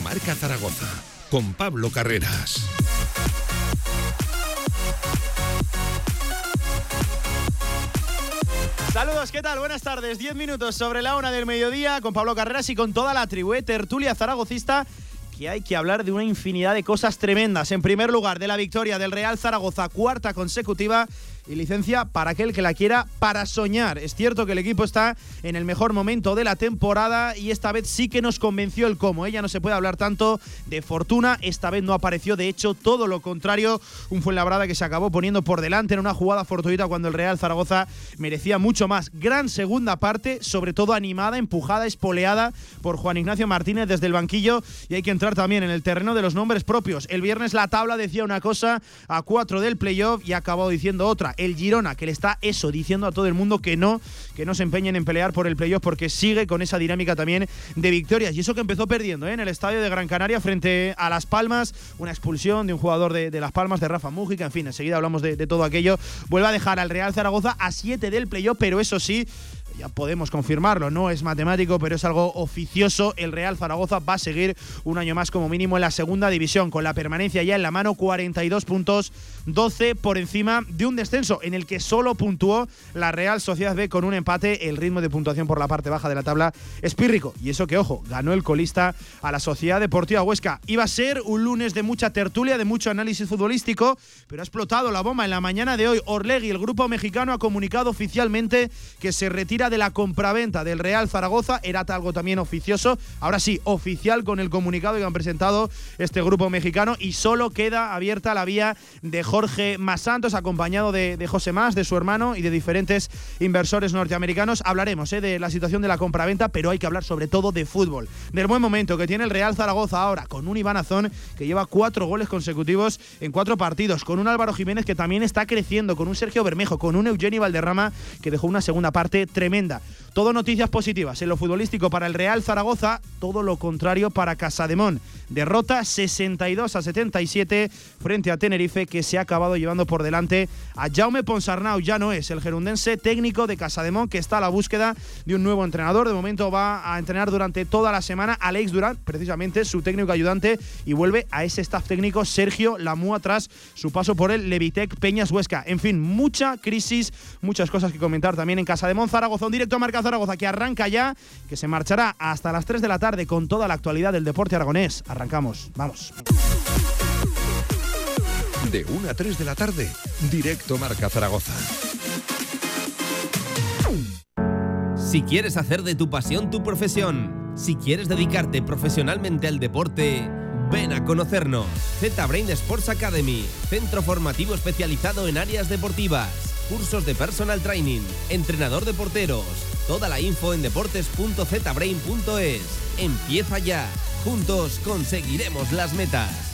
Marca Zaragoza con Pablo Carreras. Saludos, ¿qué tal? Buenas tardes. Diez minutos sobre la una del mediodía con Pablo Carreras y con toda la tribu ¿eh? tertulia zaragocista que hay que hablar de una infinidad de cosas tremendas. En primer lugar, de la victoria del Real Zaragoza, cuarta consecutiva y licencia para aquel que la quiera para soñar. Es cierto que el equipo está en el mejor momento de la temporada y esta vez sí que nos convenció el cómo. Ella no se puede hablar tanto de fortuna, esta vez no apareció, de hecho todo lo contrario, un Fuenlabrada que se acabó poniendo por delante en una jugada fortuita cuando el Real Zaragoza merecía mucho más. Gran segunda parte, sobre todo animada, empujada, espoleada por Juan Ignacio Martínez desde el banquillo y hay que entrar también en el terreno de los nombres propios. El viernes la tabla decía una cosa a cuatro del playoff y acabó diciendo otra el Girona, que le está eso, diciendo a todo el mundo que no, que no se empeñen en pelear por el playoff porque sigue con esa dinámica también de victorias. Y eso que empezó perdiendo ¿eh? en el estadio de Gran Canaria frente a Las Palmas, una expulsión de un jugador de, Las Palmas, de Rafa Mújica, en fin, enseguida hablamos de, de todo aquello. Vuelve a dejar al Real Zaragoza a 7 del playoff, pero eso sí, ya podemos confirmarlo, no es matemático, pero es algo oficioso. El Real Zaragoza va a seguir un año más como mínimo en la segunda división, con la permanencia ya en la mano, 42 puntos, 12 por encima de un descenso en el que solo puntuó la Real Sociedad B con un empate. El ritmo de puntuación por la parte baja de la tabla es pírrico. Y eso que, ojo, ganó el colista a la Sociedad Deportiva Huesca. Iba a ser un lunes de mucha tertulia, de mucho análisis futbolístico, pero ha explotado la bomba en la mañana de hoy. Orlegui, el grupo mexicano, ha comunicado oficialmente que se retira de la compraventa del Real Zaragoza. Era algo también oficioso. Ahora sí, oficial con el comunicado que han presentado este grupo mexicano. Y solo queda abierta la vía de Jorge Masantos, acompañado de, José Más, de su hermano y de diferentes inversores norteamericanos. Hablaremos eh, de la situación de la compraventa, pero hay que hablar sobre todo de fútbol. Del buen momento que tiene el Real Zaragoza ahora, con un Iván Azón que lleva cuatro goles consecutivos en cuatro partidos, con un Álvaro Jiménez que también está creciendo, con un Sergio Bermejo, con un Eugenio Valderrama que dejó una segunda parte tremenda todo noticias positivas en lo futbolístico para el Real Zaragoza, todo lo contrario para Casademón. Derrota 62 a 77 frente a Tenerife que se ha acabado llevando por delante a Jaume Ponsarnau. Ya no es el gerundense técnico de Casademón que está a la búsqueda de un nuevo entrenador. De momento va a entrenar durante toda la semana Alex Durán, precisamente su técnico ayudante, y vuelve a ese staff técnico Sergio Lamúa tras su paso por el Levitec Peñas Huesca. En fin, mucha crisis, muchas cosas que comentar también en Casademón Zaragoza directo a Marca Zaragoza que arranca ya, que se marchará hasta las 3 de la tarde con toda la actualidad del deporte aragonés. Arrancamos, vamos. De 1 a 3 de la tarde, directo Marca Zaragoza. Si quieres hacer de tu pasión tu profesión, si quieres dedicarte profesionalmente al deporte, ven a conocernos. Z Brain Sports Academy, centro formativo especializado en áreas deportivas cursos de personal training, entrenador de porteros. Toda la info en deportes.zbrain.es. Empieza ya. Juntos conseguiremos las metas.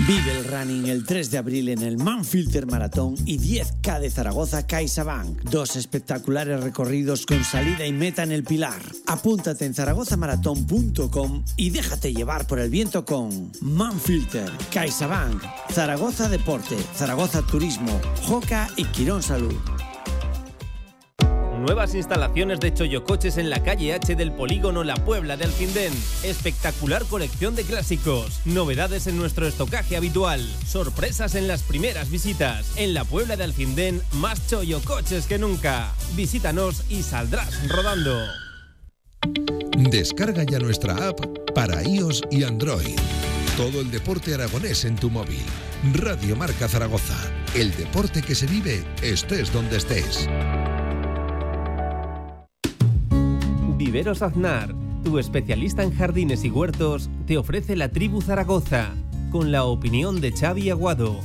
Vive el running el 3 de abril en el Manfilter Maratón y 10K de Zaragoza CaixaBank. Dos espectaculares recorridos con salida y meta en el Pilar. Apúntate en zaragozamaratón.com y déjate llevar por el viento con Manfilter, CaixaBank, Zaragoza Deporte, Zaragoza Turismo, Joca y Quirón Salud. Nuevas instalaciones de Choyocoches en la calle H del polígono La Puebla de Alcindén. Espectacular colección de clásicos. Novedades en nuestro estocaje habitual. Sorpresas en las primeras visitas. En la Puebla de Alcindén, más Choyocoches que nunca. Visítanos y saldrás rodando. Descarga ya nuestra app para iOS y Android. Todo el deporte aragonés en tu móvil. Radio Marca Zaragoza. El deporte que se vive estés donde estés. Viveros Aznar tu especialista en jardines y huertos, te ofrece la tribu Zaragoza, con la opinión de Xavi Aguado.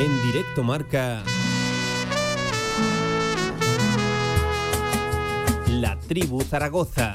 En directo marca La Tribu Zaragoza.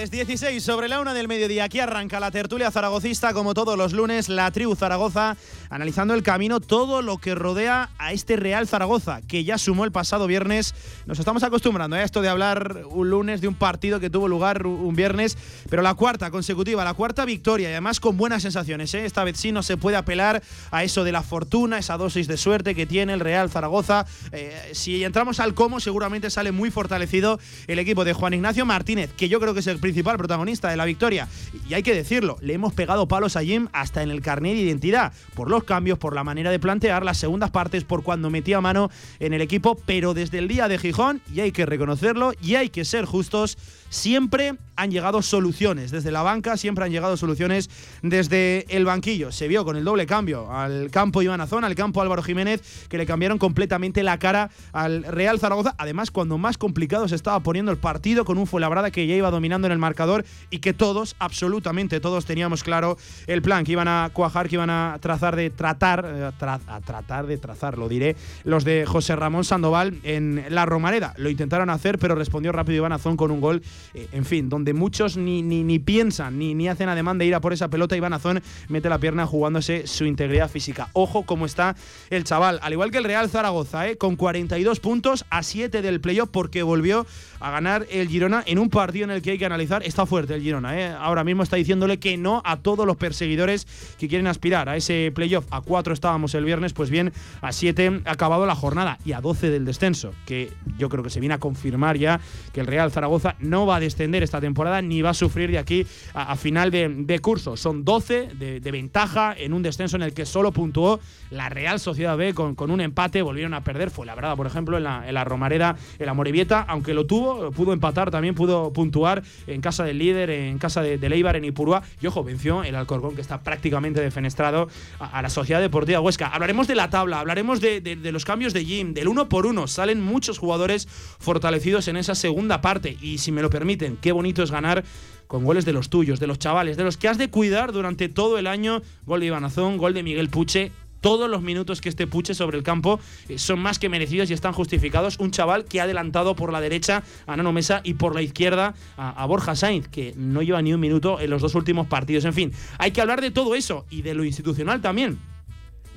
Tardes. 16 sobre la una del mediodía. Aquí arranca la tertulia zaragocista, como todos los lunes, la tribu Zaragoza, analizando el camino, todo lo que rodea a este Real Zaragoza, que ya sumó el pasado viernes. Nos estamos acostumbrando a esto de hablar un lunes de un partido que tuvo lugar un viernes, pero la cuarta consecutiva, la cuarta victoria, y además con buenas sensaciones. ¿eh? Esta vez sí no se puede apelar a eso de la fortuna, esa dosis de suerte que tiene el Real Zaragoza. Eh, si entramos al cómo, seguramente sale muy fortalecido el equipo de Juan Ignacio Martínez, que yo creo que es el principal protagonista de la victoria. Y hay que decirlo, le hemos pegado palos a Jim hasta en el carnet de identidad, por los cambios, por la manera de plantear las segundas partes, por cuando metía mano en el equipo, pero desde el día de Gijón, y hay que reconocerlo, y hay que ser justos, siempre han llegado soluciones desde la banca, siempre han llegado soluciones desde el banquillo. Se vio con el doble cambio al campo Iván Azón, al campo Álvaro Jiménez, que le cambiaron completamente la cara al Real Zaragoza. Además, cuando más complicado se estaba poniendo el partido con un Fuenlabrada que ya iba dominando en el marcador y que todos, absolutamente todos, teníamos claro el plan que iban a cuajar, que iban a trazar de tratar, eh, a tratar de trazar, lo diré, los de José Ramón Sandoval en la Romareda. Lo intentaron hacer, pero respondió rápido Iván Azón con un gol, eh, en fin, donde muchos ni, ni, ni piensan ni, ni hacen ademán de ir a por esa pelota. Iván Azón mete la pierna jugándose su integridad física. Ojo cómo está el chaval, al igual que el Real Zaragoza, eh, con 42 puntos a 7 del playoff, porque volvió a ganar el Girona en un partido en el que hay que analizar. Está fuerte el Girona, eh. ahora mismo está diciéndole que no a todos los perseguidores que quieren aspirar a ese playoff. A 4 estábamos el viernes, pues bien, a 7 ha acabado la jornada y a 12 del descenso, que yo creo que se viene a confirmar ya que el Real Zaragoza no va a descender esta temporada ni va a sufrir de aquí a, final de, curso. Son 12 de, ventaja en un descenso en el que solo puntuó la Real Sociedad B con, con un empate. Volvieron a perder, fue la verdad, por ejemplo, en la, en la Romareda, en la Morevieta, aunque lo tuvo, pudo empatar, también pudo puntuar en casa del líder, en casa de, Leibar, en Ipurúa. Y ojo, venció el Alcorcón, que está prácticamente defenestrado a, la Sociedad Deportiva Huesca. Hablaremos de la tabla, hablaremos de, de- los cambios de Jim, del uno por uno. Salen muchos jugadores fortalecidos en esa segunda parte. Y si me lo permiten, qué bonito es ganar con goles de los tuyos, de los chavales, de los que has de cuidar durante todo el año. Gol de Iván Azón, gol de Miguel Puche. Todos los minutos que este Puche sobre el campo eh, son más que merecidos y están justificados. Un chaval que ha adelantado por la derecha a Nano Mesa y por la izquierda a, a Borja Sainz, que no lleva ni un minuto en los dos últimos partidos. En fin, hay que hablar de todo eso y de lo institucional también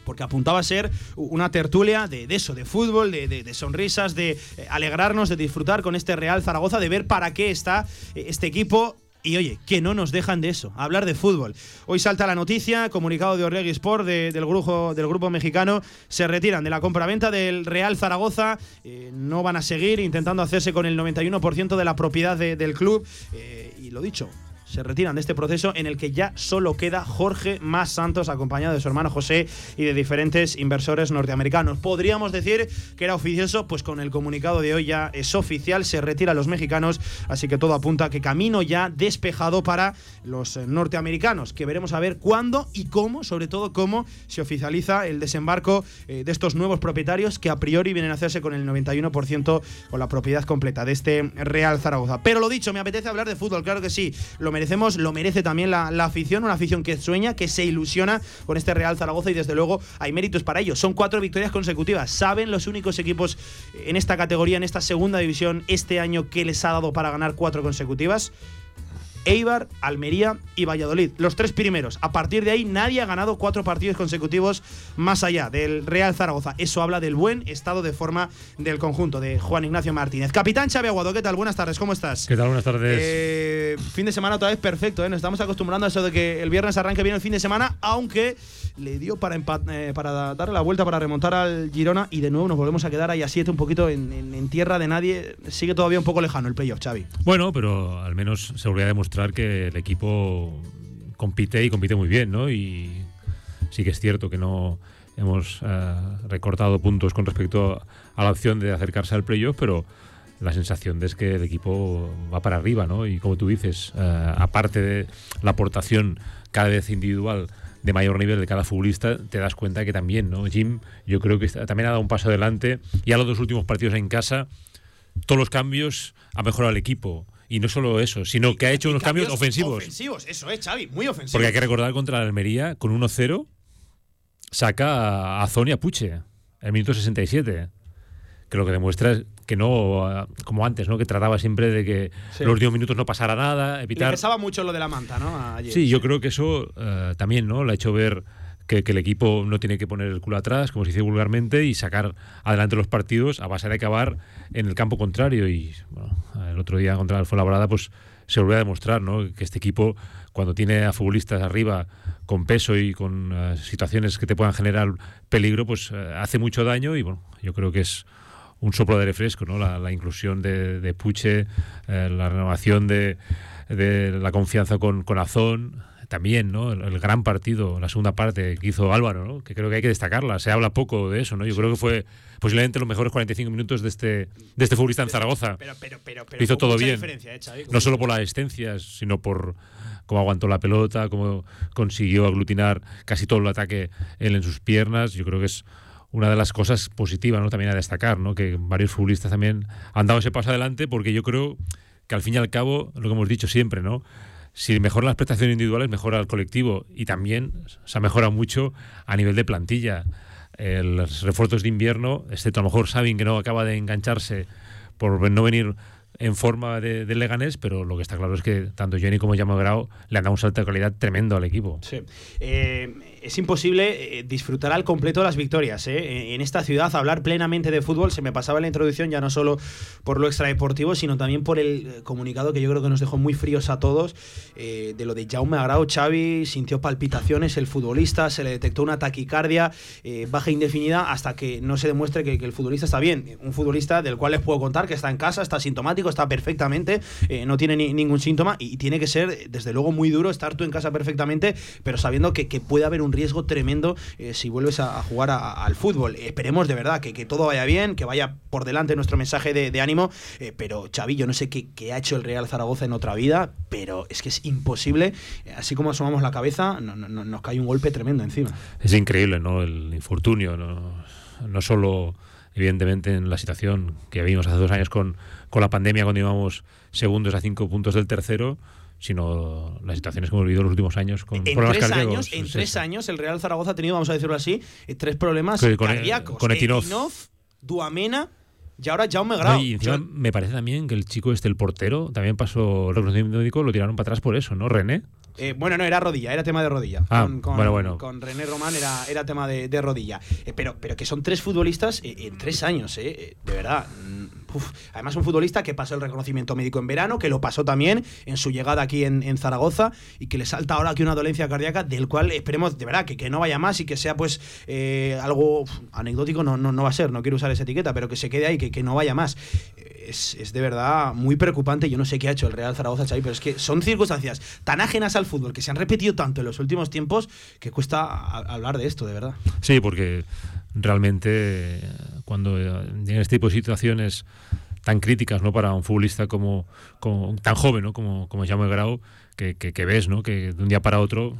porque apuntaba a ser una tertulia de, eso, de fútbol, de, de- sonrisas, de eh, alegrarnos, de disfrutar con este Real Zaragoza, de ver para qué está eh, este equipo. Y oye, que no nos dejan de eso, hablar de fútbol. Hoy salta la noticia, comunicado de Orlegui Sport, de- del, grupo, del grupo mexicano, se retiran de la compraventa del Real Zaragoza, eh, no van a seguir intentando hacerse con el 91% de la propiedad de- del club. y lo dicho, se retiran de este proceso en el que ya solo queda Jorge Más Santos acompañado de su hermano José y de diferentes inversores norteamericanos. Podríamos decir que era oficioso, pues con el comunicado de hoy ya es oficial, se retiran los mexicanos, así que todo apunta a que camino ya despejado para los eh, norteamericanos, que veremos a ver cuándo y cómo, sobre todo cómo se oficializa el desembarco eh, de estos nuevos propietarios que a priori vienen a hacerse con el 91% con la propiedad completa de este Real Zaragoza. Pero lo dicho, me apetece hablar de fútbol, claro que sí, lo lo merece también la, la afición, una afición que sueña, que se ilusiona con este Real Zaragoza y desde luego hay méritos para ello. Son cuatro victorias consecutivas. ¿Saben los únicos equipos en esta categoría, en esta segunda división, este año que les ha dado para ganar cuatro consecutivas? Eibar, Almería y Valladolid. Los tres primeros. A partir de ahí nadie ha ganado cuatro partidos consecutivos más allá del Real Zaragoza. Eso habla del buen estado de forma del conjunto de Juan Ignacio Martínez. Capitán Xavi Aguado, ¿qué tal? Buenas tardes, ¿cómo estás? ¿Qué tal? Buenas tardes. Eh, fin de semana otra vez perfecto, ¿eh? Nos estamos acostumbrando a eso de que el viernes arranque bien el fin de semana, aunque le dio para, eh, para darle la vuelta, para remontar al Girona y de nuevo nos volvemos a quedar ahí a siete un poquito en, tierra de nadie. Sigue todavía un poco lejano el playoff, Xavi. Bueno, pero al menos se volvería a demostrar que el equipo compite y compite muy bien, ¿no? Y sí que es cierto que no hemos eh, recortado puntos con respecto a la opción de acercarse al playoff, pero la sensación es que el equipo va para arriba, ¿no? Y como tú dices, eh, aparte de la aportación cada vez individual de mayor nivel de cada futbolista, te das cuenta que también, ¿no? Jim, yo creo que también ha dado un paso adelante y a los dos últimos partidos en casa, todos los cambios ha mejorado el equipo. Y no solo eso, sino que ha hecho unos cambios, ofensivos. Ofensivos, eso es, Xavi, muy ofensivos. Porque hay que recordar contra la Almería, con 1-0, saca a Zonia Puche, en el minuto 67 que lo que demuestra es que no, como antes, ¿no? que trataba siempre de que los últimos minutos no pasara nada, evitar... Le pesaba mucho lo de la manta, ¿no? sí, yo creo que eso eh, también ¿no? le ha hecho ver que, el equipo no tiene que poner el culo atrás, como se dice vulgarmente, y sacar adelante los partidos a base de acabar en el campo contrario. Y bueno, el otro día contra el Fuenlabrada, pues se volvió a demostrar ¿no? que este equipo, cuando tiene a futbolistas arriba con peso y con eh, situaciones que te puedan generar peligro, pues eh, hace mucho daño y bueno, yo creo que es un soplo de aire fresco, ¿no? La, inclusión de, Puche, eh, la renovación de, la confianza con, con Azón, también, ¿no? El, gran partido, la segunda parte que hizo Álvaro, ¿no? Que creo que hay que destacarla. Se habla poco de eso, ¿no? Yo creo que fue posiblemente los mejores 45 minutos de este, de este futbolista en Zaragoza. Pero, pero, pero, hizo todo bien. no solo por las asistencias, sino por cómo aguantó la pelota, cómo consiguió aglutinar casi todo el ataque él en sus piernas. Yo creo que es una de las cosas positivas ¿no? también a destacar, ¿no? que varios futbolistas también han dado ese paso adelante porque yo creo que al fin y al cabo, lo que hemos dicho siempre, ¿no? Si mejoran las prestaciones individuales, mejora el colectivo y también se ha mejorado mucho a nivel de plantilla. los refuerzos de invierno, excepto a lo mejor saben que no acaba de engancharse por no venir en forma de, Leganés, pero lo que está claro es que tanto Jenny como Llamo Grau le han dado un salto de calidad tremendo al equipo. Sí. Eh, es imposible eh, disfrutar al completo las victorias. ¿eh? En esta ciudad, hablar plenamente de fútbol, se me pasaba la introducción ya no solo por lo extradeportivo, sino también por el comunicado que yo creo que nos dejó muy fríos a todos, de lo de Jaume Agrao. Xavi sintió palpitaciones, el futbolista, se le detectó una taquicardia baja indefinida hasta que no se demuestre que, que, el futbolista está bien. Un futbolista del cual les puedo contar que está en casa, está sintomático, está perfectamente, no tiene ningún síntoma y, tiene que ser, desde luego, muy duro estar tú en casa perfectamente, pero sabiendo que, que puede haber un riesgo tremendo eh, si vuelves a, jugar al fútbol. Esperemos de verdad que, todo vaya bien, que vaya por delante nuestro mensaje de, ánimo, eh, pero Xavi, yo no sé qué, ha hecho el Real Zaragoza en otra vida, pero es que es imposible, eh, así como asomamos la cabeza, nos cae un golpe tremendo encima. Es increíble, ¿no? El infortunio, no, no solo evidentemente en la situación que vimos hace dos años con, con la pandemia cuando íbamos segundos a cinco puntos del tercero, sino las situaciones que hemos vivido en los últimos años con en problemas tres Años, en tres años el Real Zaragoza ha tenido, vamos a decirlo así, eh, tres problemas con, cardíacos. Con Etinov. Duamena y ahora Jaume Grau. y encima me parece también que el chico este, el portero, también pasó el reconocimiento médico, lo tiraron para atrás por eso, ¿no? René. Eh, bueno, no, era rodilla, era tema de rodilla. Ah, con, bueno, bueno. con René Román era, era tema de, rodilla. Eh, pero, pero que son tres futbolistas en tres años, eh, de verdad. Además, un futbolista que pasó el reconocimiento médico en verano, que lo pasó también en su llegada aquí en, Zaragoza y que le salta ahora aquí una dolencia cardíaca del cual esperemos de verdad que, que no vaya más y que sea pues algo anecdótico, no, no, no va a ser, no quiero usar esa etiqueta, pero que se quede ahí, que, que no vaya más es, de verdad muy preocupante. Yo no sé qué ha hecho el Real Zaragoza, Xavi, pero es que son circunstancias tan ajenas al fútbol que se han repetido tanto en los últimos tiempos que cuesta hablar de esto, de verdad. Sí, porque realmente cuando en este tipo de situaciones tan críticas ¿no? para un futbolista como, tan joven ¿no? como, como llama Grau, que, que, ves ¿no? que de un día para otro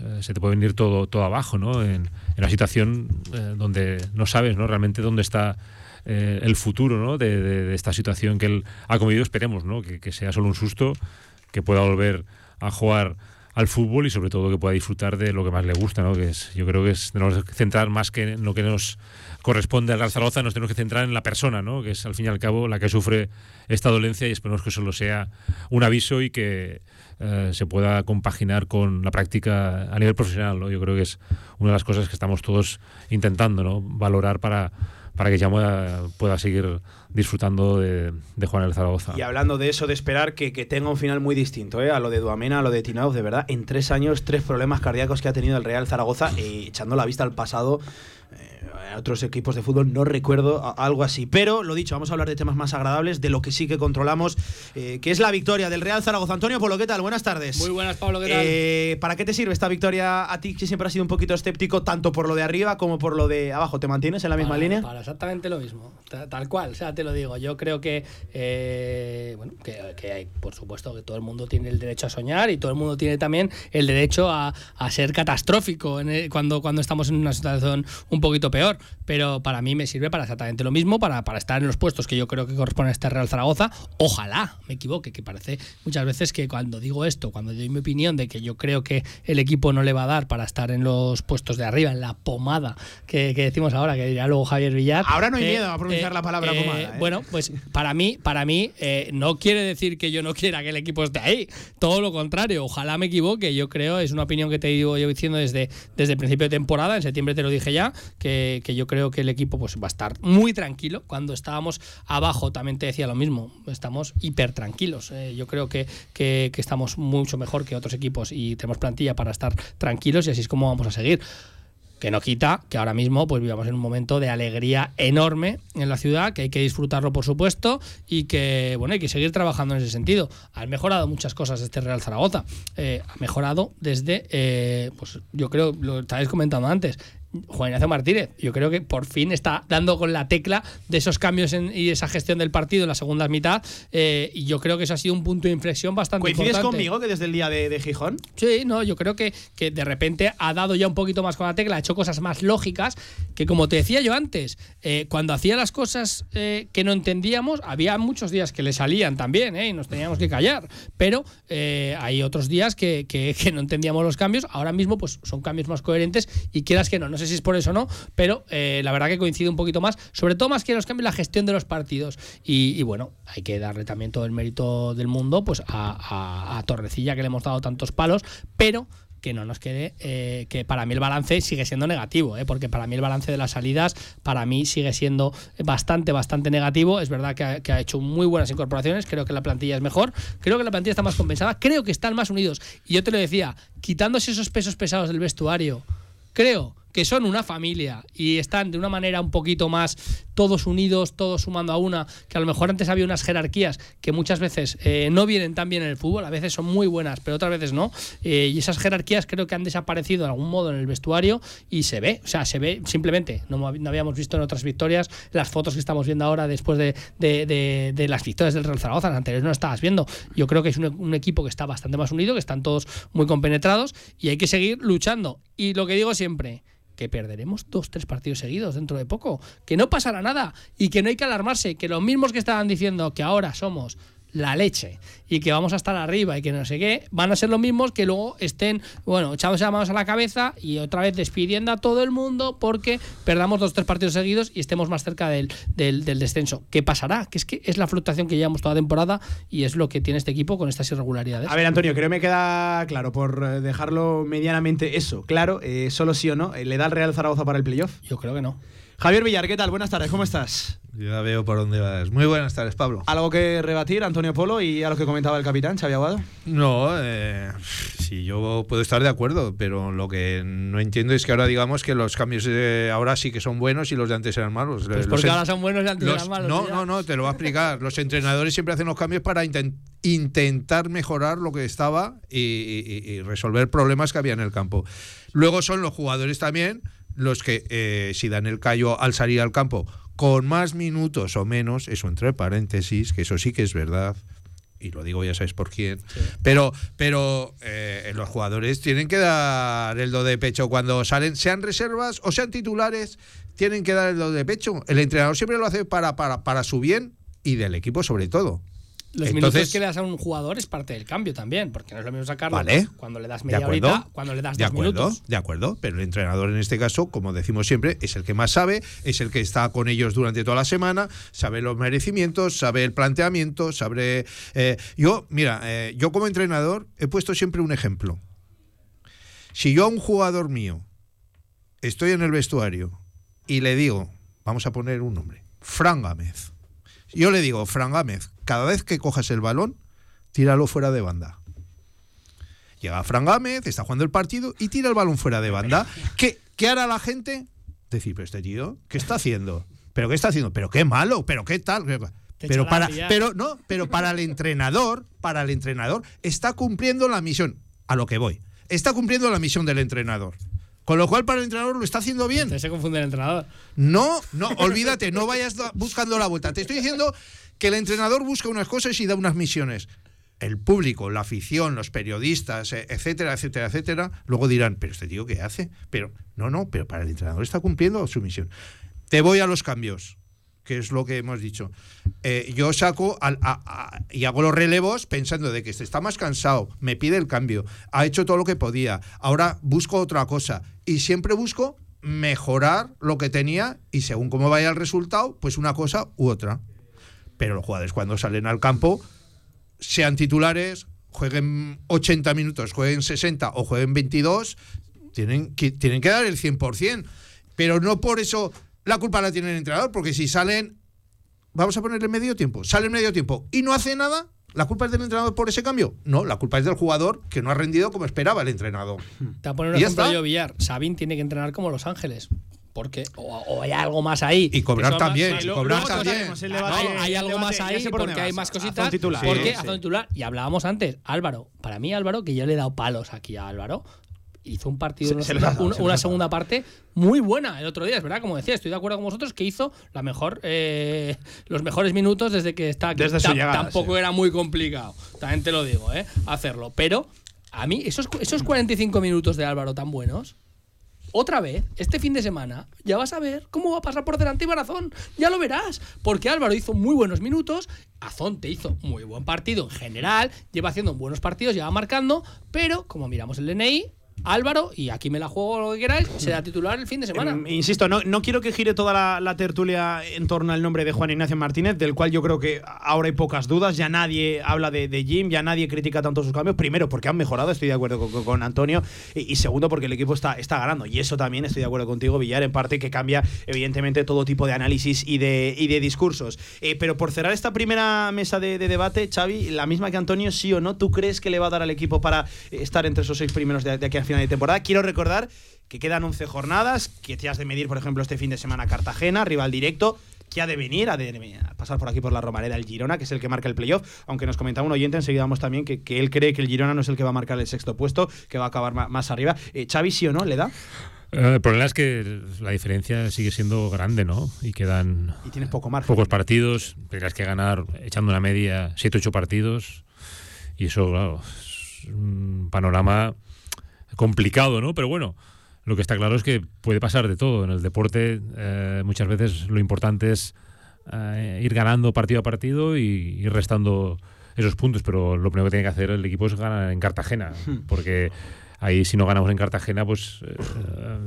eh, se te puede venir todo, todo abajo, ¿no? En, una situación eh, donde no sabes ¿no? realmente dónde está eh, el futuro ¿no? de, esta situación que él ha comido. Esperemos ¿no? que, sea solo un susto, que pueda volver a jugar al fútbol y sobre todo que pueda disfrutar de lo que más le gusta, ¿no? Que es, yo creo que es tenemos que centrar más que en lo que nos corresponde al Zaragoza, nos tenemos que centrar en la persona, ¿no? Que es al fin y al cabo la que sufre esta dolencia y esperemos que solo sea un aviso y que eh, se pueda compaginar con la práctica a nivel profesional. Yo creo que es una de las cosas que estamos todos intentando, ¿no? Valorar para para que Yamoa pueda seguir disfrutando de, Juan el Zaragoza. Y hablando de eso, de esperar que, tenga un final muy distinto ¿eh? a lo de Duamena, a lo de Tinao, de verdad, en tres años, tres problemas cardíacos que ha tenido el Real Zaragoza, y echando la vista al pasado, otros equipos de fútbol no recuerdo algo así. Pero lo dicho, vamos a hablar de temas más agradables, de lo que sí que controlamos, eh, que es la victoria del Real Zaragoza. Antonio Polo, ¿qué tal? Buenas tardes. Muy buenas, Pablo, ¿qué tal? Eh, ¿Para qué te sirve esta victoria a ti, que siempre has sido un poquito escéptico, tanto por lo de arriba como por lo de abajo? ¿Te mantienes en la misma línea? Para exactamente lo mismo, tal cual, o sea, te lo digo. Yo creo que, eh, bueno, que, hay, por supuesto, que todo el mundo tiene el derecho a soñar y todo el mundo tiene también el derecho a, ser catastrófico cuando, cuando estamos en una situación un poquito peor. Pero para mí me sirve para exactamente lo mismo, para, para estar en los puestos que yo creo que corresponde a este Real Zaragoza. Ojalá me equivoque, que parece muchas veces que cuando digo esto, cuando doy mi opinión de que yo creo que el equipo no le va a dar para estar en los puestos de arriba, en la pomada que, decimos ahora, que dirá luego Javier Villar. Ahora no hay eh, miedo a pronunciar eh, la palabra eh, pomada. Bueno, pues para mí, para mí no quiere decir que yo no quiera que el equipo esté ahí. Todo lo contrario, ojalá me equivoque. Yo creo, es una opinión que te digo yo diciendo desde, desde el principio de temporada, en septiembre te lo dije ya, que, que yo creo que el equipo pues va a estar muy tranquilo. Cuando estábamos abajo también te decía lo mismo, estamos hiper tranquilos. Eh, yo creo que, que, estamos mucho mejor que otros equipos y tenemos plantilla para estar tranquilos y así es como vamos a seguir que no quita que ahora mismo pues vivamos en un momento de alegría enorme en la ciudad, que hay que disfrutarlo por supuesto y que bueno hay que seguir trabajando en ese sentido. Han mejorado muchas cosas este Real Zaragoza, eh, ha mejorado desde, eh, pues yo creo, lo estabais comentando antes, Juan Ignacio Martínez, yo creo que por fin está dando con la tecla de esos cambios y esa gestión del partido en la segunda mitad. Eh, y yo creo que eso ha sido un punto de inflexión bastante ¿Coincides conmigo que desde el día de, Gijón? Sí, no, yo creo que, que, de repente ha dado ya un poquito más con la tecla, ha hecho cosas más lógicas, que como te decía yo antes, eh, cuando hacía las cosas eh, que no entendíamos, había muchos días que le salían también, y nos teníamos que callar. Pero hay otros días que, que, que, no entendíamos los cambios. Ahora mismo, pues son cambios más coherentes y quieras que no, no sé si es por eso o no, pero eh, la verdad que coincide un poquito más, sobre todo más que los cambios, la gestión de los partidos. Y, bueno, hay que darle también todo el mérito del mundo pues a, Torrecilla, que le hemos dado tantos palos, pero que no nos quede eh, que para mí el balance sigue siendo negativo, eh, porque para mí el balance de las salidas para mí sigue siendo bastante, bastante negativo. Es verdad que ha, que ha, hecho muy buenas incorporaciones, creo que la plantilla es mejor, creo que la plantilla está más compensada, creo que están más unidos. Y yo te lo decía, quitándose esos pesos pesados del vestuario, creo que son una familia y están de una manera un poquito más todos unidos, todos sumando a una, que a lo mejor antes había unas jerarquías que muchas veces eh, no vienen tan bien en el fútbol, a veces son muy buenas, pero otras veces no. Eh, y esas jerarquías creo que han desaparecido de algún modo en el vestuario y se ve, o sea, se ve simplemente, no, habíamos visto en otras victorias las fotos que estamos viendo ahora después de, de, las victorias del Real Zaragoza, las anteriores no estabas viendo. Yo creo que es un, un equipo que está bastante más unido, que están todos muy compenetrados y hay que seguir luchando. Y lo que digo siempre, que perderemos dos, tres partidos seguidos dentro de poco, que no pasará nada y que no hay que alarmarse, que los mismos que estaban diciendo que ahora somos la leche y que vamos a estar arriba y que no sé qué, van a ser los mismos que luego estén, bueno, echándose las manos a la cabeza y otra vez despidiendo a todo el mundo porque perdamos dos tres partidos seguidos y estemos más cerca del, del, descenso. ¿Qué pasará? Que es que es la fluctuación que llevamos toda temporada y es lo que tiene este equipo con estas irregularidades. A ver, Antonio, creo que me queda claro, por eh, dejarlo medianamente eso, claro, eh, solo sí o no, ¿le da el Real Zaragoza para el playoff? Yo creo que no. Javier Villar, ¿qué tal? Buenas tardes, ¿cómo estás? Ya veo por dónde vas. Muy buenas tardes, Pablo. ¿Algo que rebatir, Antonio Polo, y a lo que comentaba el capitán, Xavi Aguado? No, eh, sí, yo puedo estar de acuerdo, pero lo que no entiendo es que ahora digamos que los cambios de ahora sí que son buenos y los de antes eran malos. Pues porque ahora son buenos y antes eran malos. No, no, no, te lo voy a explicar. los entrenadores siempre hacen los cambios para intentar mejorar lo que estaba y resolver problemas que había en el campo. Luego son los jugadores también los que eh, si dan el callo al salir al campo con más minutos o menos, eso entre paréntesis, que eso sí que es verdad, y lo digo ya sabes por quién, pero, pero eh, los jugadores tienen que dar el do de pecho cuando salen, sean reservas o sean titulares, tienen que dar el do de pecho. El entrenador siempre lo hace para, para, para su bien y del equipo sobre todo. Los Entonces- minutos que le das a un jugador es parte del cambio también, porque no es lo mismo sacarlo Vale. cuando le das ¿De media acuerdo? horita, cuando le das de dos acuerdo, minutos. de acuerdo, pero el entrenador en este caso, como decimos siempre, es el que más sabe, es el que está con ellos durante toda la semana, sabe los merecimientos, sabe el planteamiento, sabe... eh, yo, mira, eh, yo como entrenador he puesto siempre un ejemplo. Si yo a un jugador mío estoy en el vestuario y le digo, vamos a poner un nombre, Fran Gámez. Yo le digo, Fran Gámez, cada vez que cojas el balón, tíralo fuera de banda. Llega Fran Gámez, está jugando el partido y tira el balón fuera de banda. ¿Qué, qué hará la gente? Decir, pero este tío, ¿qué está haciendo? ¿Pero qué está haciendo? ¿Pero qué malo? ¿Pero qué tal? Pero para, pero no, pero para el entrenador, para el entrenador, está cumpliendo la misión. A lo que voy. Está cumpliendo la misión del entrenador. Con lo cual, para el entrenador lo está haciendo bien. Entonces se confunde el entrenador. No, no, olvídate, no vayas buscando la vuelta. Te estoy diciendo que el entrenador busca unas cosas y da unas misiones. El público, la afición, los periodistas, eh, etcétera, etcétera, etcétera, luego dirán, pero este tío qué hace? Pero no, no, pero para el entrenador está cumpliendo su misión. Te voy a los cambios, que es lo que hemos dicho. Eh, yo saco y hago los relevos pensando de que este está más cansado, me pide el cambio, ha hecho todo lo que podía, ahora busco otra cosa y siempre busco mejorar lo que tenía y según cómo vaya el resultado, pues una cosa u otra. Pero los jugadores cuando salen al campo, sean titulares, jueguen 80 minutos, jueguen 60 o jueguen 22, tienen que, tienen que dar el 100%. Pero no por eso la culpa la tiene el entrenador, porque si salen, vamos a ponerle medio tiempo, salen medio tiempo y no hace nada, ¿la culpa es del entrenador por ese cambio? No, la culpa es del jugador que no ha rendido como esperaba el entrenador. Te voy a poner un Villar. Sabin tiene que entrenar como Los Ángeles. Porque, o, o hay algo más ahí. Y cobrar más- también, y cobrar luego también. No, hay algo debate, más ahí porque hay más cositas. titular. porque Sí, sí. titular. Y hablábamos antes, Álvaro. Para mí, Álvaro, que yo le he dado palos aquí a Álvaro. Hizo un partido, Se- una, se dado, una- una segunda parte muy buena el otro día, es verdad, como decía, estoy de acuerdo con vosotros que hizo la mejor, eh, los mejores minutos desde que está aquí. Desde su llegada, Tampoco sí. era muy complicado, también te lo digo, ¿eh? hacerlo. Pero a mí, esos, esos 45 minutos de Álvaro tan buenos, otra vez, este fin de semana, ya vas a ver cómo va a pasar por delante Ibarazón. Ya lo verás. Porque Álvaro hizo muy buenos minutos, Azón te hizo muy buen partido en general, lleva haciendo buenos partidos, lleva marcando, pero como miramos el DNI, Álvaro, y aquí me la juego lo que queráis, será titular el fin de semana. Em, insisto, no, no quiero que gire toda la, la tertulia en torno al nombre de Juan Ignacio Martínez, del cual yo creo que ahora hay pocas dudas. Ya nadie habla de, de Jim, ya nadie critica tanto sus cambios. Primero, porque han mejorado, estoy de acuerdo con, con- con Antonio. Y, y segundo, porque el equipo está, está ganando. Y eso también estoy de acuerdo contigo, Villar, en parte que cambia, evidentemente, todo tipo de análisis y de, y de discursos. Eh, pero por cerrar esta primera mesa de, de debate, Xavi, la misma que Antonio, sí o no, ¿tú crees que le va a dar al equipo para estar entre esos seis primeros de, de aquí al final de temporada? Quiero recordar que quedan 11 jornadas, que te has de medir, por ejemplo, este fin de semana Cartagena, rival directo, que ha de venir, ha de a pasar por aquí por la Romareda el Girona, que es el que marca el playoff, aunque nos comentaba un oyente, enseguida vamos también que, que él cree que el Girona no es el que va a marcar el sexto puesto, que va a acabar más, arriba. Eh, Xavi, ¿sí o no? ¿Le da? Eh, el problema es que la diferencia sigue siendo grande, ¿no? Y quedan Y tienes poco margen. pocos partidos, tendrás que ganar echando una media 7-8 partidos y eso, claro, es un panorama complicado, ¿no? Pero bueno, lo que está claro es que puede pasar de todo. En el deporte eh, muchas veces lo importante es eh, ir ganando partido a partido y ir restando esos puntos, pero lo primero que tiene que hacer el equipo es ganar en Cartagena, porque ahí si no ganamos en Cartagena, pues eh,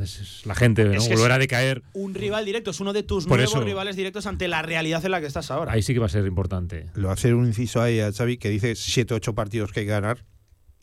es- la gente ¿no? Es que volverá a decaer. Un rival directo, es uno de tus Por nuevos eso- rivales directos ante la realidad en la que estás ahora. Ahí sí que va a ser importante. Lo hacer un inciso ahí a Xavi que dice 7 8 partidos que hay que ganar.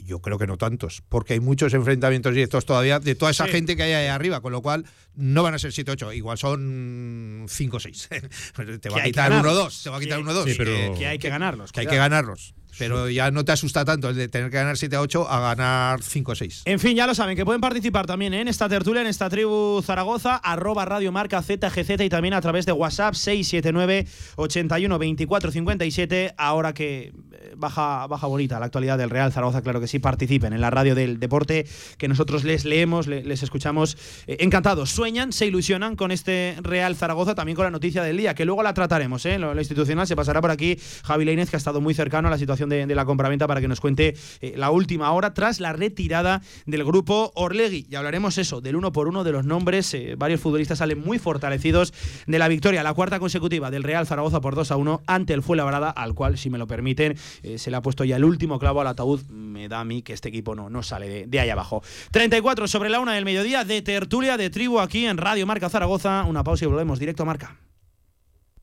Yo creo que no tantos, porque hay muchos enfrentamientos directos todavía de toda esa Sí. gente que hay ahí arriba, con lo cual no van a ser 7 8, igual son 5 6. te va Que a que quitar uno ganarlos. 2, te va a quitar Que- uno 2. Sí, pero- que, Que hay que ganarlos. que hay que ganarlos. Pero ya no te asusta tanto el de tener que ganar 7 8 a ganar 5 6. En fin, ya lo saben, que pueden participar también ¿eh? en esta tertulia, en esta tribu Zaragoza, arroba Radio Marca ZGZ y también a través de WhatsApp 679 81 24 57. Ahora que baja, baja bonita la actualidad del Real Zaragoza, claro que sí, participen en la radio del deporte, que nosotros les leemos, le- les escuchamos eh, encantados. Sueñan, se ilusionan con este Real Zaragoza, también con la noticia del día, que luego la trataremos, ¿eh? lo, lo institucional se pasará por aquí. Javi Leinez, que ha estado muy cercano a la situación de la compraventa para que nos cuente eh, la última hora tras la retirada del grupo Orlegui. Y hablaremos eso, del uno por uno de los nombres. eh, varios futbolistas salen muy fortalecidos de la victoria, la cuarta consecutiva del Real Zaragoza por 2 a 1 ante el Fuenlabrada, al cual, si me lo permiten, eh, se le ha puesto ya el último clavo al ataúd. Me da a mí que este equipo no, no sale de, de ahí abajo. 34 sobre la una del mediodía de tertulia de tribu aquí en Radio Marca Zaragoza. Una pausa y volvemos directo a Marca.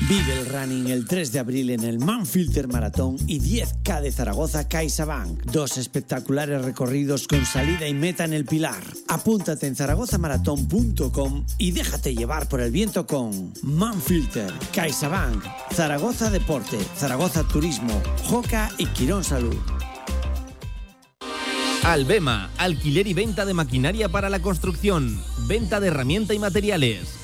Vive el running el 3 de abril en el Manfilter Maratón y 10K de Zaragoza CaixaBank. Dos espectaculares recorridos con salida y meta en el Pilar. Apúntate en zaragozamaratón.com y déjate llevar por el viento con Manfilter, CaixaBank, Zaragoza Deporte, Zaragoza Turismo, Joca y Quirón Salud. Albema, alquiler y venta de maquinaria para la construcción, venta de herramienta y materiales,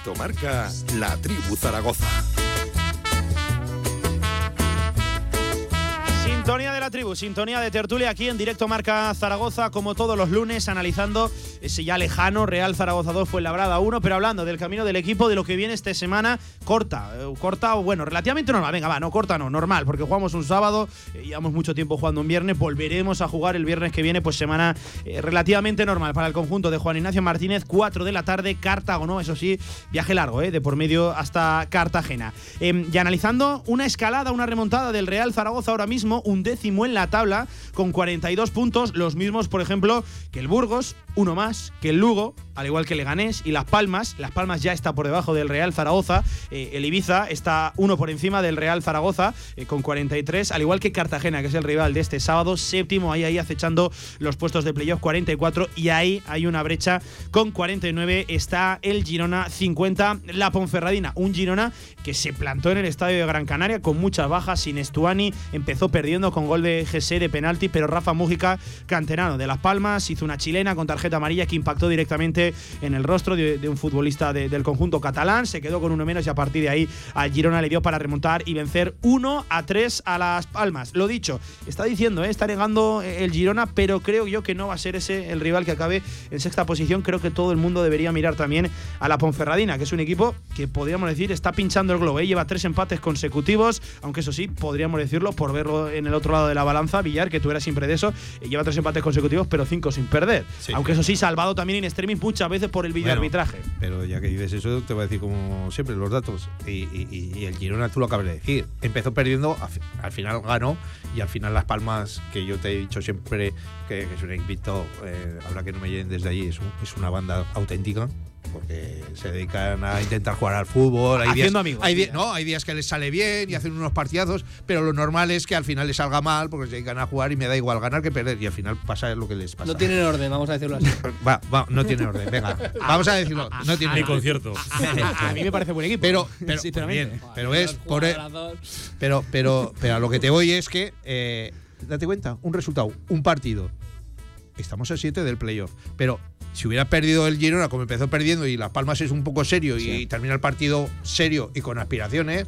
Directo marca La Tribu Zaragoza. Sintonía de la tribu, sintonía de tertulia aquí en directo Marca Zaragoza, como todos los lunes, analizando ese ya lejano Real Zaragoza 2 fue labrada 1, pero hablando del camino del equipo, de lo que viene esta semana, corta, eh, corta o bueno, relativamente normal. Venga, va, no corta, no, normal, porque jugamos un sábado, eh, llevamos mucho tiempo jugando un viernes, volveremos a jugar el viernes que viene, pues semana eh, relativamente normal para el conjunto de Juan Ignacio Martínez, 4 de la tarde, Cartago, ¿no? Eso sí, viaje largo, ¿eh? De por medio hasta Cartagena. Em, y analizando una escalada, una remontada del Real Zaragoza ahora mismo, un décimo en la tabla con 42 puntos, los mismos, por ejemplo, que el Burgos, uno más, que el Lugo, al igual que Leganés y Las Palmas. Las Palmas ya está por debajo del Real Zaragoza. Eh, el Ibiza está uno por encima del Real Zaragoza eh, con 43, al igual que Cartagena, que es el rival de este sábado, séptimo, ahí, ahí acechando los puestos de playoff 44 y ahí hay una brecha con 49 está el Girona 50, la Ponferradina, un Girona que se plantó en el estadio de Gran Canaria con muchas bajas, sin Estuani, empezó perdiendo con gol de GC de penalti, pero Rafa Mújica, canterano de Las Palmas, hizo una chilena con tarjeta amarilla que impactó directamente en el rostro de, de un futbolista de- del conjunto catalán, se quedó con uno menos y a partir de ahí al Girona le dio para remontar y vencer 1 a 3 a Las Palmas. Lo dicho, está diciendo, ¿eh? está negando el Girona, pero creo yo que no va a ser ese el rival que acabe en sexta posición. Creo que todo el mundo debería mirar también a la Ponferradina, que es un equipo que podríamos decir está pinchando el globo. ¿eh? Lleva tres empates consecutivos, aunque eso sí, podríamos decirlo por verlo en el otro lado de la balanza. Villar, que tú eras siempre de eso, eh, lleva tres empates consecutivos, pero cinco sin perder. Sí. aunque eso sí, salvado también en streaming muchas veces por el videoarbitraje. Pero ya que dices eso, te voy a decir como siempre los datos. Y, y- y- y el Girona, tú lo acabas de decir. Empezó perdiendo, al fi- al final ganó y al final Las Palmas, que yo te he dicho siempre que, que es un equipo, eh, ahora que no me lleguen desde allí, es, un- es una banda auténtica. Porque se dedican a intentar jugar al fútbol. Hay Haciendo días, amigos, Hay ya. no, hay días que les sale bien y hacen unos partidazos, pero lo normal es que al final les salga mal porque se dedican a jugar y me da igual ganar que perder. Y al final pasa lo que les pasa. No tienen orden, vamos a decirlo así. Va, va, no tiene orden, venga. Vamos a decirlo, no tiene Ni orden. concierto. a mí me parece buen equipo. Pero, pero, sinceramente. bien, pero es por e- pero, pero, pero a lo que te voy es que eh, date cuenta, un resultado, un partido. Estamos a 7 del playoff. Pero si hubiera perdido el Girona como empezó perdiendo y Las Palmas es un poco serio y termina el partido serio y con aspiraciones,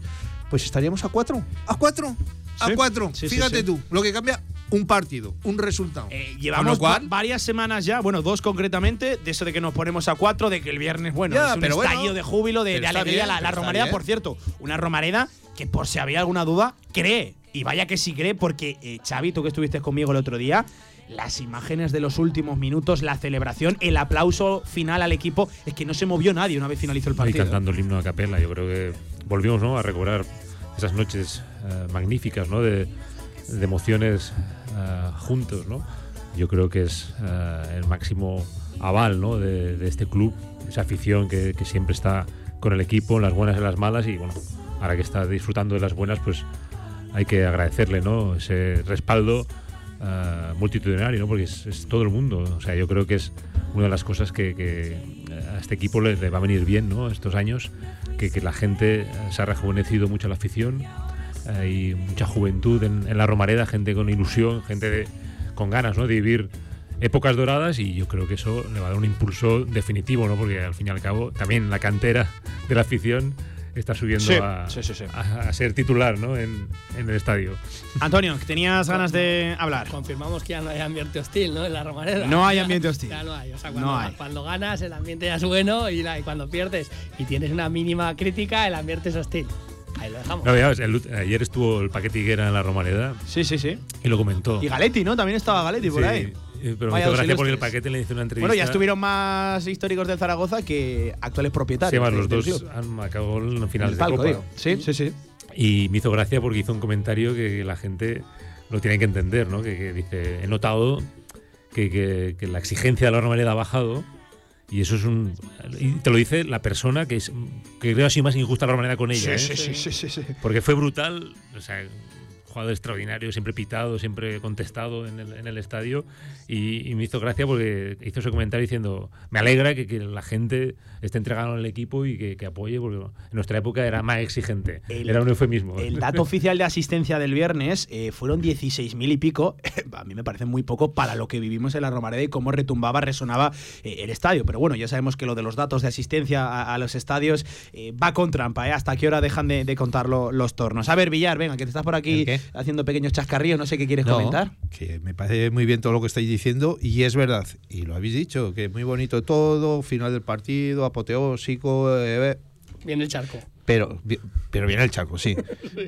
pues estaríamos a 4. ¿A 4? A Sí. 4. Sí, sí, Fíjate sí. tú, lo que cambia un partido, un resultado. Eh, llevamos cual, va- varias semanas ya, bueno, dos concretamente, de eso de que nos ponemos a cuatro, de que el viernes, bueno, Ya, es un pero bueno, estallido de júbilo, de, alegría. bien, la, Romareda, bien. por cierto, una Romareda que por si había alguna duda, cree. Y vaya que sí cree, porque eh, Xavi, tú que estuviste conmigo el otro día, las imágenes de los últimos minutos, la celebración, el aplauso final al equipo, es que no se movió nadie una vez finalizó el Y partido. cantando el himno a capela. Yo creo que volvimos ¿no? a recobrar esas noches eh, magníficas ¿no? de, de emociones eh, juntos. ¿no? Yo creo que es eh, el máximo aval ¿no? de, de este club, esa afición que, que siempre está con el equipo, en las buenas y en las malas. Y bueno, ahora que está disfrutando de las buenas, pues hay que agradecerle ¿no? ese respaldo eh, multitudinario, ¿no? porque es, todo el mundo. O sea, yo creo que es una de las cosas que, eh, a este equipo le, va a venir bien ¿no? estos años, que, la gente eh, se ha rejuvenecido mucho la afición, hay mucha juventud en, la Romareda, gente con ilusión, gente con ganas ¿no? de vivir épocas doradas y yo creo que eso le va a dar un impulso definitivo, ¿no? porque al fin y al cabo también la cantera de la afición está subiendo Sí, a, sí, sí, sí. a- a ser titular ¿no? en, en el estadio. Antonio, que tenías ganas de hablar. Confirmamos que ya no hay ambiente hostil, ¿no? En la Romareda. No hay Ya- ambiente hostil. Ya no hay. O sea, No cuando, hay. cuando ganas, el ambiente ya es bueno y, la- y cuando pierdes y tienes una mínima crítica, el ambiente es hostil. Ahí lo dejamos. No, ya ves, el- ayer estuvo el paquete Higuera en la Romareda Sí, sí, sí. y lo comentó. Y Galetti, ¿no? También estaba Galetti por Sí, ahí. Eh, Pero me Vaya hizo dos gracia porque el paquete le hizo una entrevista. Bueno, ya estuvieron más históricos del Zaragoza que actuales Sí, propietarios. además, del- los del dos club. han marcado en finales El de palco, Copa. digo. Sí, sí, sí. Y me hizo gracia porque hizo un comentario que la gente lo tiene que entender, ¿no? Que, que dice, he notado que, que- que la exigencia de la Romareda ha bajado y eso es un... Y te lo dice la persona que, es, que creo ha sido más injusta la Romareda con ella, ¿eh? sí, sí, sí, sí, sí. Porque fue brutal, o sea, jugador extraordinario, siempre pitado, siempre contestado en el, en el estadio. Y, y me hizo gracia porque hizo ese comentario diciendo: Me alegra que, que la gente esté entregando al equipo y que, que apoye, porque en nuestra época era más exigente. El- era un eufemismo. El dato oficial de asistencia del viernes eh, fueron 16.000 y pico. A mí me parece muy poco para lo que vivimos en la Romareda y cómo retumbaba, resonaba eh, el estadio. Pero bueno, ya sabemos que lo de los datos de asistencia a, a los estadios eh, va con trampa. ¿eh? ¿Hasta qué hora dejan de, de contar lo- los tornos? A ver, Villar, venga, que te estás por aquí ¿El qué? Haciendo pequeños chascarrillos. No sé qué quieres No, comentar. Que me parece muy bien todo lo que estáis diciendo y es verdad. Y lo habéis dicho, que es muy bonito todo, final del partido, apoteósico. eh, Viene el charco. pero, pero viene el charco, sí.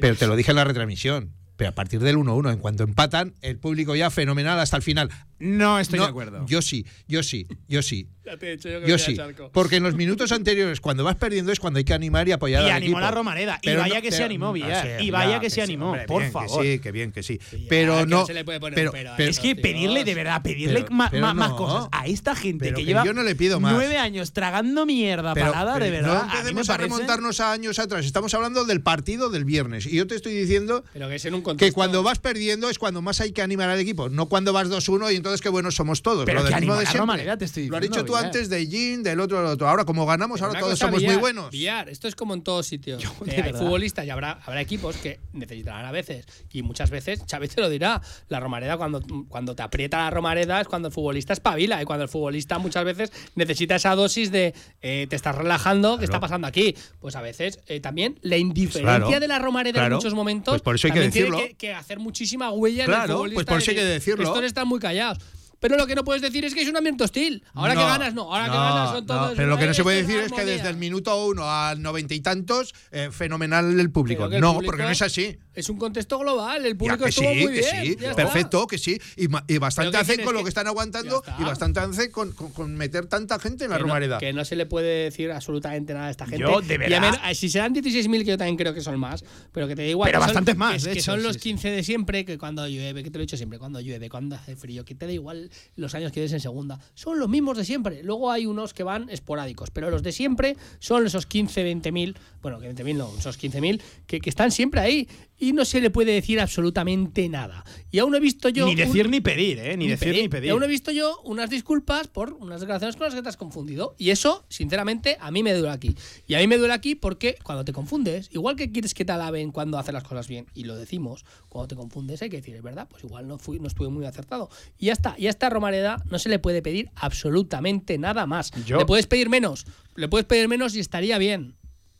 Pero te lo dije en la retransmisión. Pero a partir del 1-1, en cuanto empatan, el público ya fenomenal hasta el final. No estoy No, de acuerdo. Yo sí, yo sí, yo sí. Ya te he dicho yo que Yo sí, charco. porque en los minutos anteriores, cuando vas perdiendo, es cuando hay que animar y apoyar Y al animó equipo. la Romareda. Y vaya no- que se animó, Villar. sí, y vaya ya, que se sí, animó, hombre, por bien favor. Que sí, que bien, que sí. Pero que no. no se le puede poner pero, Es que pedirle, de verdad, pedirle Pero- ma- pero ma- más cosas a esta gente que que lleva yo no le pido más. nueve años tragando mierda pero- parada, pero de verdad. No empecemos a, remontarnos a años atrás. Estamos hablando del partido del viernes. Y yo te estoy diciendo que es en un contexto. que cuando vas perdiendo es cuando más hay que animar al equipo. No cuando vas 2-1 y entonces qué buenos somos todos. Pero Lo que de a siempre. Romareda, te estoy Lo has dicho tú Antes de Jin, del otro, del otro. Ahora, como ganamos, Pero ahora todos somos Villar, muy buenos. Villar, esto es como en todos sitios. Eh, hay futbolistas y habrá, habrá equipos que necesitarán a veces. Y muchas veces, Chávez te lo dirá, la Romareda, cuando, cuando te aprieta la Romareda es cuando el futbolista espabila. Y cuando el futbolista muchas veces necesita esa dosis de eh, te estás relajando, ¿qué está pasando aquí? Pues a veces eh, también la indiferencia Claro, de la Romareda claro. en muchos momentos Pues por eso hay que también tiene decirlo. que, que hacer muchísima huella en el Claro, futbolista. pues por eso hay que decirlo. Estos están muy callados. Pero lo que no puedes decir es que es un ambiente hostil. Ahora que No, ganas, no. Ahora que no, ganas son no, todos. pero lo que no se "Eh, puede decir es que armonía". desde el minuto uno al noventa y tantos, eh, fenomenal el público. Que el no, público porque no es así. Es un contexto global. El Ya público que estuvo sí, muy que bien. sí, ya perfecto, que sí. Y, y bastante Pero ¿qué hacen con lo que- que están aguantando Ya y bastante hacen con, con- con meter tanta gente en la Que no- Romareda. que no se le puede decir absolutamente nada a esta gente. Yo, de Y a verdad- ver, si serán 16.000, que yo también creo que son más, pero que te da igual. Pero que bastantes más, Que, que son los sí. 15 de siempre, que cuando llueve, que te lo he dicho siempre, cuando llueve, cuando hace frío, que te da igual los años que des en segunda. Son los mismos de siempre. Luego hay unos que van esporádicos, pero los de siempre son esos 15, 20.000, bueno, que 20.000 no, esos 15.000 que, que están siempre ahí. Y no se le puede decir absolutamente nada. Y aún he visto yo. Ni decir un- ni pedir, ¿eh? Ni, decir ni pedir. Y aún he visto yo unas disculpas por unas declaraciones con las que te has confundido. Y eso, sinceramente, a mí me duele aquí. Y a mí me duele aquí porque cuando te confundes, igual que quieres que te alaben cuando haces las cosas bien, y lo decimos, cuando te confundes hay que decir, es verdad, pues igual no, fui, no estuve muy acertado. Y ya está. Y a esta Romareda no se le puede pedir absolutamente nada más. Yo- Le puedes pedir menos. Le puedes pedir menos y estaría bien.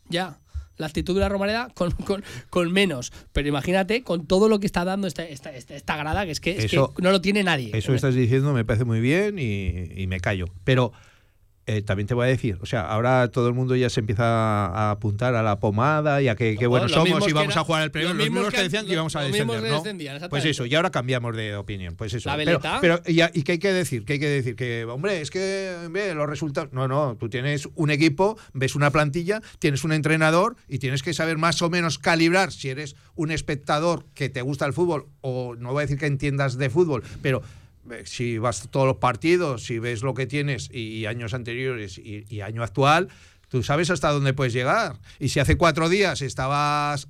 Ya. La actitud de la Romareda con, con, con menos. Pero imagínate con todo lo que está dando esta, esta, esta, esta grada, que es, que, es que no lo tiene nadie. Eso estás diciendo me parece muy bien y, y me callo. Pero eh, también te voy a decir, o sea, ahora todo el mundo ya se empieza a apuntar a la pomada y a que, que No, buenos los somos y vamos a jugar al premio. los Los, mismos que- que decían que íbamos a descender, ¿no? Pues eso, y ahora cambiamos de opinión. Pues eso. La pero, pero y, y qué hay que decir? ¿Qué hay que decir? Que, hombre, es que los resultados. No, no, tú tienes un equipo, ves una plantilla, tienes un entrenador y tienes que saber más o menos calibrar si eres un espectador que te gusta el fútbol, o no voy a decir que entiendas de fútbol, pero si vas a todos los partidos, si ves lo que tienes y, años anteriores y, y año actual, tú sabes hasta dónde puedes llegar. Y si hace cuatro días estabas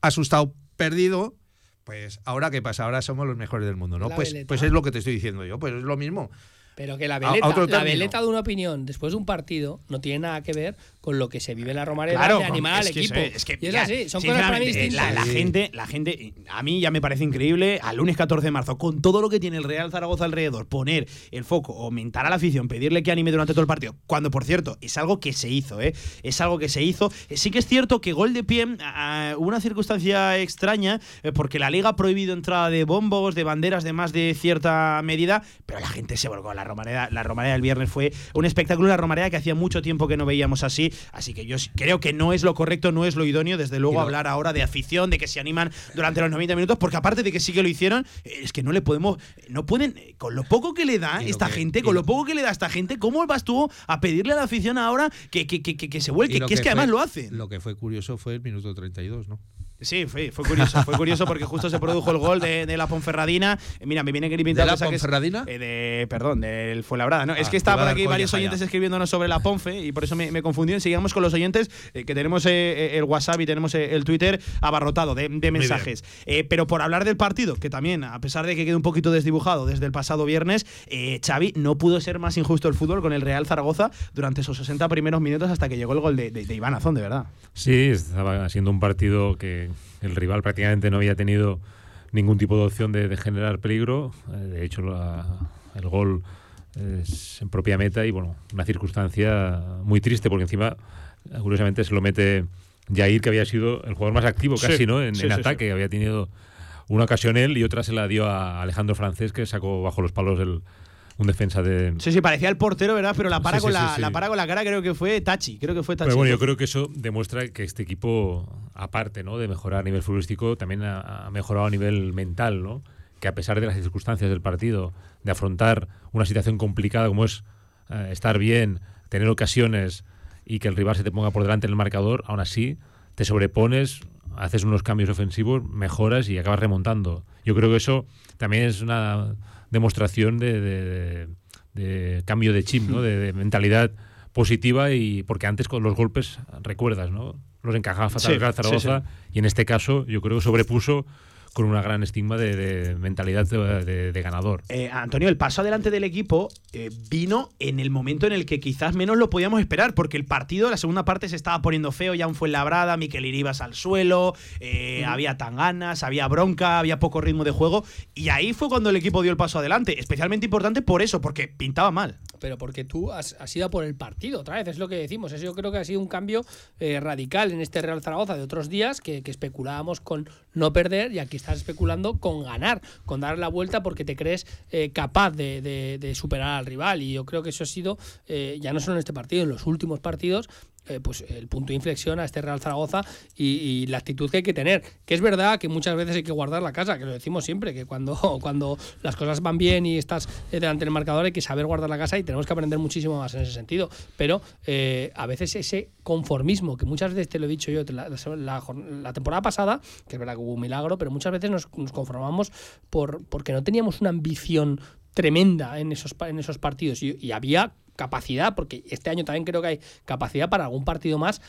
asustado, perdido, pues ahora qué pasa, ahora somos los mejores del mundo, ¿no? La Pues, veleta. pues es lo que te estoy diciendo yo, pues es lo mismo. Pero que la veleta, a la veleta de una opinión después de un partido no tiene nada que ver con lo que se vive en la Romareda Claro, de animar es al que equipo. eso es, es que, y es ya, así, son cosas para mí distintas. la, la gente, la gente, a mí ya me parece increíble, al lunes 14 de marzo, con todo lo que tiene el Real Zaragoza alrededor, poner el foco, aumentar a la afición, pedirle que anime durante todo el partido, cuando por cierto, es algo que se hizo, ¿eh? Es algo que se hizo. Eh, Sí que es cierto que gol de pie, ah, hubo una circunstancia extraña, eh, porque la liga ha prohibido entrada de bombos, de banderas de más de cierta medida, pero la gente se volcó. La Romareda, la Romareda del viernes fue un espectáculo, la Romareda que hacía mucho tiempo que no veíamos así, así que yo creo que no es lo correcto, no es lo idóneo, desde luego, hablar ahora de afición, de que se animan durante los 90 minutos, porque aparte de que sí que lo hicieron, es que no le podemos, no pueden, con lo poco que le da esta que- gente, con lo- poco que le da esta gente, ¿cómo vas tú a pedirle a la afición ahora que, que, que, que- se vuelque? Que es que fue- además lo hacen. Lo que fue curioso fue el minuto 32, ¿no? Sí, fue, fue curioso, fue curioso porque justo se produjo el gol de, de la Ponferradina. Eh, Mira, me viene que ¿De la Ponferradina? Eh, de, perdón, del Fuenlabrada, ¿no? es Ah, que te está iba a por dar aquí varios oyentes escribiéndonos sobre la Ponfe y por eso me, me confundí. Seguimos con los oyentes, eh, que tenemos eh, el WhatsApp y tenemos eh, el Twitter abarrotado de, de mensajes. Eh, pero por hablar del partido, que también, a pesar de que quede un poquito desdibujado desde el pasado viernes, eh, Xavi no pudo ser más injusto el fútbol con el Real Zaragoza durante esos 60 primeros minutos hasta que llegó el gol de, de, de Iván Azón, de verdad. Sí, estaba siendo un partido que el rival prácticamente no había tenido ningún tipo de opción de, de generar peligro. Eh, de hecho, la- el gol es en propia meta y bueno, una circunstancia muy triste porque encima, eh, curiosamente, se lo mete Jair, que había sido el jugador más activo Sí, casi, ¿no? En, sí, en sí, ataque, había tenido una ocasión él y otra se la dio a Alejandro Francés, que sacó bajo los palos el, un defensa de, Sí, sí, parecía el portero, ¿verdad? Pero la para, Sí, con, sí, la, sí, la para con la cara creo que fue Tachi. Creo que fue Tachi. Pero bueno, yo creo que eso demuestra que este equipo, aparte ¿no? de mejorar a nivel futbolístico, también ha, ha mejorado a nivel mental, ¿no? Que a pesar de las circunstancias del partido, de afrontar una situación complicada como es eh, estar bien, tener ocasiones y que el rival se te ponga por delante en el marcador, aún así te sobrepones, haces unos cambios ofensivos, mejoras y acabas remontando. Yo creo que eso también es una demostración de, de- de cambio de chip, ¿no? de, mentalidad positiva y porque antes con los golpes recuerdas, ¿no? Los encajaba fatal Sí, Zaragoza sí, y en este caso yo creo que sobrepuso con una gran estigma de, de mentalidad de, de- de ganador. Eh, Antonio, el paso adelante del equipo eh, vino en el momento en el que quizás menos lo podíamos esperar, porque el partido, la segunda parte se estaba poniendo feo, ya un fue labrada, Miquel Iribas al suelo, eh, había tanganas, había bronca, había poco ritmo de juego, y ahí fue cuando el equipo dio el paso adelante. Especialmente importante por eso, porque pintaba mal. Pero porque tú has, has ido por el partido otra vez, es lo que decimos. Eso yo creo que ha sido un cambio eh, radical en este Real Zaragoza de otros días que, especulábamos con no perder y aquí estás especulando con ganar, con dar la vuelta porque te crees eh, capaz de superar al rival. Y yo creo que eso ha sido, eh, ya no solo en este partido, en los últimos partidos, eh, pues el punto de inflexión a este Real Zaragoza y, la actitud que hay que tener. Que es verdad que muchas veces hay que guardar la casa, que lo decimos siempre, que cuando, cuando las cosas van bien y estás eh, delante del marcador hay que saber guardar la casa y tenemos que aprender muchísimo más en ese sentido. Pero eh, a veces ese conformismo, que muchas veces te lo he dicho yo, la, temporada pasada, que es verdad que hubo un milagro, pero muchas veces nos, conformamos por, porque no teníamos una ambición tremenda en esos, en esos partidos y había capacidad, porque este año también creo que hay capacidad para algún partido más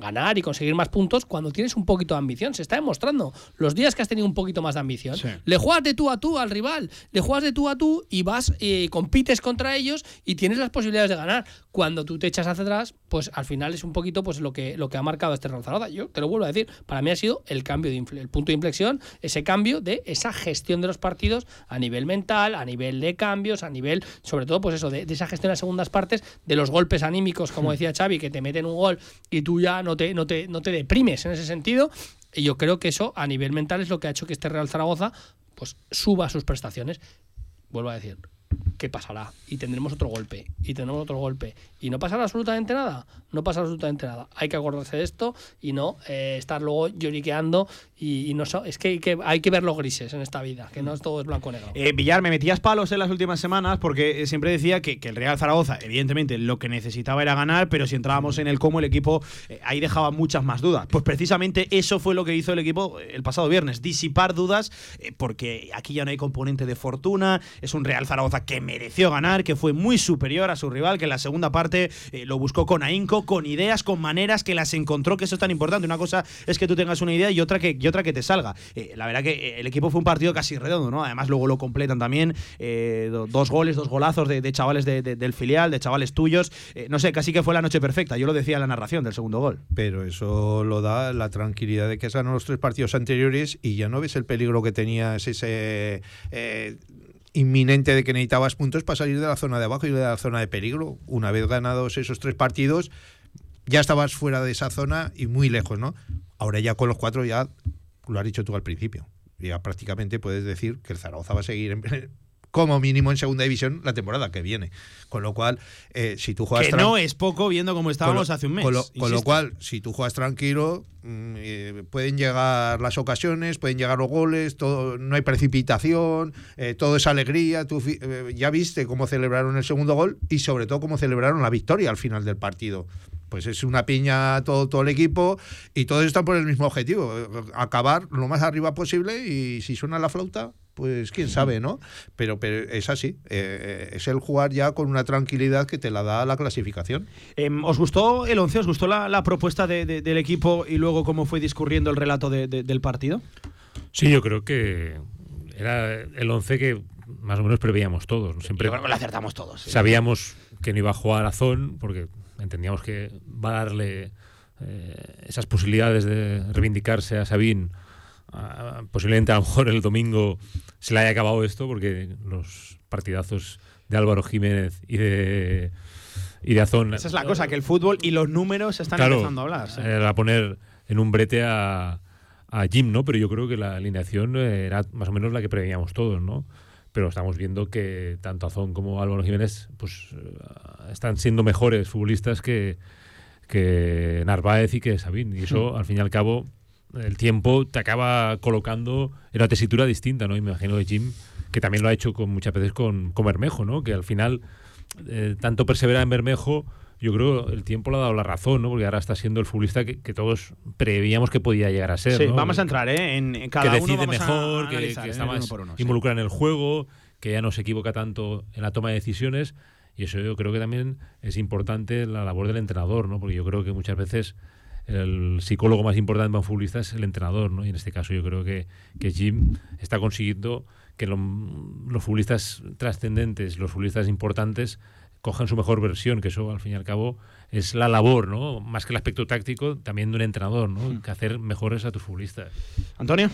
ganar y conseguir más puntos cuando tienes un poquito de ambición. Se está demostrando los días que has tenido un poquito más de ambición. Le juegas de tú a tú al rival, le juegas de tú a tú y vas y compites contra ellos y tienes las posibilidades de ganar. Cuando tú te echas hacia atrás, pues al final es un poquito pues lo que, lo que ha marcado este Zaragoza. Yo te lo vuelvo a decir, para mí ha sido el cambio de el punto de inflexión, ese cambio de esa gestión de los partidos a nivel mental, a nivel de cambios, a nivel, sobre todo, pues eso, de, esa gestión de las segundas partes, de los golpes anímicos, como decía Xavi, que te meten un gol y tú ya no te, no te, no te deprimes en ese sentido. Y yo creo que eso a nivel mental es lo que ha hecho que este Real Zaragoza pues suba sus prestaciones. Vuelvo a decir, ¿qué pasará? Y tendremos otro golpe, y tendremos otro golpe. ¿Y no pasará absolutamente nada? No pasará absolutamente nada. Hay que acordarse de esto y no eh, estar luego lloriqueando y, no es que hay, que hay que ver los grises en esta vida, que no todo es blanco negro. Eh, Villar, me metías palos en las últimas semanas porque eh, siempre decía que, el Real Zaragoza, evidentemente, lo que necesitaba era ganar, pero si entrábamos en el cómo, el equipo ahí dejaba muchas más dudas. Pues precisamente eso fue lo que hizo el equipo el pasado viernes, disipar dudas, porque aquí ya no hay componente de fortuna, es un Real Zaragoza que mereció ganar, que fue muy superior a su rival, que en la segunda parte eh, lo buscó con ahínco, con ideas, con maneras, que las encontró, que eso es tan importante. Una cosa es que tú tengas una idea y otra que, y otra que te salga. Eh, la verdad que eh, el equipo fue un partido casi redondo, ¿no? Además luego lo completan también, dos goles, dos golazos de, chavales del filial, de chavales tuyos. no sé, casi que fue la noche perfecta. Yo lo decía en la narración del segundo gol. Pero eso lo da la tranquilidad de que ganado los tres partidos anteriores y ya no ves el peligro que tenías ese inminente de que necesitabas puntos para salir de la zona de abajo y de la zona de peligro. Una vez ganados esos tres partidos, ya estabas fuera de esa zona y muy lejos, ¿no? Ahora ya con los cuatro ya lo has dicho tú al principio. Ya prácticamente puedes decir que el Zaragoza va a seguir en, como mínimo en segunda división la temporada que viene. Con lo cual, eh, si tú juegas. Que no es poco viendo cómo estábamos hace un mes. Con lo, cual, si tú juegas tranquilo, mm, eh, pueden llegar las ocasiones, pueden llegar los goles, todo, no hay precipitación, eh, todo es alegría. Tú ya viste cómo celebraron el segundo gol y sobre todo cómo celebraron la victoria al final del partido pues es una piña todo, todo el equipo y todos están por el mismo objetivo, acabar lo más arriba posible y si suena la flauta, pues quién sabe, ¿no? Pero, pero es así, eh, es el jugar ya con una tranquilidad que te la da la clasificación. Em, ¿Os gustó el 11? ¿Os gustó la, propuesta del equipo y luego cómo fue discurriendo el relato del partido? Sí, yo creo que era el 11 que más o menos preveíamos todos. Siempre lo acertamos todos. Sabíamos que no iba a jugar a Zon porque entendíamos que va a darle eh, esas posibilidades de reivindicarse a Sabín posiblemente a lo mejor el domingo se le haya acabado esto porque los partidazos de Álvaro Jiménez y de y de Azón. Esa es la cosa, que el fútbol y los números están empezando a hablar. Era poner en un brete a, a Jim, ¿no? Pero yo creo que la alineación era más o menos la que preveíamos todos, ¿no? Pero estamos viendo que tanto Azón como Álvaro Jiménez pues están siendo mejores futbolistas que, que Narváez y que Sabín. Y eso, hmm. al fin y al cabo, el tiempo te acaba colocando en una tesitura distinta, ¿no? me imagino de Jim, que también lo ha hecho con, muchas veces con, con Bermejo, ¿no? Que al final, eh, tanto persevera en Bermejo, yo creo el tiempo le ha dado la razón, ¿no? Porque ahora está siendo el futbolista que, todos prevíamos que podía llegar a ser. Sí, vamos a entrar, ¿eh? En, cada que decide mejor, que, está ¿eh? más involucrado en el juego, que ya no se equivoca tanto en la toma de decisiones. Y eso yo creo que también es importante la labor del entrenador, ¿no? Porque yo creo que muchas veces el psicólogo más importante para un futbolista es el entrenador, ¿no? Y en este caso yo creo que, que Jim está consiguiendo que los futbolistas trascendentes, los futbolistas importantes, cojan su mejor versión, que eso al fin y al cabo es la labor, ¿no? Más que el aspecto táctico, también de un entrenador, ¿no? Hmm. Que hacer mejores a tus futbolistas. Antonio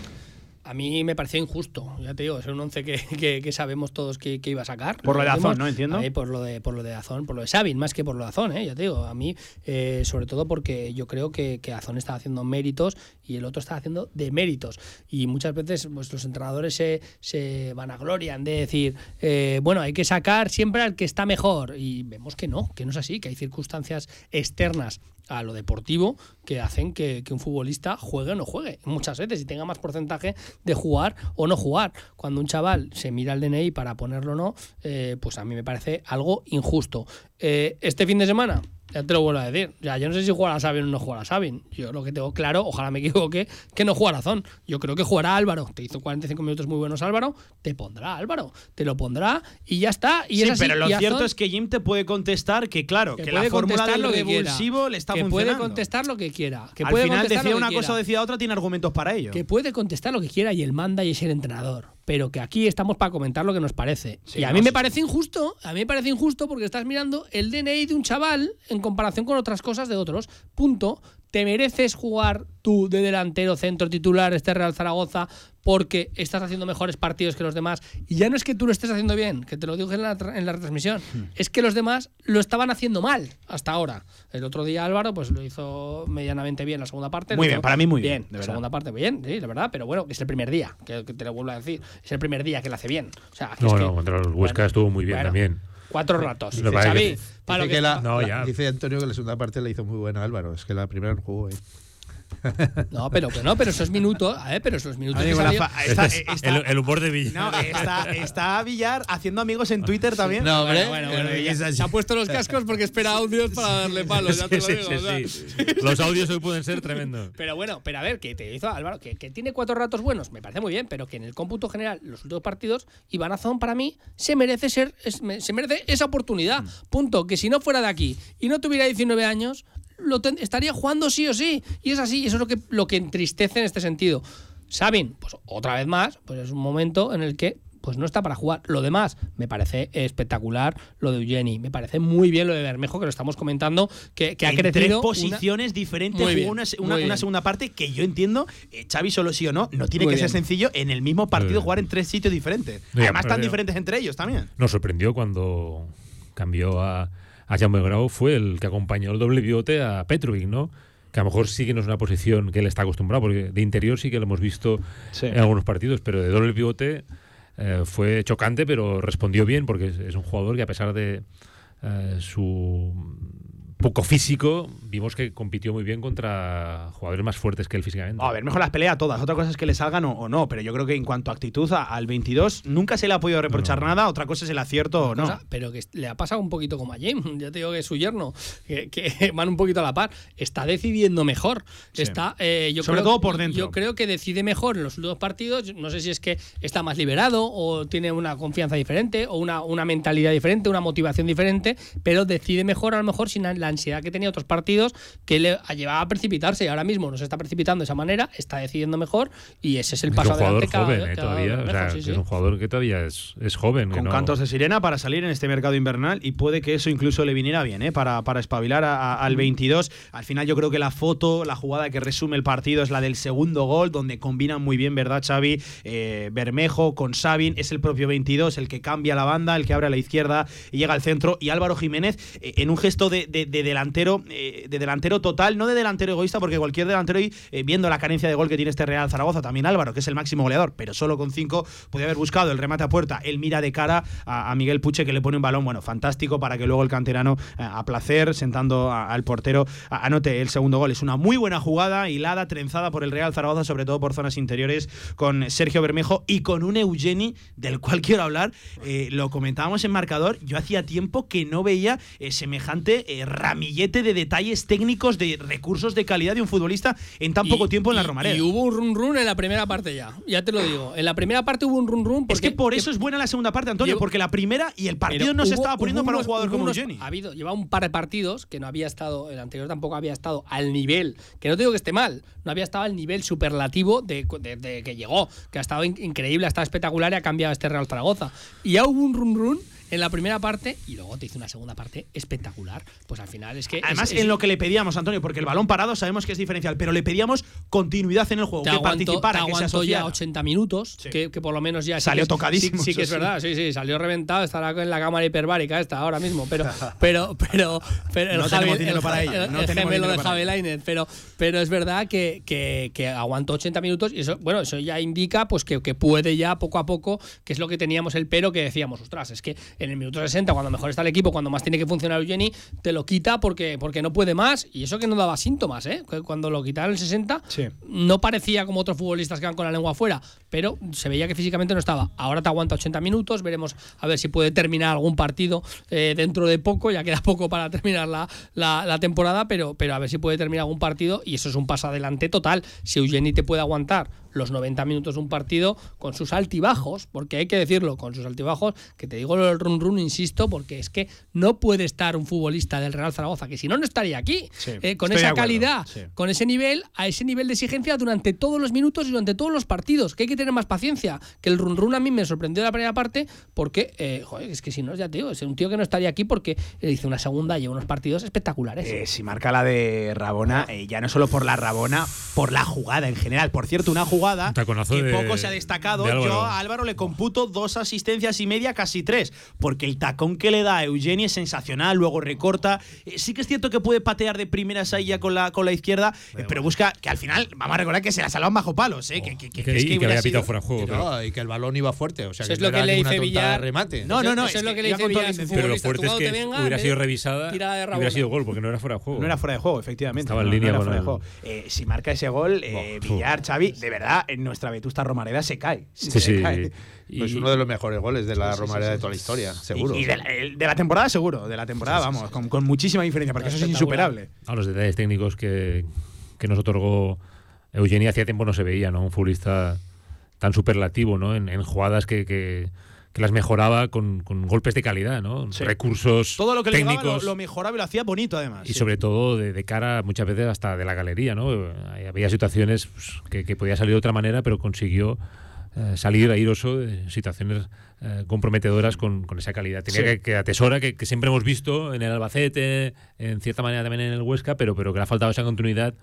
a mí me pareció injusto, ya te digo, es un once que, que, sabemos todos que, iba a sacar. Por lo, de Azón, ¿no? Entiendo. por, lo de, por lo de Azón, por lo de Sabin, más que por lo de Azón, ¿eh? ya te digo. A mí, eh, sobre todo porque yo creo que, que Azón está haciendo méritos y el otro está haciendo deméritos. Y muchas veces pues, los entrenadores se, se vanaglorian de decir, eh, bueno, hay que sacar siempre al que está mejor. Y vemos que no, que no es así, que hay circunstancias externas a lo deportivo que hacen que, un futbolista juegue o no juegue muchas veces y tenga más porcentaje de jugar o no jugar. Cuando un chaval se mira el DNI para ponerlo o no, eh, pues a mí me parece algo injusto. Eh, este fin de semana, Ya te lo vuelvo a decir. Ya, yo no sé si jugará Sabin o no jugará Sabin. Yo lo que tengo claro, ojalá me equivoque, que no jugará Zon. Yo creo que jugará Álvaro. Te hizo 45 minutos muy buenos Álvaro, te pondrá Álvaro. Te lo pondrá y ya está. Y sí, es así. pero lo Y cierto Zon- es que Jim te puede contestar que, claro, que, la fórmula del lo que quiera. revulsivo le está que funcionando. puede contestar lo que quiera. Que Al puede final decía que una quiera. cosa o decía otra, tiene argumentos para ello. Que puede contestar lo que quiera y él manda y es el entrenador. Pero que aquí estamos para comentar lo que nos parece. Sí, y a no, mí me sí. parece injusto, a mí me parece injusto porque estás mirando el DNI de un chaval en comparación con otras cosas de otros. Punto. ¿Te mereces jugar tú de delantero, centro titular, este Real Zaragoza, porque estás haciendo mejores partidos que los demás? Y ya no es que tú lo estés haciendo bien, que te lo dije en la, en la retransmisión, Hmm. es que los demás lo estaban haciendo mal hasta ahora. El otro día Álvaro pues lo hizo medianamente bien la segunda parte. Muy bien, hizo para mí muy bien, de La verdad. segunda parte bien, sí, la verdad, pero bueno, es el primer día, que, que te lo vuelvo a decir. Es el primer día que lo hace bien. O sea, No, es que- no, contra los Huesca bueno, estuvo muy bien bueno, también. Cuatro ratos. Lo Dice, Xavi, que- para que- que la- No, ya. dice Antonio que la segunda parte la hizo muy buena Álvaro. Es que la primera no jugó. ¿eh? No, pero que no, pero esos minutos, a ver, pero esos minutos. Que fa- está- Este es está- el, el humor de Villa. no, está, está Villar haciendo amigos en Twitter también. No, hombre. Bueno, bueno, Eh, se ha puesto los cascos porque espera audios para darle palos, ya te lo Sí, digo. sí, o sea. sí. Los audios hoy pueden ser tremendos. Pero bueno, pero a ver, que te hizo Álvaro, que, que tiene cuatro ratos buenos, me parece muy bien, pero que en el cómputo general, los últimos partidos, Iván Azón para mí se merece ser, se merece esa oportunidad. Punto. Que si no fuera de aquí y no tuviera 19 años, lo ten- estaría jugando sí o sí. Y es así, y eso es lo que, lo que entristece en este sentido. Sabin, pues otra vez más, pues es un momento en el que pues no está para jugar. Lo demás me parece espectacular, lo de Eugeni. Me parece muy bien lo de Bermejo, que lo estamos comentando, que, que ha en crecido. tres una- posiciones diferentes jugó una, segunda parte que yo entiendo eh, Xavi solo sí o no no tiene Muy que ser sencillo en el mismo partido jugar en tres sitios diferentes Ya, además tan ya. diferentes entre ellos también Nos sorprendió cuando cambió a, a Jaume Grau, fue el que acompañó el doble pivote a Petrovic, ¿no? Que a lo mejor sí que no es una posición que él está acostumbrado, porque de interior sí que lo hemos visto Sí. en algunos partidos, pero de doble pivote eh, fue chocante, pero respondió bien, porque es, es un jugador que a pesar de eh, su poco físico, vimos que compitió muy bien contra jugadores más fuertes que él físicamente. a ver mejor las pelea todas otra cosa es que le salgan o, o no pero yo creo que en cuanto a actitud a- al 22 nunca se le ha podido reprochar No, no. nada otra cosa es el acierto o no cosa, pero que le ha pasado un poquito como a James. Ya te digo que su yerno, que, que van un poquito a la par, está decidiendo mejor. Sí. Está, eh, yo Sobre creo- todo por dentro. Yo creo que decide mejor en los últimos partidos. No sé si es que está más liberado o tiene una confianza diferente o una, una mentalidad diferente, una motivación diferente, pero decide mejor a lo mejor sin la ansiedad que tenía otros partidos que le llevaba a precipitarse y ahora mismo no se está precipitando de esa manera, está decidiendo mejor y ese es el es paso un jugador adelante joven eh, todavía. O Bermejo, sea, sí, que sí. es un jugador que todavía es, es joven. que con no- cantos de sirena para salir en este mercado invernal y puede que eso incluso le viniera bien ¿eh? para, para espabilar a- a- al 22. Al final yo creo que la foto, la jugada que resume el partido es la del segundo gol, donde combinan muy bien, ¿verdad, Xavi? Eh, Bermejo con Sabin, es el propio 22 el que cambia la banda, el que abre a la izquierda y llega al centro. Y Álvaro Jiménez eh, en un gesto de, de- de delantero, eh, de delantero total, no de delantero egoísta, porque cualquier delantero hoy, eh, viendo la carencia de gol que tiene este Real Zaragoza, también Álvaro, que es el máximo goleador, pero solo con cinco, podía haber buscado el remate a puerta. Él mira de cara a, Miguel Puche, que le pone un balón, bueno, fantástico, para que luego el canterano, eh, a placer, sentando al portero, anote el segundo gol. Es una muy buena jugada, hilada, trenzada por el Real Zaragoza, sobre todo por zonas interiores, con Sergio Bermejo y con un Eugeni, del cual quiero hablar. Lo comentábamos en marcador, yo hacía tiempo que no veía semejante eh, ramillete de detalles técnicos, de recursos de calidad de un futbolista en tan Y- poco tiempo en la Romareda. Y hubo un run run en la primera parte ya. Ya te lo digo. En la primera parte hubo un run run. es que por eso es buena la segunda parte, Antonio, porque la primera y el partido no se estaba poniendo para un unos- jugador hubo como unos- Eugeni. Ha habido, lleva un par de partidos que no había estado, el anterior tampoco había estado al nivel, que no te digo que esté mal, no había estado al nivel superlativo de, de- de que llegó, que ha estado in- increíble, ha estado espectacular y ha cambiado este Real Zaragoza. Y ya hubo un run run en la primera parte y luego te hizo una segunda parte espectacular. Pues al final es que. Además, es- en lo que le pedíamos, Antonio, porque el balón parado sabemos que es diferencial, pero le pedíamos continuidad en el juego, te que aguantó, participara, te que se aguantó ya asociara. 80 minutos, Sí. que, que por lo menos ya Salió tocadísimo, Sí, sí que es verdad, sí, sí, salió reventado, estará en la cámara hiperbárica esta ahora mismo, pero pero pero, pero el No Javi- tenemos dinero el- para ello, el- no el gemelo de Javi. Lainez, pero pero es verdad que, que, que aguantó 80 minutos y eso bueno, eso ya indica pues que, que puede ya poco a poco, que es lo que teníamos el pero que decíamos, ostras, es que en el minuto 60, cuando mejor está el equipo, cuando más tiene que funcionar Eugeni, te lo quita porque, porque no puede más. Y eso que no daba síntomas, ¿eh? Cuando lo quitaron en el 60, no parecía como otros futbolistas que van con la lengua afuera, pero se veía que físicamente no estaba. Ahora te aguanta 80 minutos, veremos a ver si puede terminar algún partido eh, dentro de poco, ya queda poco para terminar la, la, temporada, pero, pero a ver si puede terminar algún partido y eso es un paso adelante total. Si Eugeni te puede aguantar los 90 minutos de un partido con sus altibajos, porque hay que decirlo, con sus altibajos, que te digo del run run, insisto, porque es que no puede estar un futbolista del Real Zaragoza, que si no, no estaría aquí, eh, con esa calidad, con ese nivel, a ese nivel de exigencia durante todos los minutos y durante todos los partidos, que hay que tener más paciencia, que el run run a mí me sorprendió la primera parte, porque, eh, joder, es que si no, ya te digo, es un tío que no estaría aquí porque hizo una segunda y unos partidos espectaculares. Eh, si marca la de Rabona, ya no solo por la Rabona, por la jugada en general. Por cierto, una jugada que poco se ha destacado. Yo a Álvaro le computo dos asistencias y media, casi tres, porque el tacón que le da a Eugeni es sensacional, luego recorta. Eh, sí que es cierto que puede patear de primeras ahí ya con la, con la izquierda, eh, pero busca que al final, vamos a recordar que se la salvan bajo palos, ¿eh? que, que, que, que, había pitado fuera de juego. y que el balón iba fuerte, o sea, que es lo que le dice Villar. remate. No, no, no. Eso es lo que le dice Villar. Pero lo fuerte es que hubiera sido revisada, hubiera sido gol, porque no era fuera de juego. No era fuera de juego, efectivamente. Estaba en línea con el... Si marca ese gol, Villar, Xavi, de verdad, nuestra Vetusta Romareda se cae. sí, sí. es uno de los mejores goles de la Romareda de toda la historia, seguro. Y, de, la, temporada, seguro. De la temporada, vamos, con, muchísima diferencia, porque eso es insuperable. A los detalles técnicos que, nos otorgó Eugenia hacía tiempo no se veía, ¿no? Un futbolista tan superlativo, ¿no? En, jugadas que, las mejoraba con, golpes de calidad, ¿no? Recursos Todo lo que técnicos. Le lo, mejoraba y lo hacía bonito, además. Y sobre todo de, cara, muchas veces, hasta de la galería, ¿no? Había situaciones pues, que, podía salir de otra manera, pero consiguió eh, salir airoso de situaciones eh, comprometedoras con, esa calidad. Tenía que, atesora, que, siempre hemos visto en el Albacete, en cierta manera también en el Huesca, pero, pero que le ha faltado esa continuidad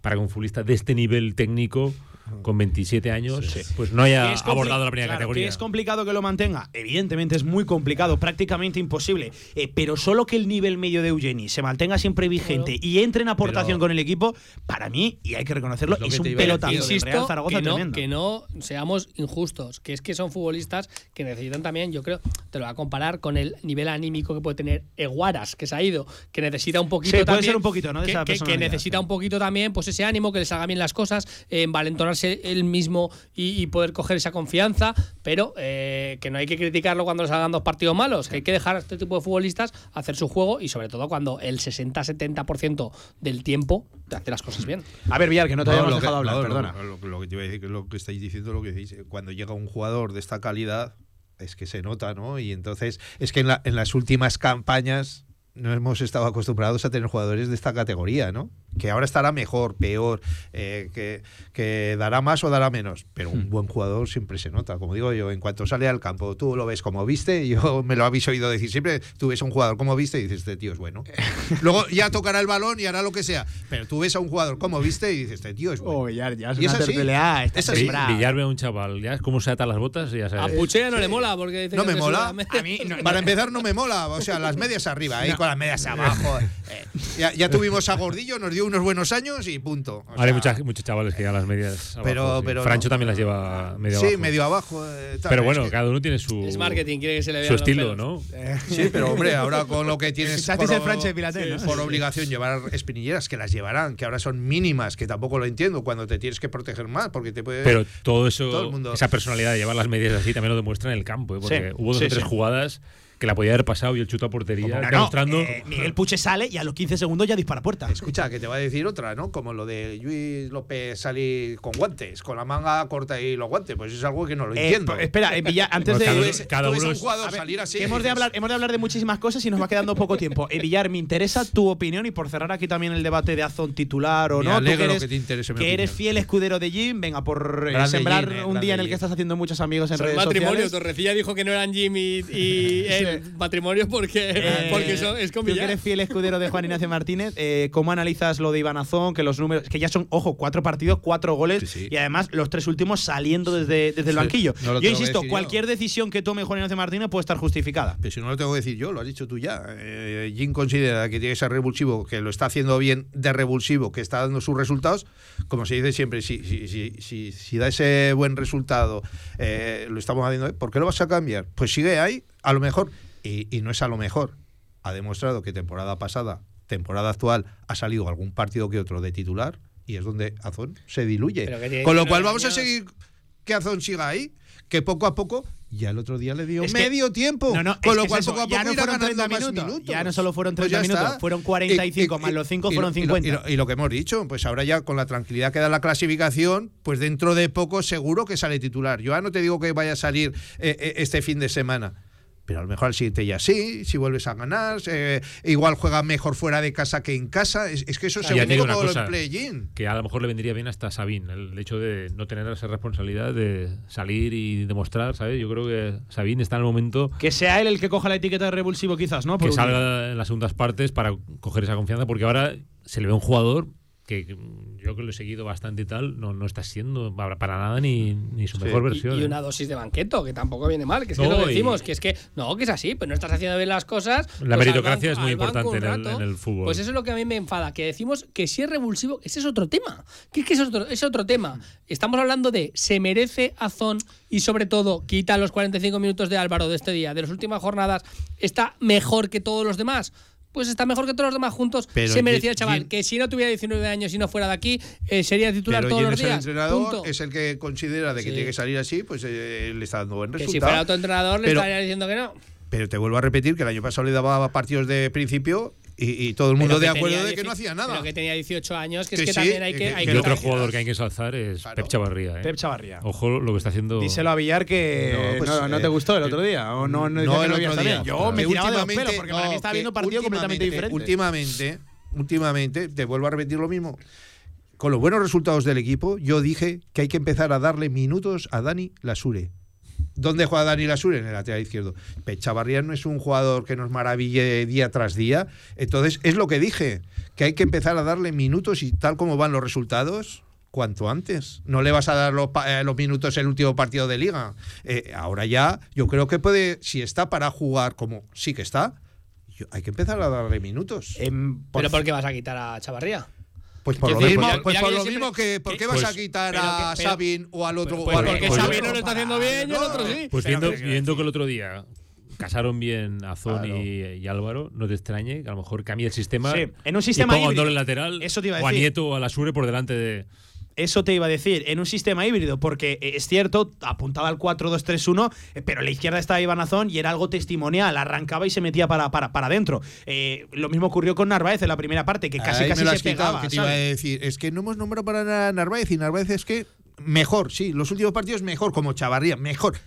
para que un futbolista de este nivel técnico con 27 años, pues no haya abordado la primera categoría. Que es complicado que lo mantenga. Evidentemente es muy complicado, prácticamente imposible. Eh, pero solo que el nivel medio de Eugeni se mantenga siempre vigente y entre en aportación con el equipo, para mí, y hay que reconocerlo, es, un pelotazo Insisto, Real Zaragoza que no, que no seamos injustos, que es que son futbolistas que necesitan también, yo creo, te lo voy a comparar con el nivel anímico que puede tener Eguaras, que se ha ido, que necesita un poquito sí, puede ser un poquito, ¿no? que, que, necesita un poquito también, pues ese ánimo, que les haga bien las cosas, en valentonar él mismo y, poder coger esa confianza, pero eh, que no hay que criticarlo cuando les hagan dos partidos malos, que hay que dejar a este tipo de futbolistas hacer su juego y sobre todo cuando el 60-70% del tiempo te hace las cosas bien. A ver, Villar, que no te hayamos dejado hablar, perdona. Lo, que te iba a decir, que lo que estáis diciendo, lo que decís, cuando llega un jugador de esta calidad, es que se nota, ¿no? Y entonces, es que en, en las últimas campañas no hemos estado acostumbrados a tener jugadores de esta categoría, ¿no? Que ahora estará mejor, peor, eh, que, que, dará más o dará menos. Pero un hmm. buen jugador siempre se nota. Como digo yo, en cuanto sale al campo, tú lo ves como viste, yo me lo habéis oído decir siempre, tú ves a un jugador como viste y dices, este tío es bueno. Luego ya tocará el balón y hará lo que sea. Pero tú ves a un jugador como viste y dices, este tío es bueno. Oh, ya, ya es y es así. Pelea, es así. Villar ve a un chaval, ya cómo se ata las botas y ya A Puchea no le mola porque No me mola. A mí, Para empezar, no me mola. O sea, las medias arriba, ahí con las medias abajo. Eh, ya, ya tuvimos a Gordillo, nos dio unos buenos años y punto. hay muchos chavales que ya las medias. pero, pero Francho también las lleva medio sí, abajo. medio abajo. Eh, pero bueno, cada uno tiene su. Es marketing, quiere que se le vea Su estilo, ¿no? sí, pero hombre, ahora con lo que tienes. por, el Francho de por obligación llevar espinilleras, que las llevarán, que ahora son mínimas, que tampoco lo entiendo, cuando te tienes que proteger más, porque te puede. Pero todo eso, esa personalidad de llevar las medias así también lo demuestra en el campo, ¿eh? porque hubo dos o tres jugadas que la podía haber pasado y el chuto a portería demostrando. Eh, Miguel Puche sale y a los 15 segundos ya dispara puerta. Escucha, que te va a decir otra, ¿no? Como lo de Luis López salir con guantes, con la manga corta y los guantes. Pues es algo que no lo eh, entiendo. espera, eh, antes de. Cada, uno es, salir así. hemos, de hablar, hemos de hablar de muchísimas cosas y nos va quedando poco tiempo. Villar, me interesa tu opinión y por cerrar aquí también el debate de Azón titular o no. que eres, que, te interese que eres fiel escudero de Jim, venga, por sembrar un día en el que estás haciendo muchos amigos en redes matrimonio, sociales. Torrecilla dijo que no eran Jim y, y el matrimonio porque, eh, porque eso es como Tú que eres fiel escudero de Juan Ignacio Martínez, eh, ¿cómo analizas lo de Iván Azón? Que los números, que ya son, ojo, cuatro partidos, cuatro goles y además los tres últimos saliendo desde, desde el banquillo. yo insisto, cualquier decisión que tome Juan Ignacio Martínez puede estar justificada. Pero si no lo tengo que decir yo, lo has dicho tú ya. Eh, Jim considera que tiene que ser revulsivo, que lo está haciendo bien de revulsivo, que está dando sus resultados. Como se dice siempre, si, si, si, si da ese buen resultado, lo estamos haciendo, ¿por qué lo vas a cambiar? Pues sigue ahí, a lo mejor y, y no es a lo mejor. Ha demostrado que temporada pasada, temporada actual, ha salido algún partido que otro de titular y es donde Azón se diluye. Con lo 19 cual vamos a seguir que Azón siga ahí, que poco a poco, ya el otro día le dio Es que- medio tiempo. No, no, con lo cual es poco a ya poco no irá fueron 30 ganando más minutos, minutos. ya no solo fueron Pues 30 ya está. minutos, fueron 45 más los cinco y fueron y y 50. y lo que hemos dicho, pues ahora ya con la tranquilidad que da la clasificación, pues dentro de poco seguro que sale titular. Yo ya no te digo que vaya a salir eh, eh, este fin de semana. Pero a lo mejor al siguiente ya sí, si vuelves a ganar, eh, igual juega mejor fuera de casa que en casa. Es, es que eso digo como una el play-in. que a lo mejor le vendría bien hasta a Sabín, el hecho de no tener esa responsabilidad de salir y demostrar, ¿sabes? Yo creo que Sabín está en el momento Que sea él el que coja la etiqueta de revulsivo, quizás, ¿no? Por que un- salga en las segundas partes para coger esa confianza, porque ahora se le ve un jugador que mm, yo que lo he seguido bastante y tal, no, no está siendo para nada ni, ni su Sí. mejor versión. y ¿eh? una dosis de banqueto, que tampoco viene mal, que es que No, lo y- decimos, que es que no, que es así, pues no estás haciendo bien las cosas. La pues meritocracia es muy importante en el- rato. en el fútbol. Pues eso es lo que a mí me enfada, que decimos que si es revulsivo, ese es otro tema. Que es que es otro, es otro tema. Estamos hablando de se merece Azón y sobre todo quita los 45 minutos de Álvaro de este día, de las últimas jornadas, está mejor que todos los demás. Pues está mejor que todos los demás juntos. Pero se merecía el chaval. Que si no tuviera 19 años y no fuera de aquí, eh, sería titular Pero todos los es el días. entrenador, Punto. es el que considera de que Sí. tiene que salir así, pues eh, le está dando buen Que si resultado. fuera otro entrenador le estaría diciendo que no. Pero te vuelvo a repetir que el año pasado le daba partidos de principio y, y todo el mundo Pero de acuerdo tenía de que no hacía nada. Pero que tenía 18 años, que, Que es que sí, también hay que- que. que- hay que otro jugador que hay que ensalzar es Claro. Pep Chavarría. ¿eh? Pep Chavarría. Ojo lo que está haciendo. Díselo a Villar que No, pues, no, no te eh, gustó el otro día. O no, no, No, el otro día. Yo me Que tiraba de los últimamente- pelos porque para mí estaba viendo partido completamente diferente. Últimamente, últimamente, te vuelvo a repetir lo mismo. Con los buenos resultados del equipo, yo dije que hay que empezar a darle minutos a Dani Lasure. ¿Dónde juega Dani Lasure? En el lateral izquierdo. Pechavarría no es un jugador que nos maraville día tras día. Entonces, es lo que dije, que hay que empezar a darle minutos y tal como van los resultados, cuanto antes. No le vas a dar los, eh, los minutos el último partido de liga. Eh, ahora ya, yo creo que puede, si está para jugar como sí que está, yo- hay que empezar a darle minutos. Por- Pero ¿por qué vas a quitar a Chavarría? Pues por lo mismo, pues por que lo yo mismo siempre- que ¿por qué vas pues- a quitar a Sabin o al otro Pues porque Pues no lo está haciendo bien y el otro sí. Pues viendo, que- el otro día casaron bien Azón Claro. y, y Álvaro, no te extrañe que a lo mejor cambie el sistema. Sí, en un sistema y ponga un híbrido. doble lateral Eso te iba a o a decir. Nieto o a la Sure por delante de. Eso te iba a decir, en un sistema híbrido, porque eh, es cierto, apuntaba al 4-2-3-1, eh, pero la izquierda estaba Iván Azón y era algo testimonial, arrancaba y se metía para, para, para adentro. Eh, lo mismo ocurrió con Narváez en la primera parte, que casi Ahí casi me lo se quitado, pegaba. que te iba a decir. Es que no hemos nombrado para Narváez y Narváez es que mejor, sí, los últimos partidos mejor, como Chavarría, mejor,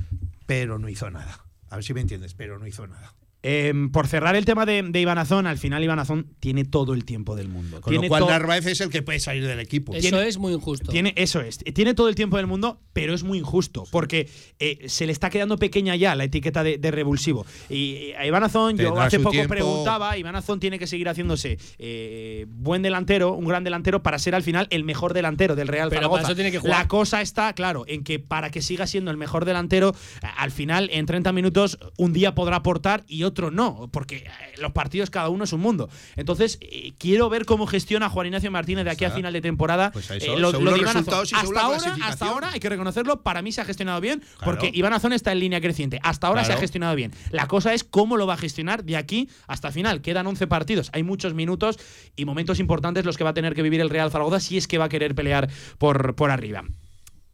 pero no hizo nada. A ver si me entiendes, pero no hizo nada. Em, por cerrar el tema de, de Iván Azón, al final Iván Azón tiene todo el tiempo del mundo. Con tiene lo cual Narváez es el que puede salir del equipo. Eso Tiene- es muy injusto. Tiene, eso es, tiene todo el tiempo del mundo, pero es muy injusto, porque eh, se le está quedando pequeña ya la etiqueta de, de revulsivo. Y a Iván Azón, yo hace poco tiempo. preguntaba, Iván Azón tiene que seguir haciéndose eh, buen delantero, un gran delantero, para ser al final el mejor delantero del Real Pero Zaragoza. para eso tiene que jugar. La cosa está, claro, en que para que siga siendo el mejor delantero, al final, en 30 minutos, un día podrá aportar y otro no, porque eh, los partidos cada uno es un mundo. Entonces, eh, quiero ver cómo gestiona Juan Ignacio Martínez de aquí a final de temporada. Pues eh, lo, de Iván Azón. hasta ahora, hasta ahora, hay que reconocerlo, para mí se ha gestionado bien, Claro. porque Iván Azón está en línea creciente. Hasta ahora se ha gestionado bien. La cosa es cómo lo va a gestionar de aquí hasta final. Quedan 11 partidos, hay muchos minutos y momentos importantes los que va a tener que vivir el Real Zaragoza si es que va a querer pelear por, por arriba.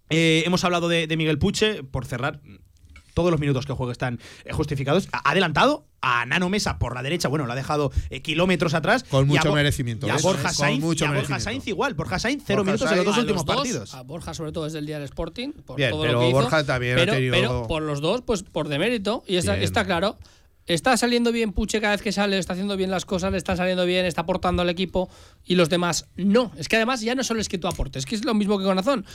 Eh, hemos hablado de, de Miguel Puche, por cerrar. Todos los minutos que juega están eh, justificados. Ha adelantado a Nano Mesa por la derecha, bueno, lo ha dejado eh, kilómetros atrás. Con Y a mucho merecimiento, Y a. Borja Sainz, mucho y a Borja merecimiento. Sainz igual. Borja Sainz, cero Borja minutos en los dos últimos dos, partidos. A Borja, sobre todo, desde el día del Sporting. Por Bien, todo pero lo que hizo. Borja también ha pero, tenido- pero por los dos, pues por demérito. Y está, está claro. Está saliendo bien Puche cada vez que sale, está haciendo bien las cosas, le están saliendo bien, está aportando al equipo y los demás no. Es que además ya no solo es que tú aportes, es que es lo mismo que con Azón.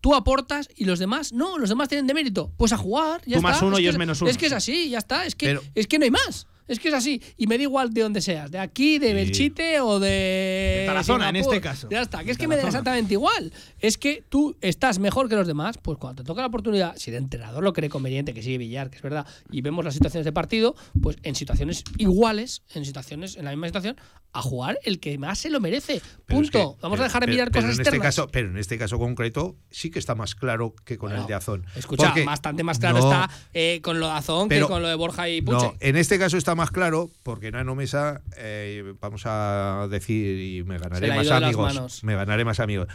Tú aportas y los demás no, los demás tienen demérito. Pues a jugar, ya Tú está. más uno es y es menos uno. Es que es así, ya está. Es que, Pero- es que no hay más. Es que es así. Y me da igual de donde seas. De aquí, de Belchite o de. De Tarazona, en este caso. Ya está. Que es que me da exactamente igual. Es que tú estás mejor que los demás. Pues cuando te toca la oportunidad, si el entrenador lo cree conveniente, que sigue Villar, que es verdad, y vemos las situaciones de partido, pues en situaciones iguales, en situaciones, en la misma situación, a jugar el que más se lo merece. Es Punto. que- Vamos pero- a dejar de pero- mirar pero cosas en este caso, pero en este caso concreto sí que está más claro que con Bueno, el de Azón. Escucha, Porque- bastante más claro No, está eh, con lo de Azón pero- que con lo de Borja y Puche. No, en este caso está más claro porque Nano Mesa, eh, vamos a decir, y me ganaré más amigos. Me ganaré más amigos.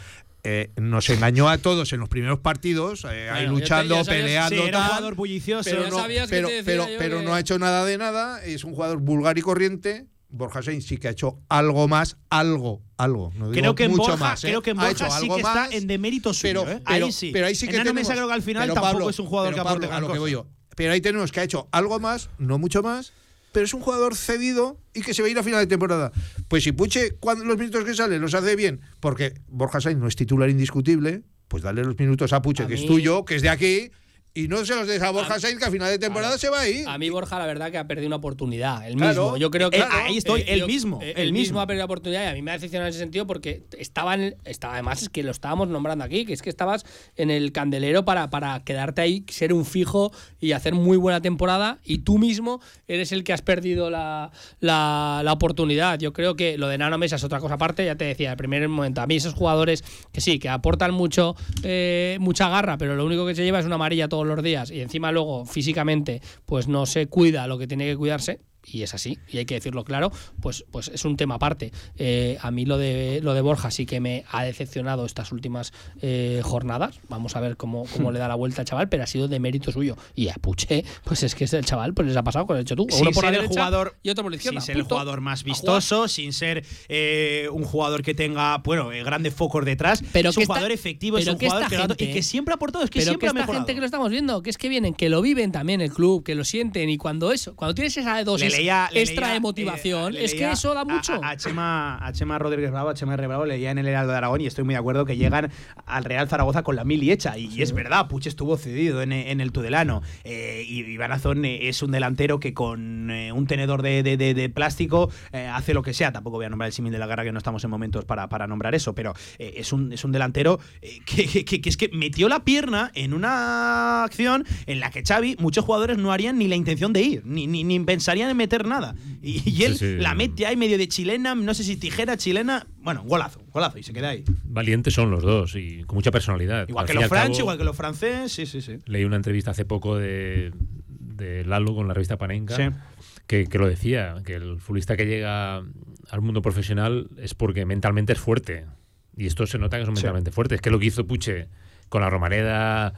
Eh, nos engañó a todos en los primeros partidos, eh, ahí Bueno, luchando, peleando. Sí, era un tal, jugador bullicioso. Pero no- pero, pero, pero que- ha hecho nada de nada, es un jugador vulgar y corriente. Borja Sainz sí que ha hecho algo más, algo, algo. No digo Creo que mucho Borja, más, ¿eh? creo que en Ha Borja sí que está en demérito suyo. pero, ¿eh? pero- ahí sí. pero ahí sí que tenemos- Mesa creo que al final pero, tampoco Pablo, es un jugador que aporte Pablo, a gran lo que cosa. voy yo. Pero ahí tenemos que ha hecho algo más, no mucho más, pero es un jugador cedido y que se va a ir a final de temporada. Pues si Puche, cuando los minutos que sale los hace bien, porque Borja Sainz no es titular indiscutible, pues dale los minutos a Puche, A que es tuyo, que es de aquí, y no se los des a Borja Sainz, que a final de temporada se va a ir. A mí Borja la verdad que ha perdido una oportunidad, el Claro. mismo. Yo creo que Eh, ahí estoy, el yo- mismo, eh, el el mismo. mismo ha perdido la oportunidad y a mí me ha decepcionado en ese sentido porque estaba, en- estaba además es que lo estábamos nombrando aquí, que es que estabas en el candelero para, para quedarte ahí, ser un fijo y hacer muy buena temporada y tú mismo eres el que has perdido la, la- la oportunidad. Yo creo que lo de Nano Mesa es otra cosa aparte, ya te decía, el primer momento, a mí esos jugadores que sí, que aportan mucho, eh, mucha garra, pero lo único que se lleva es una amarilla todos los días y encima luego físicamente pues no se cuida lo que tiene que cuidarse y es así, y hay que decirlo claro, pues, pues es un tema aparte. Eh, a mí lo de, lo de Borja sí que me ha decepcionado estas últimas eh, jornadas. Vamos a ver cómo, cómo le da la vuelta al chaval, pero ha sido de mérito suyo. Y a Puche, pues es que es el chaval, pues les ha pasado con el hecho tú. sin Uno por la ser el derecha jugador y otro por la izquierda. sin ser el jugador más vistoso sin ser eh, un jugador que tenga bueno eh, grandes focos detrás Pero es un esta- jugador efectivo es un que jugador gente- y que siempre ha aportado es que pero siempre que ha esta mejorado gente que lo estamos viendo, que es que vienen, que lo viven también el club, que lo sienten y cuando eso, cuando tienes esa dosis Le leía- le extra leía, de motivación, eh, le es que eso da mucho. A, a Chema, a Chema Rodríguez Bravo, a Chema R. Bravo, leía en el Heraldo de Aragón y estoy muy de acuerdo que llegan al Real Zaragoza con la mili hecha. Y, es verdad, Puch estuvo cedido en, en el Tudelano. Eh, y Iván Azón eh, es un delantero que con eh, un tenedor de, de- de- de plástico eh, hace lo que sea. Tampoco voy a nombrar el símil de la guerra, que no estamos en momentos para, para nombrar eso, pero eh, es, un, es un delantero que, que- que- que es que metió la pierna en una acción en la que Xavi, muchos jugadores no harían ni la intención de ir, ni, ni, ni pensarían en meter nada. Y, y él Sí, sí. la mete ahí medio de chilena, no sé si tijera chilena, bueno, golazo, golazo, y se queda ahí. Valientes son los dos y con mucha personalidad. Igual Al que los cabo, igual que los franceses, sí, sí, sí. Leí una entrevista hace poco de, de Lalo con la revista Panenka. Sí. Que, que lo decía, que el futbolista que llega al mundo profesional es porque mentalmente es fuerte. Y esto se nota que son mentalmente fuertes. Que lo que hizo Puche con la Romareda,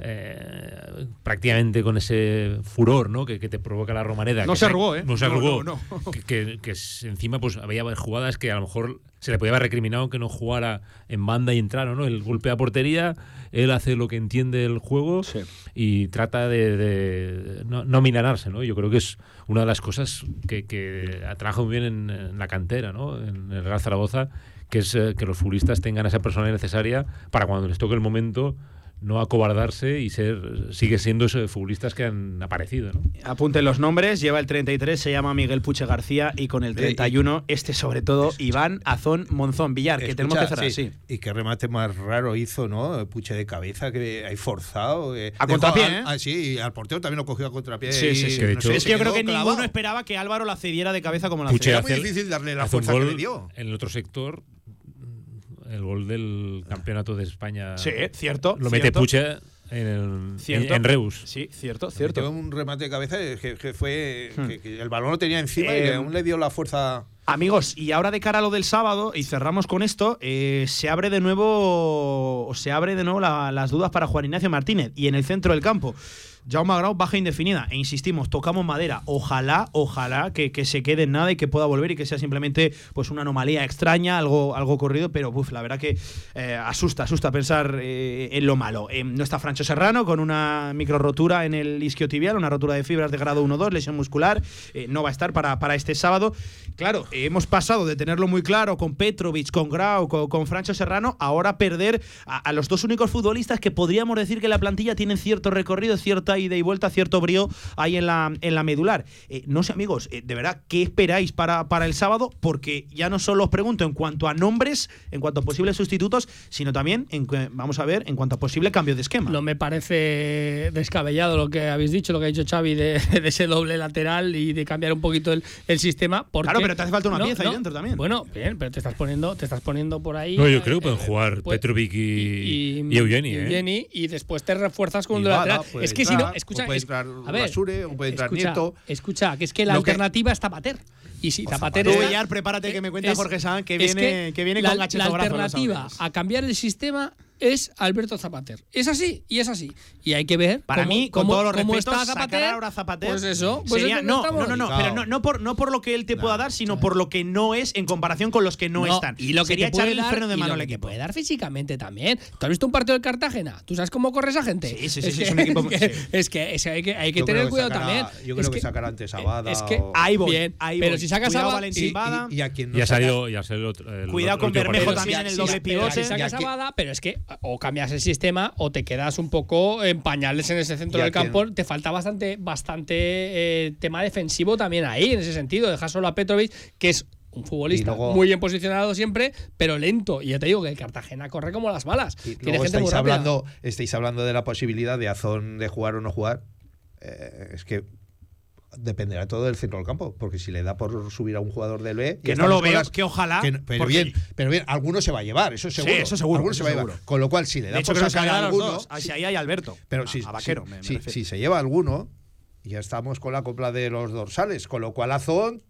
eh, prácticamente con ese furor ¿no? que, que te provoca la Romareda. No que se arrugó, ¿eh? No se No, arrugó. no, no. Que, que- que encima pues había jugadas que a lo mejor se le podía haber recriminado que no jugara en banda y entrar, ¿no? Él golpea portería, él hace lo que entiende el juego Sí. y trata de, de no, no milanarse, ¿no? Yo creo que es una de las cosas que, que trabaja muy bien en, en la cantera, ¿no? En el Real Zaragoza, que es eh, que los futbolistas tengan esa personalidad necesaria para cuando les toque el momento no acobardarse y ser sigue siendo esos futbolistas que han aparecido, ¿no? Apunten los nombres, lleva el 33, se llama Miguel Puche García y con el 31, este sobre todo, Iván Azón Monzón Villar, que tenemos que cerrar, sí. Y qué remate más raro hizo, ¿no? Puche de cabeza, que hay forzado. eh, A contrapié, al- ¿eh? ah, sí, y al portero también lo cogió a contrapié. Sí, y, sí, sí. Que de no hecho- sé, Es que yo creo que clavado. ninguno esperaba que Álvaro la cediera de cabeza como la Puche cedió. Era muy difícil darle la fuerza que le dio. En el otro sector, el gol del campeonato de España Sí, cierto. lo mete cierto. Puche en, el, Cierto. en, en Reus. Sí, cierto, Metió cierto. un remate de cabeza que, que fue. Hmm. Que, que el balón lo tenía encima y Eh, que aún le dio la fuerza. Amigos, y ahora de cara a lo del sábado, y cerramos con esto, eh, se abre de nuevo, se abre de nuevo la- las dudas para Juan Ignacio Martínez. Y en el centro del campo, Jaume Grau, baja indefinida. E insistimos, tocamos madera. Ojalá, ojalá que, que se quede en nada y que pueda volver y que sea simplemente pues una anomalía extraña, algo, algo corrido, pero uf, la verdad que eh, asusta, asusta pensar eh, en lo malo. Eh, no está Francho Serrano con una micro rotura en el isquiotibial, una rotura de fibras de grado 1-2, lesión muscular. Eh, no va a estar para, para este sábado. Claro, hemos pasado de tenerlo muy claro con Petrovic, con Grau, con, Francho Serrano, ahora perder a, a los dos únicos futbolistas que podríamos decir que la plantilla tienen cierto recorrido, cierta cierta ida y vuelta, cierto brío ahí en la, en la medular. Eh, no sé, amigos, eh, de verdad, ¿qué esperáis para, para el sábado? Porque ya no solo os pregunto en cuanto a nombres, en cuanto a posibles sustitutos, sino también, en, vamos a ver, en cuanto a posible cambio de esquema. No me parece descabellado lo que habéis dicho, lo que ha dicho Xavi de, de ese doble lateral y de cambiar un poquito el, el sistema. Porque, Claro, pero te hace falta una pieza ahí dentro también. Bueno, bien, pero te estás poniendo, te estás poniendo por ahí. No, yo creo que eh, pueden jugar pues- Petrovic y, y Eugeni, ¿eh? Eugeni, y después te refuerzas con un Y lateral. puede Es que si no, escucha, o puede es- entrar a ver, Basure, o puede entrar escucha, Nieto. Escucha, que es que la Lo que- alternativa está Pater. Y si Zapater Tú, Villar, prepárate que me cuenta es- Jorge Sanz que es viene, que, viene la, con la los alternativa a cambiar el sistema es Alberto Zapater. Es así y es así. Y hay que ver Para cómo- mí, con cómo- todos los cómo respetos, está sacar Zapater. ahora a Zapater Pues eso, pues sería- no, no, no, no, pero no, no por, no por lo que él te pueda dar, sino por lo que no es en comparación con los que no, están. Y lo que sería te puede echarle el dar, freno de y mano lo al equipo. puede dar físicamente también. ¿Tú has visto un partido del Cartagena? ¿Tú sabes cómo corre esa gente? Sí, sí, sí, es sí, que, es un equipo- es que, sí. es que- es que hay que, hay que Yo tener cuidado sacará- también. yo Es creo que sacará antes a Bada Es que o- Ahí voy, bien, ahí pero si sacas a Bada-. Y, ha salido, el, el- Cuidado el con Bermejo también en el doble pivote. si sacas a Bada, pero es que o cambias el sistema o te quedas un poco en pañales en ese centro Ya del campo. Te falta bastante, bastante eh, tema defensivo también ahí, en ese sentido. Dejas solo a Petrovic, que es un futbolista luego- muy bien posicionado siempre, pero lento. Y ya te digo que el Cartagena corre como las balas. Y Tiene luego gente muy estáis hablando, estáis hablando de la posibilidad de Azón de jugar o no jugar. Eh, es que dependerá todo del centro del campo, porque si le da por subir a un jugador del B, Que no lo veo, que ojalá. que no- pero porque- bien, pero bien, alguno se va a llevar, eso seguro. eso seguro, Alguno eso se va a llevar. seguro. Con lo cual, si le De da hecho, por se sacar a alguno, dos. Ahí ahí hay Alberto. pero a, si, a Vaquero, si- me- si- si se lleva alguno, ya estamos con la copla de los dorsales, con lo cual Azón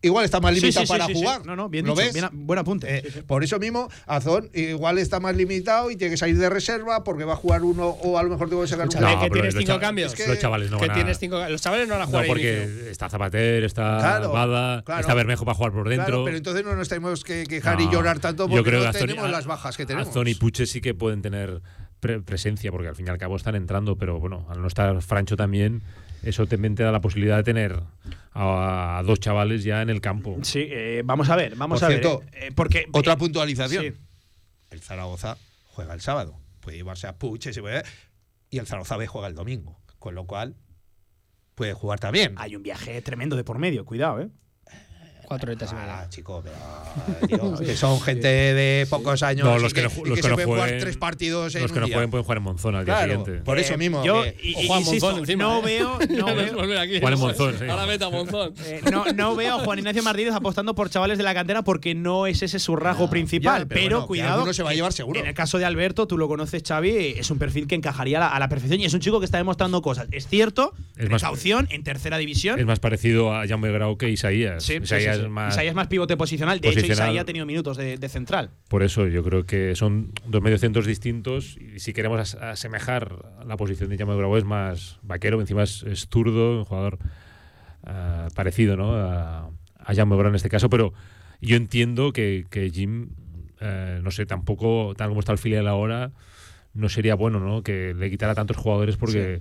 igual está más limitado sí, sí, para sí, sí. jugar. No, no, bien ¿Lo dicho. ves? bien a- buen apunte. Eh, Sí, sí. Por eso mismo, Azón igual está más limitado y tiene que salir de reserva porque va a jugar uno o a lo mejor tengo que sacar uno. No, que tienes los cinco cambios. es que- Los chavales no van a- tienes cinco Los chavales no van a jugar porque está Zapater, está Claro, Bada, claro. está Bermejo para jugar por dentro. Claro, pero entonces no nos tenemos que quejar y llorar tanto yo porque creo no que Azón- tenemos a- las bajas que tenemos. Azón y Puche sí que pueden tener pre- presencia, porque al fin y al cabo están entrando, pero bueno, al no estar Francho también, eso también te da la posibilidad de tener a, a dos chavales ya en el campo. Sí, eh, vamos a ver, vamos Por a cierto, ver. eh, porque Otra eh, puntualización. sí. El Zaragoza juega el sábado. Puede llevarse a Puche y el Zaragoza B juega el domingo. Con lo cual, puede jugar también. Hay un viaje tremendo de por medio, cuidado, ¿eh? Cuatro horitas y media. Ah, chico, pero tío, que son gente de pocos años No, los que no los que que se no pueden jugar jueguen- tres partidos en Los que un no día. jueguen pueden jugar en Monzón al día Claro, siguiente. por eso Eh, mismo. Yo que- y- O Juan insisto, Monzón encima, no ¿eh? veo, no veo, aquí. Juan Monzón, sí. Ahora vete a Monzón. eh, no, no veo a Juan Ignacio Martínez apostando por chavales de la cantera porque no es ese su rasgo principal. ya, pero pero bueno, que cuidado. alguno se va a que llevar seguro. En el caso de Alberto, tú lo conoces, Xavi, es un perfil que encajaría a la, a la perfección y es un chico que está demostrando cosas. Es cierto, Es más- en tercera división. Es más parecido a Jaume Grau que Isaías. Sí, Isaías sí, sí. Es más. Isaías más pivote posicional. De hecho, posicional. Isaías ha tenido minutos de, de central. Por eso yo creo que son dos mediocentros distintos y si queremos as- asemejar la posición de Jaume Grau es más vaquero, encima es, es zurdo, un jugador ah, parecido ¿no? a, a Grau en este caso, pero yo entiendo que, que Jim, eh, no sé, tampoco, tal como está el filial ahora, no sería bueno ¿no? que le quitara tantos jugadores porque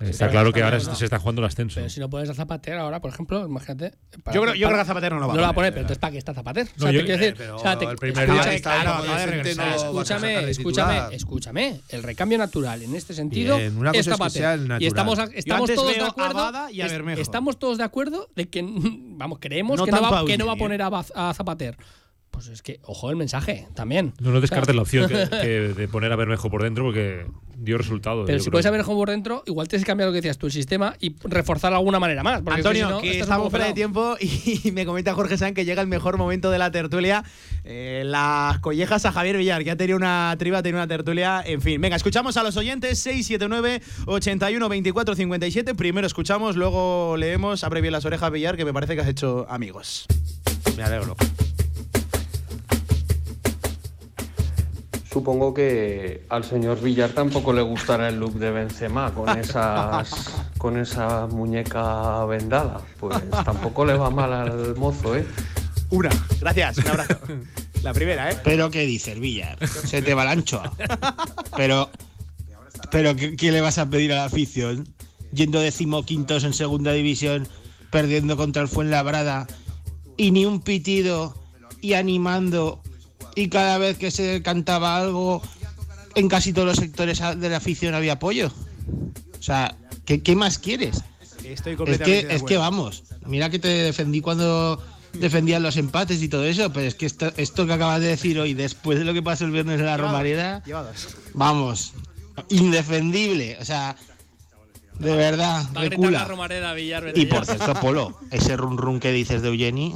está claro que ahora se, está jugando el ascenso. Pero si no pones a Zapater ahora, por ejemplo, imagínate. Yo creo, yo creo que Zapatero no lo va no lo va a a poner, poner. pero entonces ¿para qué está Zapater? O No, sea, yo- te quiero decir, Eh, pero o sea, te- el primer escucha- día está claro, como acaba de decente, regresar. no lo vas a Escúchame, escúchame, escúchame. El recambio natural en este sentido Bien, una es cosa es que Zapater. sea el natural. Y estamos, a- Yo estamos antes todos veo de a acuerdo. Y a estamos todos de acuerdo de que, vamos, creemos No que, no va, a que no va a Eugeni, poner a, a Zapater. Pues es que, ojo el mensaje también. No, no descartes la opción que, que de poner a Bermejo por dentro porque dio resultado. Pero si creo. puedes saber cómo por dentro, igual tienes que cambiar lo que decías tú, el sistema y reforzar de alguna manera más. porque es Antonio, si no, que estamos fuera de tiempo y me comenta Jorge San que llega el mejor momento de la tertulia. Eh, las collejas a Javier Villar, que ha tenido una triba, ha tenido una tertulia. En fin, venga, escuchamos a los oyentes 679 81 24 57. Primero escuchamos, luego leemos. Abre bien las orejas, Villar, que me parece que has hecho amigos. Me alegro. Supongo que al señor Villar tampoco le gustará el look de Benzema con esas con esa muñeca vendada. Pues tampoco le va mal al mozo, ¿eh? Una. Gracias, un abrazo. La primera, ¿eh? Pero ¿qué dices, Villar? Se te va la anchoa. Pero, pero ¿qué, qué le vas a pedir a la afición? Yendo decimoquintos en segunda división, perdiendo contra el Fuenlabrada y ni un pitido y animando y cada vez que se cantaba algo en casi todos los sectores de la afición había apoyo. sea, ¿qué, qué más quieres? Estoy Es completamente que, de es que vamos, mira que te defendí cuando defendían los empates y todo eso, pero es que esto, esto que acabas de decir hoy, después de lo que pasó el viernes en la Romareda, vamos, indefendible. O sea, de verdad, Va a gritar la recula. Romareda Villar. Y por cierto, Polo, ese run run que dices de Eugeni,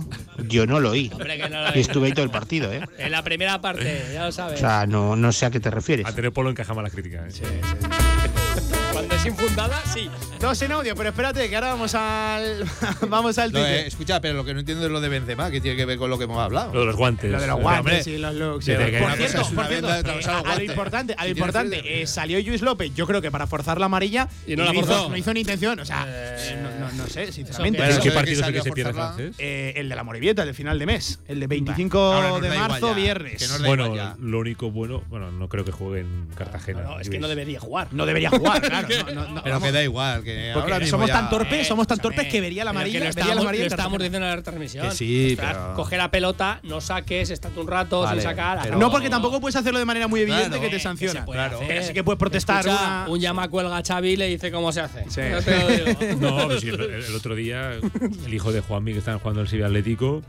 yo no lo oí. Hombre, que no lo Y oí. estuve ahí todo el partido, ¿eh? En la primera parte, ya lo O sabes. sea, no, no sé a qué te refieres. A tener polo encaja más la crítica. ¿eh? Cuando es infundada, sí. Dos en audio, pero espérate, que ahora vamos al. vamos al No, Twitter. eh, escucha, pero lo que no entiendo es lo de Benzema, que tiene que ver con lo que hemos hablado. Lo de los guantes. Lo de los Eh, guantes y los looks. sí, eh. que por cierto, por cierto, eh, a, lo importante, a lo importante eh, salió Luis López, yo creo que para forzar la amarilla Y no la hizo, forzó. no hizo ni intención, o sea, eh, no, no- no sé, sinceramente. ¿Pero Eso qué partido es el que se pierde? Eh, el de la Morivieta, el de final de mes, el de 25 Ahora nos de marzo, viernes. Bueno, lo único bueno, bueno, no creo que juegue en Cartagena. No, es que no debería jugar. No debería jugar, claro. no, no, no, Pero vamos. que da igual, que Porque ahora mismo somos ya- tan torpes, somos tan torpes que vería la amarilla, que lo vería la estábamos, amarilla lo en estábamos Cartagena. diciendo en la retransmisión. Que sí, Ostras, pero- Coge la pelota, no saques, estate un rato Vale, sin sacar. pero-. No, porque tampoco puedes hacerlo de manera muy evidente Claro, que te ¿Qué sanciona. puede Claro. hacer? Pero sí que puedes protestar Escucha, una- Un llama cuelga a Xavi y le dice cómo se hace. Sí. Te lo digo. No, pero sí, el, el otro día, el hijo de Juanmi, que estaba jugando en el Sevilla Atlético,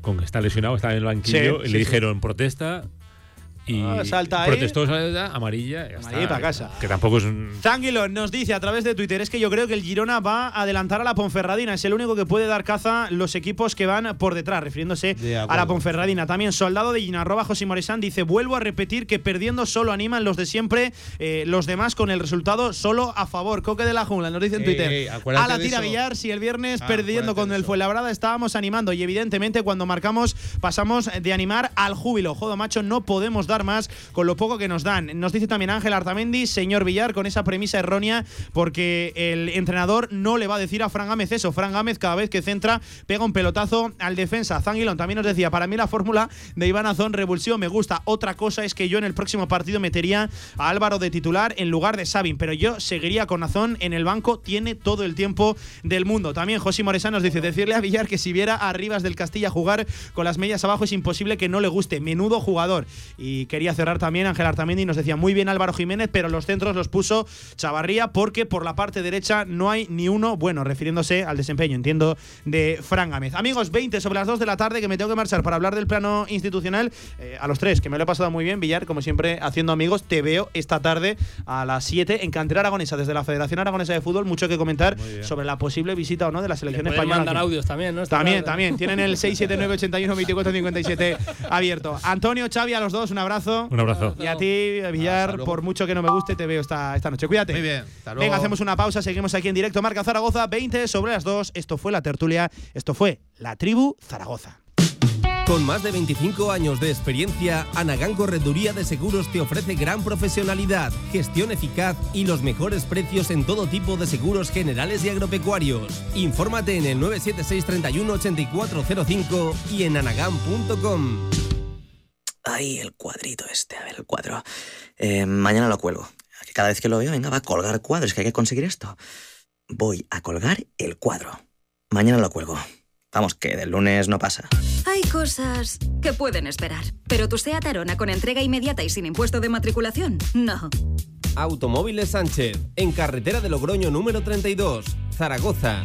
con que está lesionado, estaba en el banquillo, Sí, y sí, le sí. dijeron protesta. Y Ah, salta ahí. protestó, salta, amarilla. ya Amarilla y está. pa' casa. Que tampoco es un. Tranquilo, nos dice a través de Twitter, es que yo creo que el Girona va a adelantar a la Ponferradina, es el único que puede dar caza los equipos que van por detrás, refiriéndose De a la Ponferradina. También Soldado de Ginarroba, José Moresán, dice, vuelvo a repetir que perdiendo solo animan los de siempre, eh, los demás con el resultado solo a favor. Coque de la jungla, nos dice en Twitter. ey, a la tira. Villar, si el viernes Ah, perdiendo con el. Fuenlabrada estábamos animando y evidentemente cuando marcamos pasamos de animar al júbilo. Jodo macho, no podemos dar más con lo poco que nos dan. Nos dice también Ángel Artamendi, señor Villar, con esa premisa errónea, porque el entrenador no le va a decir a Fran Gámez eso. Fran Gámez cada vez que centra pega un pelotazo al defensa. Zanguilón también nos decía, para mí la fórmula de Iván Azón revulsivo me gusta. Otra cosa es que yo en el próximo partido metería a Álvaro de titular en lugar de Sabin, pero yo seguiría con Azón en el banco, tiene todo el tiempo del mundo. También José Moresán nos dice, decirle a Villar que si viera a Rivas del Castilla jugar con las medias abajo es imposible que no le guste. Menudo jugador. Y quería cerrar también Ángel Artamendi y nos decía, muy bien Álvaro Jiménez, pero los centros los puso Chavarría porque por la parte derecha no hay ni uno bueno, refiriéndose al desempeño, entiendo, de Fran Gámez. Amigos, 20 sobre las 2 de la tarde que me tengo que marchar para hablar del plano institucional. Eh, a los tres, que me lo he pasado muy bien, Villar, como siempre, haciendo amigos. Te veo esta tarde a las 7 en Cantera Aragonesa, desde la Federación Aragonesa de Fútbol. Mucho que comentar sobre la posible visita o no de la Le selección española. mandar aquí. audios también, ¿no? Esta También, tarde. también. Tienen el 679 81 24 57 abierto. Antonio, Xavi, a los dos, un abrazo. Un abrazo. Y a ti, Villar, por mucho que no me guste, te veo esta, esta noche. Cuídate. Muy bien, hasta luego. Venga, hacemos una pausa, seguimos aquí en directo. Marca Zaragoza, 20 sobre las 2. Esto fue la tertulia, esto fue la tribu Zaragoza. Con más de 25 años de experiencia, Anagán Correduría de Seguros te ofrece gran profesionalidad, gestión eficaz y los mejores precios en todo tipo de seguros generales y agropecuarios. Infórmate en el 976 31 8405 y en anagán.com. Ay, el cuadrito este, a ver, el cuadro. Eh, mañana lo cuelgo. Cada vez que lo veo, venga, va a colgar cuadros, que hay que conseguir esto. Voy a colgar el cuadro. Mañana lo cuelgo. Vamos, que del lunes no pasa. Hay cosas que pueden esperar, pero tu SEAT Arona con entrega inmediata y sin impuesto de matriculación, no. Automóviles Sánchez, en carretera de Logroño número 32, Zaragoza.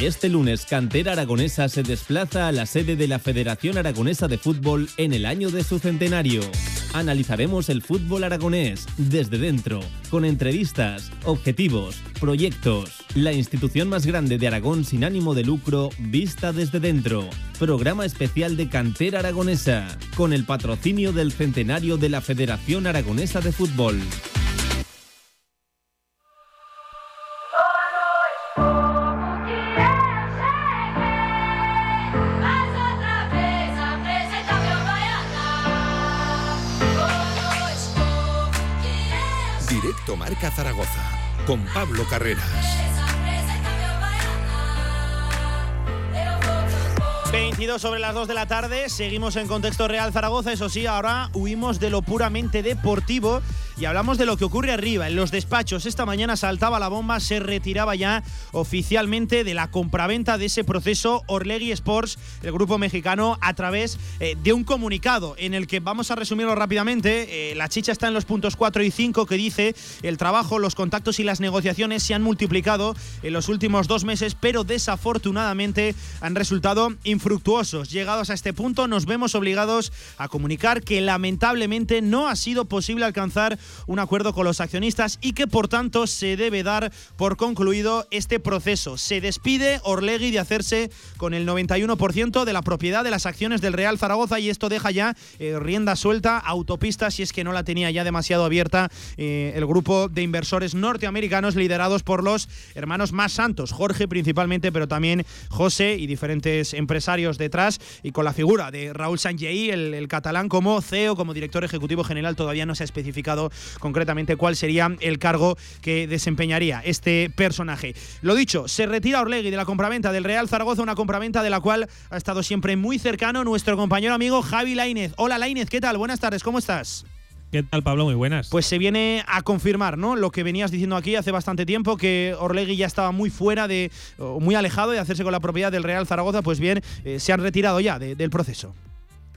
Este lunes, Cantera Aragonesa se desplaza a la sede de la Federación Aragonesa de Fútbol en el año de su centenario. Analizaremos el fútbol aragonés desde dentro, con entrevistas, objetivos, proyectos. La institución más grande de Aragón sin ánimo de lucro vista desde dentro. Programa especial de Cantera Aragonesa, con el patrocinio del centenario de la Federación Aragonesa de Fútbol. Con Pablo Carreras. 22 sobre las 2 de la tarde, seguimos en contexto Real Zaragoza, eso sí, ahora huimos de lo puramente deportivo y hablamos de lo que ocurre arriba, en los despachos. Esta mañana saltaba la bomba, se retiraba ya oficialmente de la compraventa de ese proceso Orlegui Sports, el grupo mexicano, a través eh, de un comunicado en el que vamos a resumirlo rápidamente. Eh, la chicha está en los puntos 4 y 5 que dice el trabajo, los contactos y las negociaciones se han multiplicado en los últimos dos meses, pero desafortunadamente han resultado infructuosos. Llegados a este punto, nos vemos obligados a comunicar que lamentablemente no ha sido posible alcanzar un acuerdo con los accionistas y que por tanto se debe dar por concluido este proceso. Se despide Orlegui de hacerse con el 91% de la propiedad de las acciones del Real Zaragoza y esto deja ya eh, rienda suelta autopista si es que no la tenía ya demasiado abierta eh, el grupo de inversores norteamericanos liderados por los hermanos más santos, Jorge principalmente, pero también José y diferentes empresarios detrás y con la figura de Raúl Sanjei, el catalán como CEO, como director ejecutivo general, todavía no se ha especificado concretamente cuál sería el cargo que desempeñaría este personaje. Lo dicho, se retira Orlegui de la compraventa del Real Zaragoza, una compraventa de la cual ha estado siempre muy cercano nuestro compañero amigo Javi Lainez. Hola Lainez, ¿qué tal? Buenas tardes, ¿cómo estás? ¿Qué tal, Pablo? Muy buenas. Pues se viene a confirmar, ¿no? Lo que venías diciendo aquí hace bastante tiempo, que Orlegui ya estaba muy fuera de, muy alejado de hacerse con la propiedad del Real Zaragoza, pues bien, eh, se han retirado ya del proceso.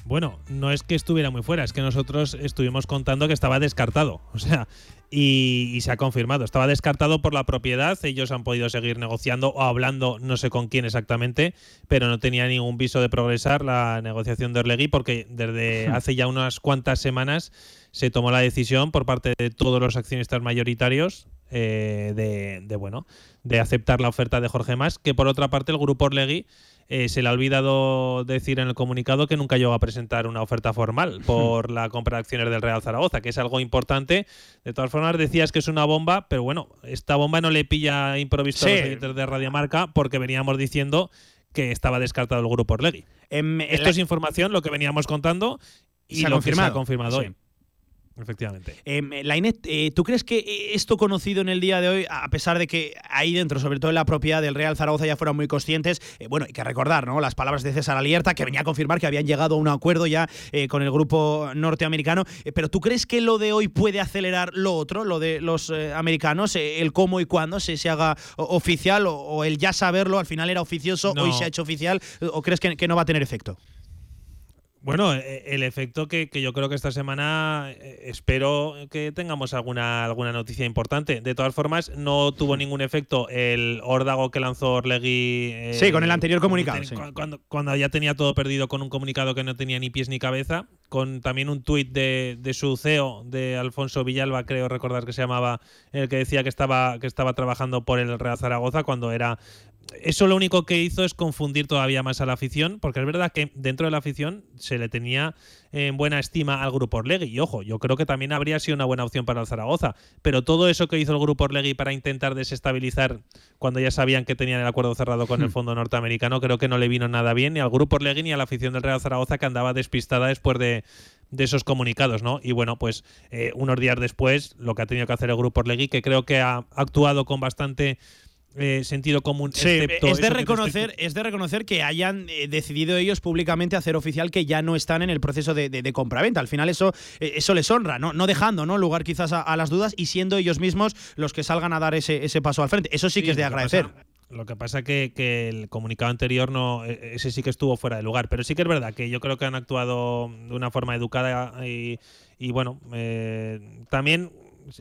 Bueno, no es que estuviera muy fuera, es que nosotros estuvimos contando que estaba descartado. O sea, y, y, se ha confirmado. Estaba descartado por la propiedad, ellos han podido seguir negociando o hablando, no sé con quién exactamente, pero no tenía ningún viso de progresar la negociación de Orlegui porque desde hace ya unas cuantas semanas se tomó la decisión por parte de todos los accionistas mayoritarios eh, de, de, bueno, de aceptar la oferta de Jorge Mas, que por otra parte el grupo Orlegui eh, se le ha olvidado decir en el comunicado que nunca llegó a presentar una oferta formal por la compra de acciones del Real Zaragoza, que es algo importante. De todas formas, decías que es una bomba, pero bueno, esta bomba no le pilla improviso Sí. a los oyentes de Radio Marca porque veníamos diciendo que estaba descartado el grupo Orlegui. Em, Esto la- es información, lo que veníamos contando y Se ha lo confirmado. que se ha confirmado Sí. hoy. Efectivamente. Eh, Lainet, eh, ¿tú crees que esto conocido en el día de hoy, a pesar de que ahí dentro, sobre todo en la propiedad del Real Zaragoza, ya fueran muy conscientes, eh, bueno, hay que recordar ¿no? las palabras de César Alierta, que venía a confirmar que habían llegado a un acuerdo ya eh, con el grupo norteamericano, eh, pero ¿tú crees que lo de hoy puede acelerar lo otro, lo de los eh, americanos, eh, el cómo y cuándo se, se haga oficial o, o el ya saberlo, al final era oficioso, No. hoy se ha hecho oficial, eh, o crees que, que no va a tener efecto? Bueno, eh, el efecto que, que yo creo que esta semana eh, espero que tengamos alguna, alguna noticia importante. De todas formas, no tuvo ningún efecto el órdago que lanzó Orlegui. eh, Sí, con el anterior comunicado, ten- sí. cu- Cuando, cuando ya tenía todo perdido con un comunicado que no tenía ni pies ni cabeza, con también un tuit de, de su CEO, de Alfonso Villalba, creo recordar que se llamaba, el que decía que estaba, que estaba trabajando por el Real Zaragoza cuando era eso lo único que hizo es confundir todavía más a la afición, porque es verdad que dentro de la afición se le tenía en buena estima al grupo Orlegui. Y ojo, yo creo que también habría sido una buena opción para el Zaragoza. Pero todo eso que hizo el grupo Orlegui para intentar desestabilizar cuando ya sabían que tenían el acuerdo cerrado con el fondo norteamericano, creo que no le vino nada bien ni al grupo Orlegui ni a la afición del Real Zaragoza que andaba despistada después de, de esos comunicados, ¿no? Y bueno, pues eh, unos días después, lo que ha tenido que hacer el grupo Orlegui, que creo que ha actuado con bastante eh, sentido común. Sí, excepto es de reconocer, es de reconocer que hayan eh, decidido ellos públicamente hacer oficial que ya no están en el proceso de, de, de compraventa. Al final eso, eh, eso les honra, ¿no? no dejando ¿no? lugar quizás a, a las dudas y siendo ellos mismos los que salgan a dar ese, ese paso al frente. Eso sí, que es de agradecer. pasa- Lo que pasa que, que el comunicado anterior no, e- ese sí que estuvo fuera de lugar, pero sí que es verdad que yo creo que han actuado de una forma educada y, y bueno, eh, también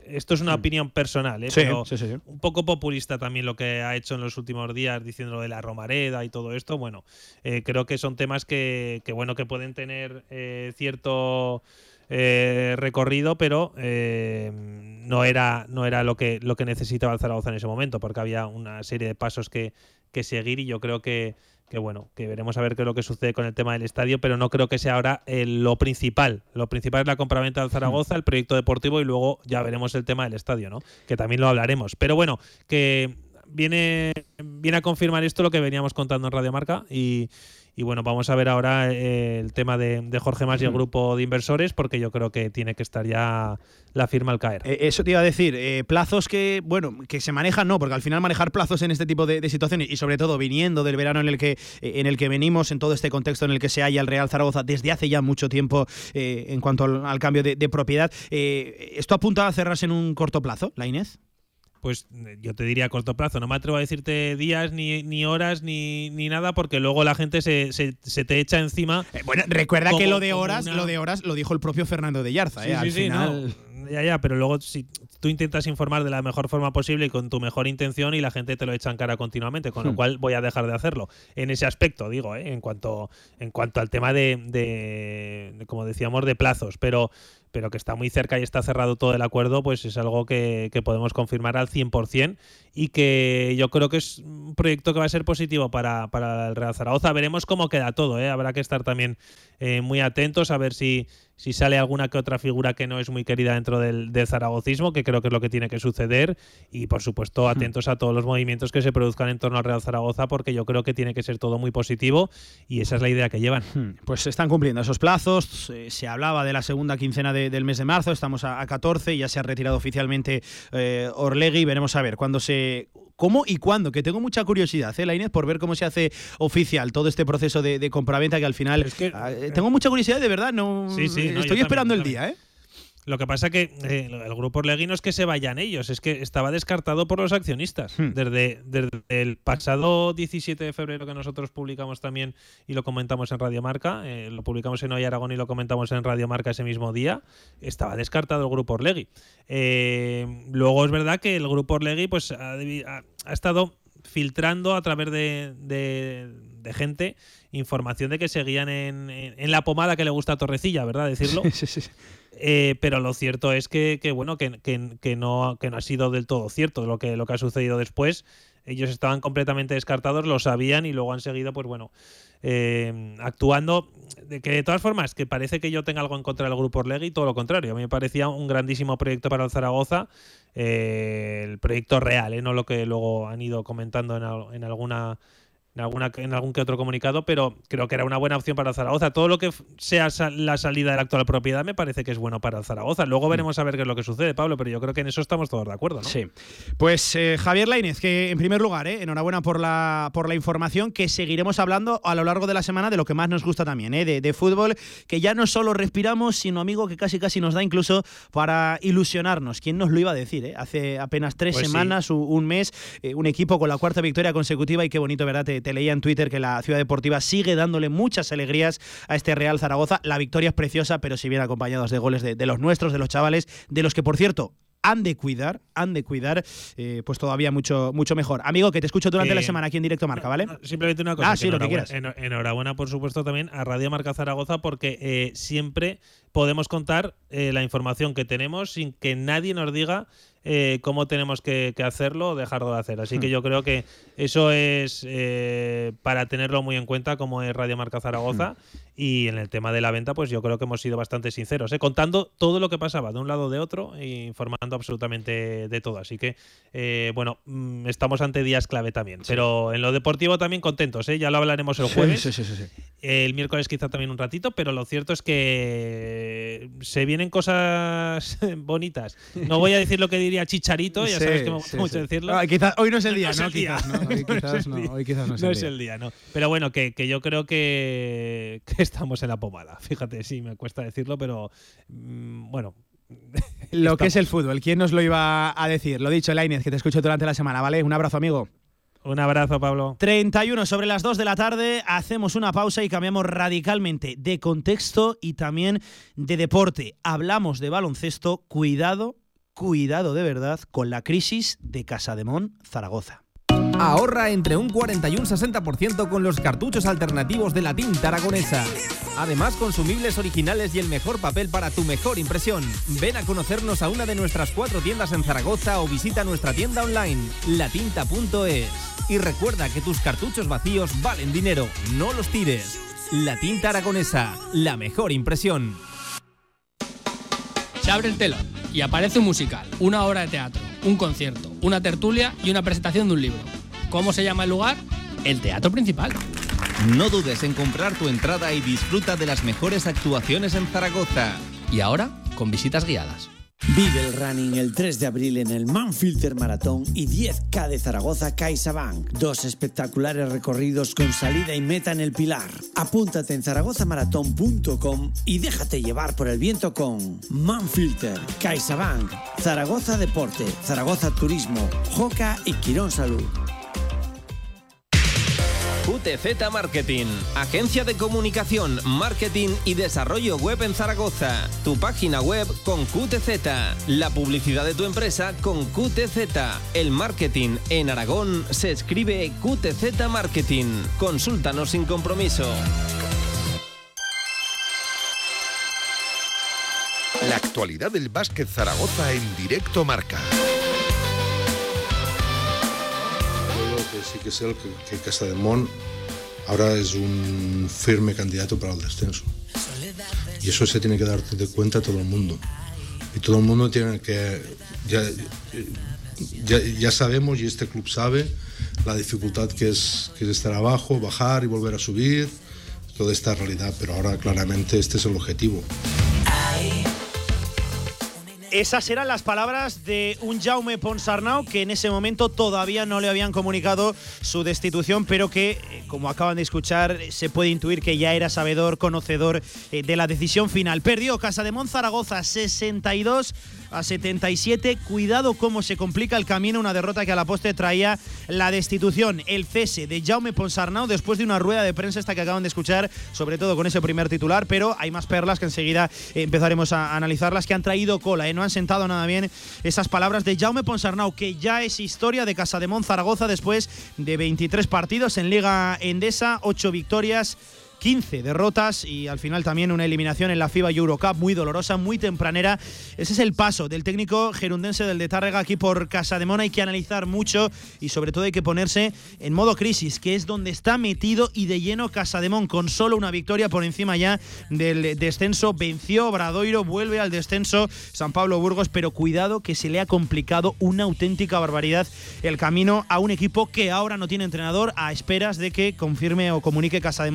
esto es una opinión personal, ¿eh? Mm. Sí, pero sí, sí, sí. un poco populista también lo que ha hecho en los últimos días diciendo lo de la Romareda y todo esto. Bueno, eh, creo que son temas que, que, bueno que pueden tener eh, cierto eh, recorrido, pero no era no era lo que lo que necesitaba el Zaragoza en ese momento, porque había una serie de pasos que, que seguir y yo creo que que bueno, que veremos a ver qué es lo que sucede con el tema del estadio, pero no creo que sea ahora eh, lo principal. Lo principal es la compraventa del Zaragoza, el proyecto deportivo y luego ya veremos el tema del estadio, ¿no? Que también lo hablaremos. Pero bueno, que viene, viene a confirmar esto lo que veníamos contando en Radio Marca y, y bueno, vamos a ver ahora eh, el tema de, de Jorge Más y el grupo de inversores, porque yo creo que tiene que estar ya la firma al caer. Eh, eso te iba a decir, eh, plazos que, bueno, que se manejan, no, porque al final manejar plazos en este tipo de, de situaciones y sobre todo viniendo del verano en el que eh, en el que venimos, en todo este contexto en el que se halla el Real Zaragoza desde hace ya mucho tiempo eh, en cuanto al, al cambio de, de propiedad, eh, ¿esto apunta a cerrarse en un corto plazo, la Inés? Pues eh, yo te diría a corto plazo. No me atrevo a decirte días, ni, ni horas, ni, ni nada, porque luego la gente se, se, se te echa encima. bueno, Recuerda que lo de horas, una- lo de horas lo dijo el propio Fernando de Yarza, Sí, ¿eh? sí, al sí, final. no. Ya, ya, pero luego si tú intentas informar de la mejor forma posible y con tu mejor intención y la gente te lo echa en cara continuamente, con lo Hmm. cual voy a dejar de hacerlo. En ese aspecto, digo, ¿eh? en cuanto en cuanto al tema de- de, como decíamos, de plazos, pero pero que está muy cerca y está cerrado todo el acuerdo, pues es algo que, podemos confirmar al 100% y que yo creo que es un proyecto que va a ser positivo para, para el Real Zaragoza. Veremos cómo queda todo, ¿eh? habrá que estar también eh, muy atentos a ver si, si sale alguna que otra figura que no es muy querida dentro del, del zaragocismo, que creo que es lo que tiene que suceder, y por supuesto atentos a todos los movimientos que se produzcan en torno al Real Zaragoza, porque yo creo que tiene que ser todo muy positivo y esa es la idea que llevan. Pues se están cumpliendo esos plazos. eh, se hablaba de la segunda quincena de- del mes de marzo, estamos a, a 14 y ya se ha retirado oficialmente eh, Orlegui. Veremos a ver cuándo se. ¿Cómo y cuándo? Que tengo mucha curiosidad, ¿eh, la Inés, por ver cómo se hace oficial todo este proceso de, de compraventa que al final. ah, eh, tengo mucha curiosidad, de verdad. No, Sí, sí, no, yo estoy esperando el día, ¿eh? Lo que pasa que eh, el grupo Orlegui no es que se vayan ellos, es que estaba descartado por los accionistas. Desde, desde el pasado 17 de febrero que nosotros publicamos también y lo comentamos en Radio Marca, eh, lo publicamos en Hoy Aragón y lo comentamos en Radio Marca ese mismo día, estaba descartado el grupo Orlegui. Eh, luego es verdad que el grupo Orlegui pues, ha, ha- ha estado filtrando a través de, de- de gente información de que seguían en, en- en la pomada que le gusta a Torrecilla, ¿verdad? Decirlo. Eh, pero lo cierto es que, bueno, que, no, que no ha sido del todo cierto lo que, lo que ha sucedido después. Ellos estaban completamente descartados, lo sabían y luego han seguido, pues bueno, eh, actuando. De que de todas formas, que parece que yo tenga algo en contra del grupo Orlegui, todo lo contrario. A mí me parecía un grandísimo proyecto para el Zaragoza, eh, el proyecto real, ¿eh? no lo que luego han ido comentando en, en alguna en, alguna, en algún que otro comunicado, pero creo que era una buena opción para Zaragoza. Todo lo que sea la salida de la actual propiedad me parece que es bueno para Zaragoza. Luego veremos a ver qué es lo que sucede, Pablo, pero yo creo que en eso estamos todos de acuerdo, ¿no? Sí. Pues eh, Javier Lainez, que en primer lugar, eh, enhorabuena por la, por la información, que seguiremos hablando a lo largo de la semana de lo que más nos gusta también, eh, de, de fútbol, que ya no solo respiramos, sino amigo que casi casi nos da incluso para ilusionarnos. ¿Quién nos lo iba a decir? eh? Hace apenas tres Pues sí. semanas, u- un mes, eh, un equipo con la cuarta victoria consecutiva y qué bonito, ¿verdad? Te, te leía en Twitter que la Ciudad Deportiva sigue dándole muchas alegrías a este Real Zaragoza. La victoria es preciosa, pero si bien acompañados de goles de, de los nuestros, de los chavales, de los que, por cierto, han de cuidar, han de cuidar, eh, pues todavía mucho, mucho mejor. Amigo, que te escucho durante Eh, la semana aquí en directo marca, ¿vale? Simplemente una cosa. Ah, sí, lo que enhorabuena- quieras. Enhorabuena, por supuesto, también a Radio Marca Zaragoza, porque eh, siempre podemos contar eh, la información que tenemos sin que nadie nos diga eh, cómo tenemos que, que hacerlo o dejarlo de hacer. Así que Hmm. yo creo que eso es eh, para tenerlo muy en cuenta, como es Radio Marca Zaragoza. Hmm. Y en el tema de la venta, pues yo creo que hemos sido bastante sinceros, ¿eh? contando todo lo que pasaba de un lado o de otro e informando absolutamente de todo. Así que, eh, bueno, mm, estamos ante días clave también. Pero en lo deportivo también contentos, ¿eh? ya lo hablaremos el jueves. sí, sí, sí, sí. El miércoles quizá también un ratito, pero lo cierto es que se vienen cosas bonitas. No voy a decir lo que diría Chicharito, ya sabes que me gusta mucho decirlo. Ah, quizás hoy no es el día, ¿no? el día. Quizás no, hoy quizás no, hoy quizás no es No el es día. el día, no. Pero bueno, que, que yo creo que, que estamos en la pomada. Fíjate, sí, me cuesta decirlo, pero mm, bueno. Lo que es el fútbol, ¿quién nos lo iba a decir? Lo dicho, Lainez, que te escucho durante la semana, ¿vale? Un abrazo, amigo. Un abrazo, Pablo. 31 sobre las 2 de la tarde, hacemos una pausa y cambiamos radicalmente de contexto y también de deporte. Hablamos de baloncesto, cuidado, cuidado de verdad con la crisis de Casademón Zaragoza. Ahorra entre un 40 y un 60% con los cartuchos alternativos de la tinta aragonesa. Además, consumibles originales y el mejor papel para tu mejor impresión. Ven a conocernos a una de nuestras cuatro tiendas en Zaragoza o visita nuestra tienda online, latinta.es. Y recuerda que tus cartuchos vacíos valen dinero, no los tires. La tinta aragonesa, la mejor impresión. Se abre el telón y aparece un musical, una obra de teatro, un concierto, una tertulia y una presentación de un libro. ¿Cómo se llama el lugar? El teatro principal. No dudes en comprar tu entrada y disfruta de las mejores actuaciones en Zaragoza. Y ahora, con visitas guiadas. Vive el running el 3 de abril en el Manfilter Maratón y 10K de Zaragoza CaixaBank. Dos espectaculares recorridos con salida y meta en el Pilar. Apúntate en zaragozamaratón.com y déjate llevar por el viento con Manfilter, CaixaBank, Zaragoza Deporte, Zaragoza Turismo, Joca y Quirón Salud. QTZ Marketing, agencia de comunicación, marketing y desarrollo web en Zaragoza. Tu página web con QTZ, la publicidad de tu empresa con QTZ. El marketing en Aragón se escribe QTZ Marketing. Consúltanos sin compromiso. La actualidad del básquet Zaragoza en directo marca. Que que sé que, que Casademont ahora es un firme candidato para el descenso. Y eso se tiene que dar de cuenta todo el mundo. Y todo el mundo tiene que... Ya, ya sabemos y este club sabe la dificultad que es, que es estar abajo, bajar y volver a subir, toda esta realidad, pero ahora claramente este es el objetivo. Esas eran las palabras de un Jaume Ponsarnau que en ese momento todavía no le habían comunicado su destitución, pero que, eh, como acaban de escuchar, se puede intuir que ya era sabedor, conocedor eh, de la decisión final. Perdió Casa de Zaragoza 62 a 77. Cuidado cómo se complica el camino, una derrota que a la poste traía la destitución, el cese de Jaume Ponsarnau después de una rueda de prensa esta que acaban de escuchar, sobre todo con ese primer titular, pero hay más perlas que enseguida empezaremos a analizarlas que han traído cola, ¿eh? no han sentado nada bien esas palabras de Jaume Ponsarnau, que ya es historia de Casademón Zaragoza después de 23 partidos en Liga Endesa, 8 victorias 15 derrotas y al final también una eliminación en la FIBA Eurocup muy dolorosa, muy tempranera. Ese es el paso del técnico gerundense del de Tárrega aquí por Casa de Mona. Hay que analizar mucho y sobre todo hay que ponerse en modo crisis, que es donde está metido y de lleno Casa de Mon, con solo una victoria por encima ya del descenso. Venció Bradoiro, vuelve al descenso San Pablo Burgos, pero cuidado que se le ha complicado una auténtica barbaridad el camino a un equipo que ahora no tiene entrenador a esperas de que confirme o comunique Casa de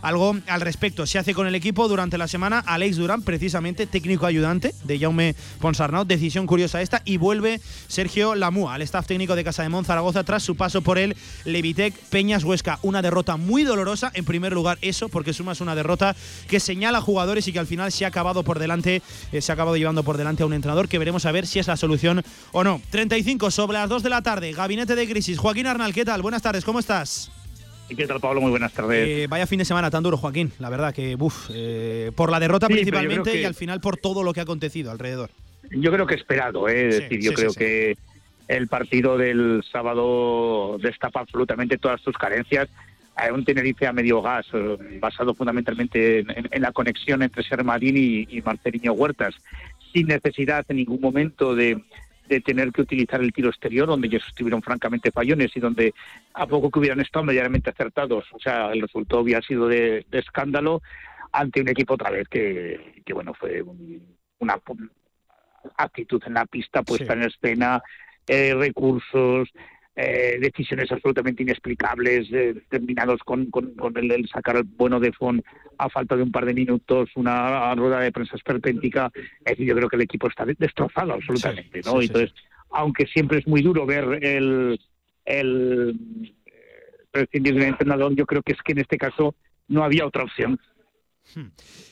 Algo al respecto. Se hace con el equipo durante la semana Alex Durán, precisamente técnico ayudante de Jaume Ponsarnau. Decisión curiosa esta. Y vuelve Sergio Lamúa al staff técnico de Casa de Mon Zaragoza tras su paso por el Levitec Peñas Huesca. Una derrota muy dolorosa. En primer lugar, eso, porque sumas una derrota que señala a jugadores y que al final se ha acabado por delante, eh, se ha acabado llevando por delante a un entrenador que veremos a ver si es la solución o no. 35 sobre las 2 de la tarde. Gabinete de crisis. Joaquín Arnal, ¿qué tal? Buenas tardes, ¿cómo estás? ¿Qué tal, Pablo? Muy buenas tardes. Eh, vaya fin de semana tan duro, Joaquín. La verdad que, uff, eh, por la derrota Sí, principalmente que- y al final por todo lo que ha acontecido alrededor. Yo creo que esperado, ¿eh? es Sí, decir, yo sí, creo que el partido del sábado destapa absolutamente todas sus carencias. Hay un Tenerife a medio gas, eh, basado fundamentalmente en, en- en la conexión entre Sermadín y, y Marceliño Huertas, sin necesidad en ningún momento de, de tener que utilizar el tiro exterior, donde ellos estuvieron francamente fallones y donde a poco que hubieran estado medianamente acertados, o sea, el resultado había sido de, de escándalo ante un equipo otra vez que, que bueno, fue un- una actitud en la pista puesta en escena, eh, recursos, eh, decisiones absolutamente inexplicables, eh, terminados con, con- con el, el sacar el bueno de Fon a falta de un par de minutos, una rueda de prensa esperpéntica. Es decir, yo creo que el equipo está de- destrozado absolutamente, ¿no? sí, sí, Entonces, aunque siempre es muy duro ver el, el eh, prescindir del entrenador, yo creo que es que en este caso no había otra opción.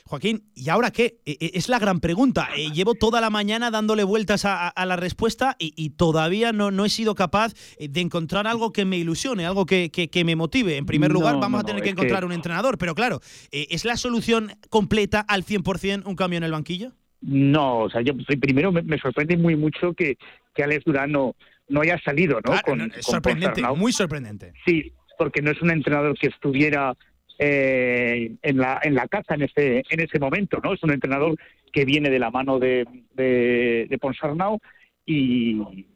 Joaquín, ¿y ahora qué? E- e- Es la gran pregunta. Eh, Llevo toda la mañana dándole vueltas a, la respuesta y, y todavía no, no he sido capaz eh, de encontrar algo que me ilusione, algo que, que- que me motive. En primer lugar, no, vamos a tener que encontrar un entrenador, pero claro, eh, ¿es la solución completa al 100% un cambio en el banquillo? No, o sea, yo primero me, me sorprende muy mucho que, que Alex Durán no, no haya salido, ¿no? Claro, con, sorprendente, muy sorprendente. Sí, porque no es un entrenador que estuviera eh, en la en la casa en ese en ese momento, ¿no? Es un entrenador que viene de la mano de, de, de Ponsarnau y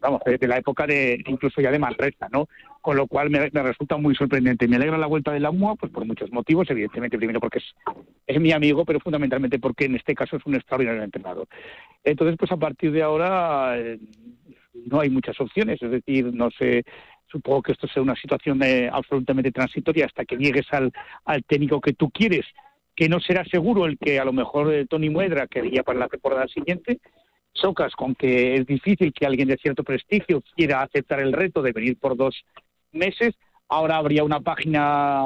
vamos de, la época de incluso ya de Manresa, ¿no? Con lo cual me, me resulta muy sorprendente. Me alegra la vuelta de la UMA, pues por muchos motivos, evidentemente primero porque es, es mi amigo, pero fundamentalmente porque en este caso es un extraordinario entrenador. Entonces, pues a partir de ahora eh, no hay muchas opciones, es decir, no sé supongo que esto sea una situación eh, absolutamente transitoria hasta que llegues al, al técnico que tú quieres, que no será seguro el que a lo mejor eh, Tony Muedra quería para la temporada siguiente, chocas con que es difícil que alguien de cierto prestigio quiera aceptar el reto de venir por dos meses. Ahora habría una página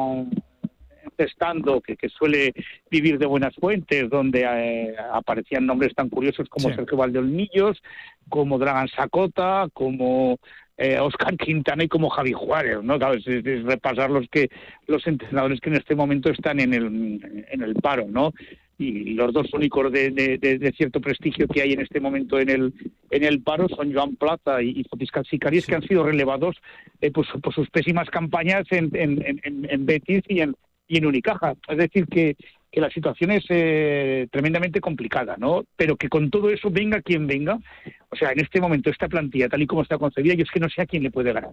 testando que, que suele vivir de buenas fuentes, donde eh, aparecían nombres tan curiosos como Sí. Sergio Valdeolmillos, como Dragan Sacota, como eh, Oscar Quintana y como Javi Juárez, ¿no? Claro, es, repasar los que los entrenadores que en este momento están en el, en el paro, ¿no? Y los dos únicos de, de- de- de cierto prestigio que hay en este momento en el en el paro son Joan Plaza y, y Fotis Calcicaris, que han sido relevados eh, pues, por sus pésimas campañas en, en, en- en Betis y en, y en Unicaja. Es decir, que, que la situación es eh, tremendamente complicada, ¿no? Pero que con todo eso venga quien venga, o sea, en este momento esta plantilla, tal y como está concebida, yo es que no sé a quién le puede ganar.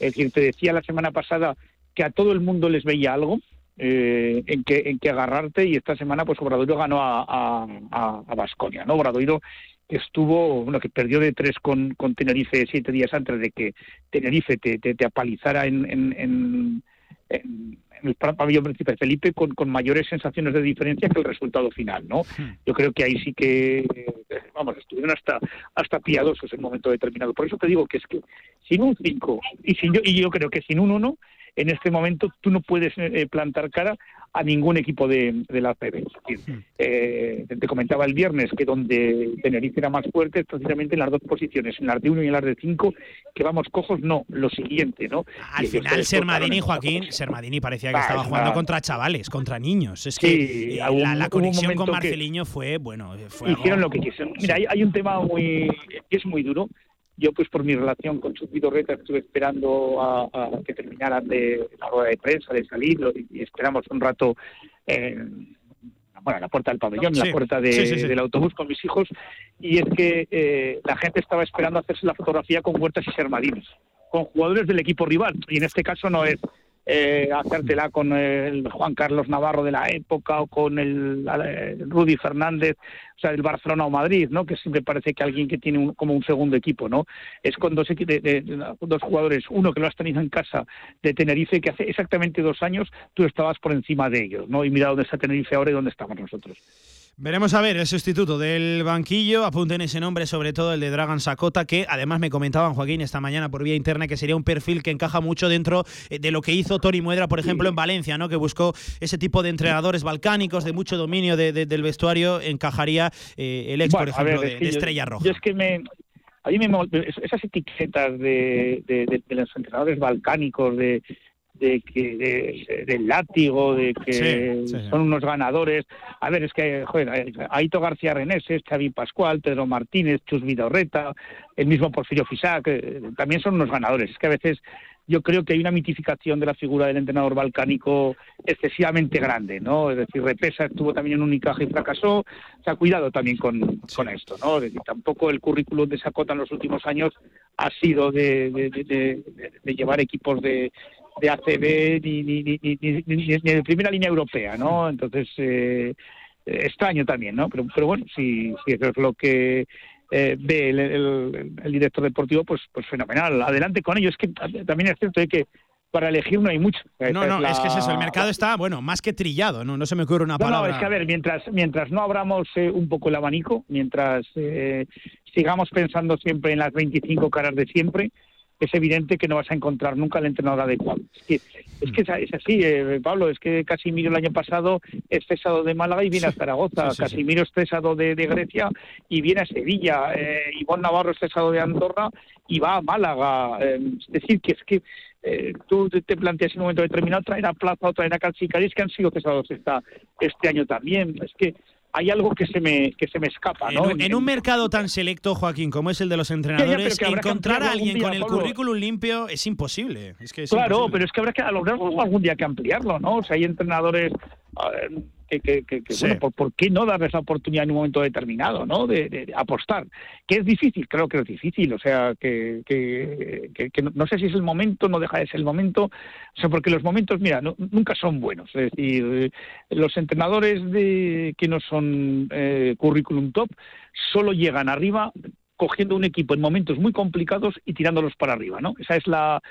Es decir, te decía la semana pasada que a todo el mundo les veía algo eh, en, que, en que agarrarte y esta semana pues Obradoiro ganó a, a, a, a Baskonia, ¿no? Obradoiro estuvo, bueno, que perdió de tres con, con Tenerife siete días antes de que Tenerife te, te, te apalizara en, en, en, en- en el pabellón Príncipe Felipe con, con mayores sensaciones de diferencia que el resultado final, ¿no? Yo creo que ahí sí que, vamos, estuvieron hasta hasta piadosos en un momento determinado. Por eso te digo que es que sin un 5 y, sin yo, y yo creo que sin un 1, en este momento tú no puedes eh, plantar cara a ningún equipo de, de la CB. Es decir, eh, te comentaba el viernes que donde Tenerife era más fuerte es precisamente en las dos posiciones, en las de 1 y en las de 5, que vamos cojos, no, lo siguiente, ¿no? Al Y final, se Sermadini, Joaquín, Sermadini parecía que Ah, estaba es jugando contra chavales, contra niños. Es que Sí, eh, la, conexión con Marceliño fue, bueno, fue algo- hicieron lo que quisieron. Mira, hay, hay un tema muy que es muy duro. Yo, pues por mi relación con Chupito Reta, estuve esperando a, a que terminaran de la rueda de prensa, de salir, y, esperamos un rato eh, bueno, la puerta del pabellón, en Sí, la puerta de- sí, sí, sí. del autobús con mis hijos, y es que eh, la gente estaba esperando hacerse la fotografía con Huertas y Sermadinos, con jugadores del equipo rival, y en este caso no es eh, hacértela con el Juan Carlos Navarro de la época o con el, eh, Rudy Fernández, o sea, del Barcelona o Madrid, ¿no? Que siempre parece que alguien que tiene un- como un segundo equipo, ¿no? Es con dos, de- de- dos jugadores, uno que lo has tenido en casa de Tenerife, que hace exactamente dos años tú estabas por encima de ellos, ¿no? Y mira dónde está Tenerife ahora y dónde estamos nosotros. Veremos a ver el sustituto del banquillo. Apunten ese nombre, sobre todo el de Dragan Sakota, que además me comentaban Joaquín esta mañana por vía interna que sería un perfil que encaja mucho dentro eh, de lo que hizo Tony Muedra, por ejemplo, en Valencia, ¿no? Que buscó ese tipo de entrenadores balcánicos de mucho dominio de- de- del vestuario. Encajaría eh, el ex, por Bueno, ejemplo, ver, de, es que de yo- Estrella Roja. Yo es que me. A mí me esas etiquetas de, de- de- de los entrenadores balcánicos, de, de que de- del látigo, de que Sí, sí, sí. son unos ganadores. A ver, es que, joder, eh, Aito García Reneses, Xavi Pascual, Pedro Martínez, Chus Vidorreta, el mismo Porfirio Fisac, eh, también son unos ganadores. Es que a veces yo creo que hay una mitificación de la figura del entrenador balcánico excesivamente grande, ¿no? Es decir, Repesa estuvo también en Unicaja y fracasó. O sea, cuidado también con, con esto, ¿no? Es decir, tampoco el currículum de Sacota en los últimos años ha sido de, de- de- de- de llevar equipos de, de ACB ni, ni, ni, ni, ni- ni- ni de primera línea europea, ¿no? Entonces, eh, eh, extraño también, ¿no? Pero, pero bueno, si, si eso es lo que eh, ve el, el- el director deportivo, pues, pues fenomenal. Adelante con ello. Es que también es cierto de que para elegir no hay mucho. No, Esa no, la- es que es eso. El mercado está, bueno, más que trillado. No, no se me ocurre una no, palabra. no, es que a ver, mientras, mientras no abramos eh, un poco el abanico, mientras eh, sigamos pensando siempre en las 25 caras de siempre, es evidente que no vas a encontrar nunca el entrenador adecuado. Es que es, que es es así, eh, Pablo, es que Casimiro el año pasado es cesado de Málaga y viene a Zaragoza, sí, sí, sí. Casimiro es cesado de, de Grecia y viene a Sevilla, eh, Ivonne Navarro es cesado de Andorra y va a Málaga. eh, es decir, que es que eh, tú te- te planteas en un momento determinado traer a Plaza o traer a Calcicaris que han sido cesados esta, este año también. Es que hay algo que se me que se me escapa, ¿no? en un mercado tan selecto, Joaquín, como es el de los entrenadores, encontrar a alguien con el Pablo. currículum limpio es imposible. Es que es Claro, imposible. pero es que habrá que a lo largo algún día que ampliarlo, ¿no? O sea, hay entrenadores a ver, que, que, que- que, Sí. bueno, ¿por, por qué no darles la oportunidad en un momento determinado, ¿no? De, de- de apostar. Que es difícil, creo que es difícil, o sea, que, que, que- que no, no sé si es el momento, no deja de ser el momento, o sea, porque los momentos, mira, no- nunca son buenos. Es decir, los entrenadores de, que no son eh, currículum top solo llegan arriba cogiendo un equipo en momentos muy complicados y tirándolos para arriba, ¿no? Esa es la,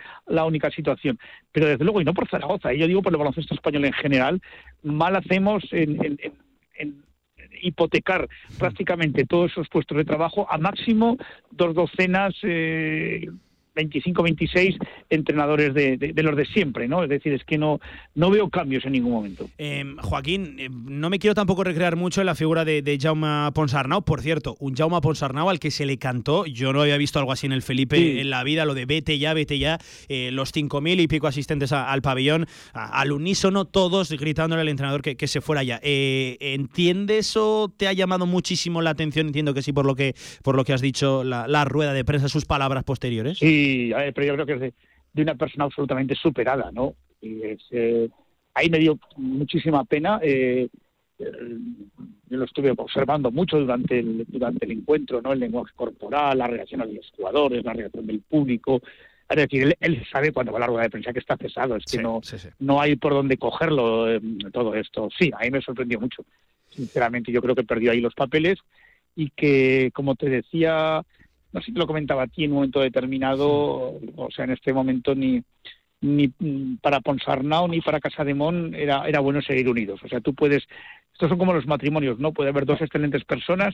única situación. Pero desde luego, y no por Zaragoza, ¿eh? yo digo por el baloncesto español en general, mal hacemos en- en- en hipotecar prácticamente todos esos puestos de trabajo a máximo dos docenas, eh, 25, 26 entrenadores de, de- de los de siempre, ¿no? Es decir, es que no, no veo cambios en ningún momento. Eh, Joaquín, eh, no me quiero tampoco recrear mucho en la figura de, de Jaume Ponsarnau. Por cierto, un Jaume Ponsarnau al que se le cantó, yo no había visto algo así en el Felipe Sí. en la vida, lo de vete ya, vete ya, eh, los 5.000 y pico asistentes a- al pabellón, a- al unísono, todos gritándole al entrenador que, que se fuera ya. Eh, ¿Entiendes o te ha llamado muchísimo la atención? Entiendo que sí, por lo que, por lo que has dicho, la, la rueda de prensa, sus palabras posteriores. Sí, a ver, pero yo creo que es de, de una persona absolutamente superada, ¿no? Y es, eh, ahí me dio muchísima pena. eh, eh, yo lo estuve observando mucho durante el, durante el encuentro, ¿no? El lenguaje corporal, la reacción de los jugadores, la reacción del público. Es decir, él, él sabe cuando va a la rueda de prensa que está cesado, es que no, no hay por dónde cogerlo eh, todo esto. Sí, a mí me sorprendió mucho. Sinceramente, yo creo que perdió ahí los papeles y que, como te decía, no sé si te lo comentaba a ti en un momento determinado, o sea, en este momento ni ni mm, para Ponsarnau ni para Casademón era, era bueno seguir unidos. O sea, tú puedes, estos son como los matrimonios, ¿no? Puede haber dos excelentes personas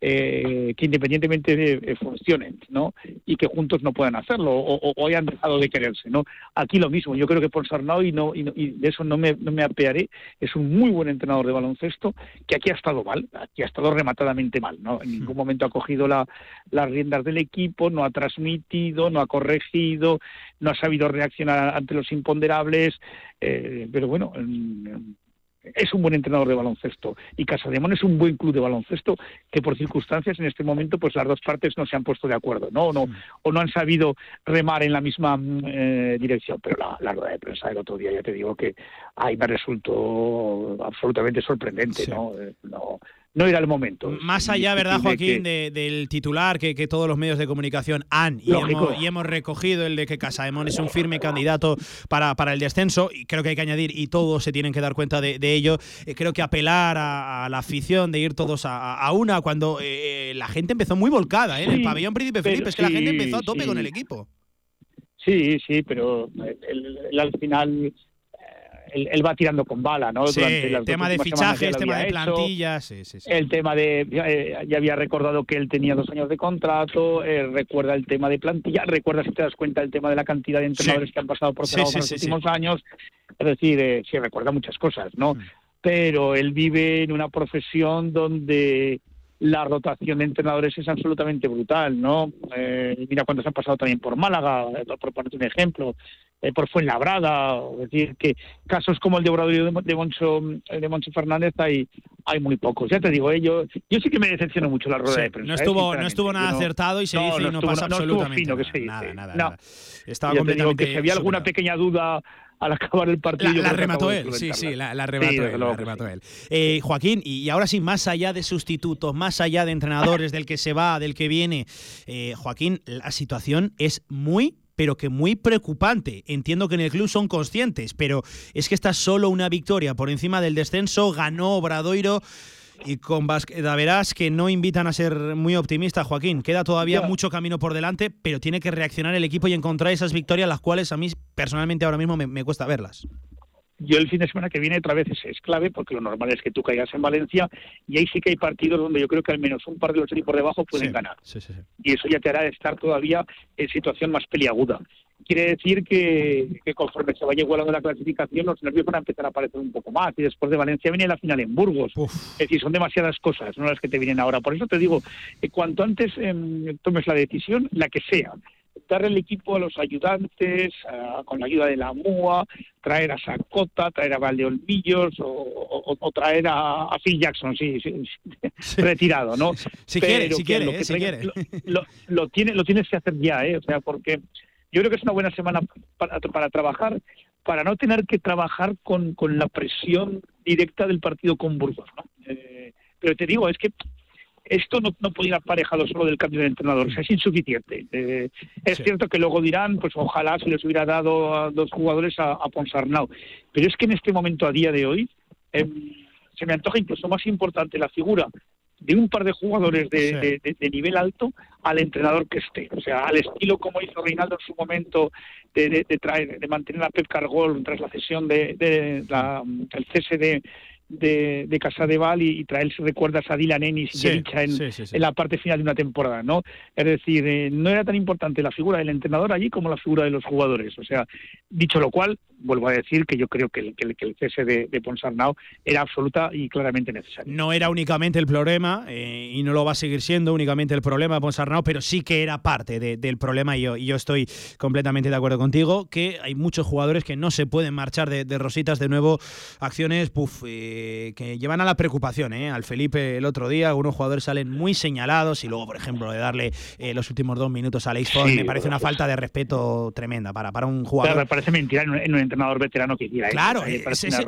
eh, que independientemente de- eh, funcionen, ¿no? Y que juntos no puedan hacerlo o, hayan dejado de quererse, ¿no? Aquí lo mismo. Yo creo que Ponsarnau y no y, no- y de eso no me, no me apearé. Es un muy buen entrenador de baloncesto que aquí ha estado mal, aquí ha estado rematadamente mal, ¿no? En ningún momento ha cogido la, las riendas del equipo, no ha transmitido, no ha corregido, no ha sabido reaccionar ante los imponderables, eh, pero bueno, es un buen entrenador de baloncesto y Casademón es un buen club de baloncesto que por circunstancias en este momento pues las dos partes no se han puesto de acuerdo, ¿no? O no, o no han sabido remar en la misma mm, eh, dirección, pero la, la rueda de prensa del otro día ya te digo que ahí me resultó absolutamente sorprendente, ¿no? Eh, no no era el momento. Más allá, ¿verdad, Joaquín, que- de- del titular que, que todos los medios de comunicación han y hemos, y hemos recogido el de que Casaemón es un firme candidato para, para el descenso y creo que hay que añadir y todos se tienen que dar cuenta de, de ello. Eh, creo que apelar a, a la afición de ir todos a, a una cuando eh, la gente empezó muy volcada ¿eh? en el pabellón Príncipe pero Felipe, es que la gente empezó a tope sí. con el equipo. Sí, sí, pero él, él al final eh, él, él va tirando con bala, ¿no? Sí, dos tema de fichajes, tema de plantillas, sí, sí, sí. El tema de. eh, ya había recordado que él tenía dos años de contrato, eh, recuerda el tema de plantilla, recuerda, si te das cuenta, el tema de la cantidad de entrenadores que han pasado por Zaragoza en los últimos años. Es decir, eh, sí, recuerda muchas cosas, ¿no? Mm. Pero él vive en una profesión donde la rotación de entrenadores es absolutamente brutal, ¿no? Eh, mira cuántos han pasado también por Málaga, eh, por ponerte un ejemplo, eh, por Fuenlabrada, es decir, que casos como el de Obradorio de, Mon- de Moncho, de Moncho Fernández hay, hay muy pocos. Ya te digo, eh, yo, yo sí que me decepcionó mucho la rueda Sí, de prensa. no eh, estuvo, no estuvo nada no- acertado y se no, dice y no estuvo- pasa no absolutamente fino, que nada, se dice. nada, nada, No. nada. Estaba te digo que había alguna pequeña duda al acabar el partido. La, que remató él, sí, sí, la, la Sí, remató desde él. la luego que remató él. Eh, Joaquín, y ahora sí, más allá de sustitutos, más allá de entrenadores, del que se va, del que viene, eh, Joaquín, la situación es muy pero que muy preocupante. Entiendo que en el club son conscientes, pero es que está solo una victoria por encima del descenso, ganó Obradoiro y con Basqueda verás que no invitan a ser muy optimistas, Joaquín. Queda todavía mucho camino por delante, pero tiene que reaccionar el equipo y encontrar esas victorias, las cuales a mí personalmente ahora mismo me, me cuesta verlas. Yo el fin de semana que viene otra vez es, clave porque lo normal es que tú caigas en Valencia y ahí sí que hay partidos donde yo creo que al menos un par de los equipos de abajo pueden Sí, ganar. Sí, sí, sí. y eso ya te hará estar todavía en situación más peliaguda. Quiere decir que, que conforme se vaya igualando la clasificación, los nervios van a empezar a aparecer un poco más. Y después de Valencia viene la final en Burgos. Es decir, son demasiadas cosas, no las que te vienen ahora. Por eso te digo, que cuanto antes em, tomes la decisión, la que sea, darle el equipo a los ayudantes, a- con la ayuda de la MUA, traer a Sacota, traer a Valdeolmillos o, o- o traer a, a Phil Jackson, sí, sí, sí, retirado, ¿no? Si Pero quiere, si quiere, lo eh, si quiere. lo, lo, lo tiene, lo tienes que hacer ya, ¿eh? O sea, porque yo creo que es una buena semana para, para trabajar, para no tener que trabajar con, con la presión directa del partido con Burgos, ¿no? Eh, pero te digo, es que esto no, no puede ir aparejado solo del cambio de entrenador, o sea, es insuficiente. Eh, es cierto que luego dirán, pues ojalá se les hubiera dado a dos jugadores a, a Ponsarnau, pero es que en este momento, a día de hoy, em, se me antoja incluso más importante la figura de un par de jugadores de, de- de nivel alto al entrenador que esté. O sea, al estilo como hizo Reinaldo en su momento de, de, de traer, de mantener a Pep Cargol tras la cesión de, de la, el cese de, de, de Casadeval y, y traer, si recuerdas, a Dylan Ennis y Sí, en, sí, sí, sí. en la parte final de una temporada, ¿no? Es decir, eh, no era tan importante la figura del entrenador allí como la figura de los jugadores. O sea, dicho lo cual, vuelvo a decir que yo creo que el, que el, que el cese de, de Ponsarnau era absoluta y claramente necesario. No era únicamente el problema, eh, y no lo va a seguir siendo únicamente el problema de Ponsarnau, pero sí que era parte de- del problema y yo, y yo estoy completamente de acuerdo contigo, que hay muchos jugadores que no se pueden marchar de, de rositas de nuevo, acciones puf, eh, que llevan a la preocupación. eh. Al Felipe el otro día, algunos jugadores salen muy señalados y luego, por ejemplo, de darle los últimos dos minutos a Ford, Sí, me parece una pues- falta de respeto tremenda para, para un jugador. Claro, me parece mentira en en entrenador veterano que hiciera eso. Claro, me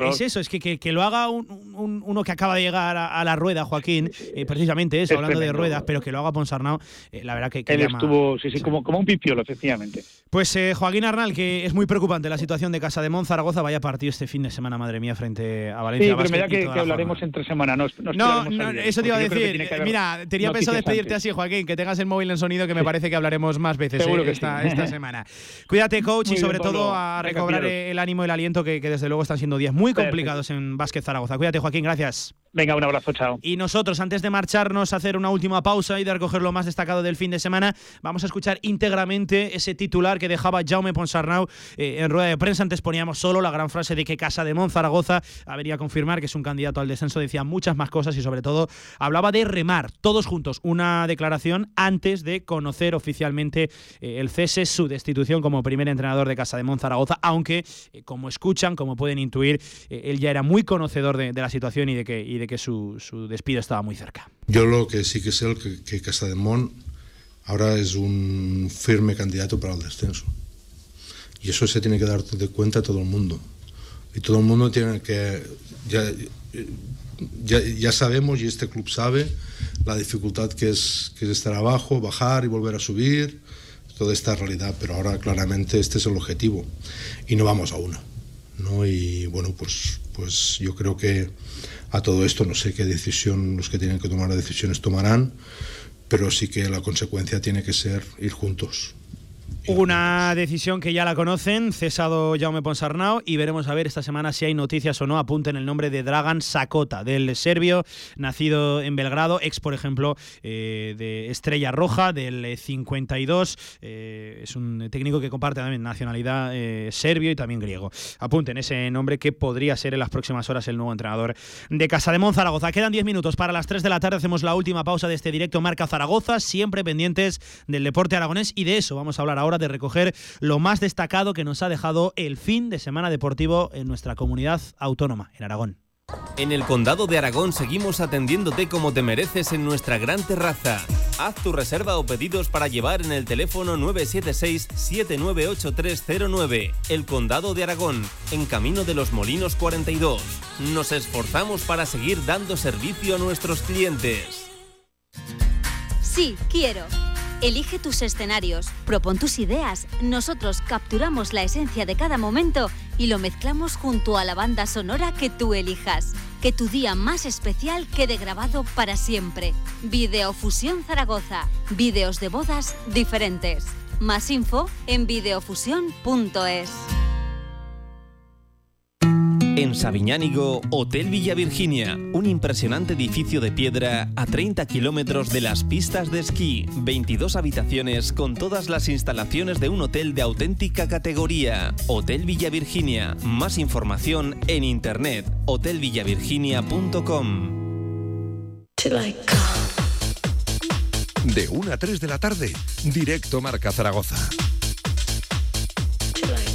es, eso, es que, que- que lo haga un- un- uno que acaba de llegar a, a la rueda, Joaquín, eh, precisamente eso, Es hablando de ruedas, pero que lo haga Ponsarnau, eh, la verdad que, que Él llama- estuvo, sí, sí, como, como un pipiolo, efectivamente. Pues eh, Joaquín Arnal, que es muy preocupante la situación de Casa de Mon Zaragoza, vaya partido este fin de semana, madre mía, frente a Valencia. Sí, pero me Basket da y que, hablaremos entre semana. No, no, No, no, eso te iba a decir. Mira, tenía pensado despedirte antes. así, Joaquín, que tengas el móvil en sonido, que me parece que hablaremos más veces eh, esta, esta semana. Cuídate, coach, y sobre todo a recobrar. El ánimo y el aliento, que, que desde luego están siendo días muy Perfecto. complicados en Básquet Zaragoza. Cuídate, Joaquín, gracias. Venga, un abrazo, chao. Y nosotros, antes de marcharnos, a hacer una última pausa y de recoger lo más destacado del fin de semana, vamos a escuchar íntegramente ese titular que dejaba Jaume Ponsarnau eh, en rueda de prensa. Antes poníamos solo la gran frase de que Casa de Mon Zaragoza habría confirmar que es un candidato al descenso. Decía muchas más cosas y, sobre todo, hablaba de remar todos juntos una declaración antes de conocer oficialmente eh, el cese, su destitución como primer entrenador de Casa de Mon Zaragoza. Aunque, eh, como escuchan, como pueden intuir, él ya era muy conocedor de, la situación y de que, de que su, su despido estaba muy cerca. Yo lo que sí que sé es que, que Casademont ahora es un firme candidato para el descenso. Y eso se tiene que dar de cuenta todo el mundo. Y todo el mundo tiene que... Ya, ya, ya sabemos y este club sabe la dificultad que es, que es estar abajo, bajar y volver a subir, toda esta realidad, pero ahora claramente este es el objetivo y no vamos a una. ¿No? Y bueno, pues, pues yo creo que a todo esto no sé qué decisión los que tienen que tomar las decisiones tomarán, pero sí que la consecuencia tiene que ser ir juntos. Una decisión que ya la conocen, cesado Jaume Ponsarnau y veremos a ver esta semana si hay noticias o no. Apunten el nombre de Dragan Sakota, del serbio, nacido en Belgrado, ex, por ejemplo, eh, de Estrella Roja, del eh, 52. eh, es un técnico que comparte también nacionalidad eh, serbio y también griego. Apunten ese nombre que podría ser en las próximas horas el nuevo entrenador de Casa de Mon Zaragoza. Quedan 10 minutos para las 3 de la tarde. Hacemos la última pausa de este directo Marca Zaragoza, siempre pendientes del deporte aragonés y de eso vamos a hablar ahora de recoger lo más destacado que nos ha dejado el fin de semana deportivo en nuestra comunidad autónoma, en Aragón. En el Condado de Aragón seguimos atendiéndote como te mereces en nuestra gran terraza. Haz tu reserva o pedidos para llevar en el teléfono 976-798309. El Condado de Aragón, en Camino de los Molinos 42. Nos esforzamos para seguir dando servicio a nuestros clientes. Sí, quiero. Elige tus escenarios, propon tus ideas. Nosotros capturamos la esencia de cada momento y lo mezclamos junto a la banda sonora que tú elijas. Que tu día más especial quede grabado para siempre. Videofusión Zaragoza. Videos de bodas diferentes. Más info en videofusión.es. En Sabiñánigo, Hotel Villa Virginia, un impresionante edificio de piedra a 30 kilómetros de las pistas de esquí, 22 habitaciones con todas las instalaciones de un hotel de auténtica categoría. Hotel Villa Virginia, más información en internet, hotelvillavirginia.com. De 1 a 3 de la tarde, directo Marca Zaragoza.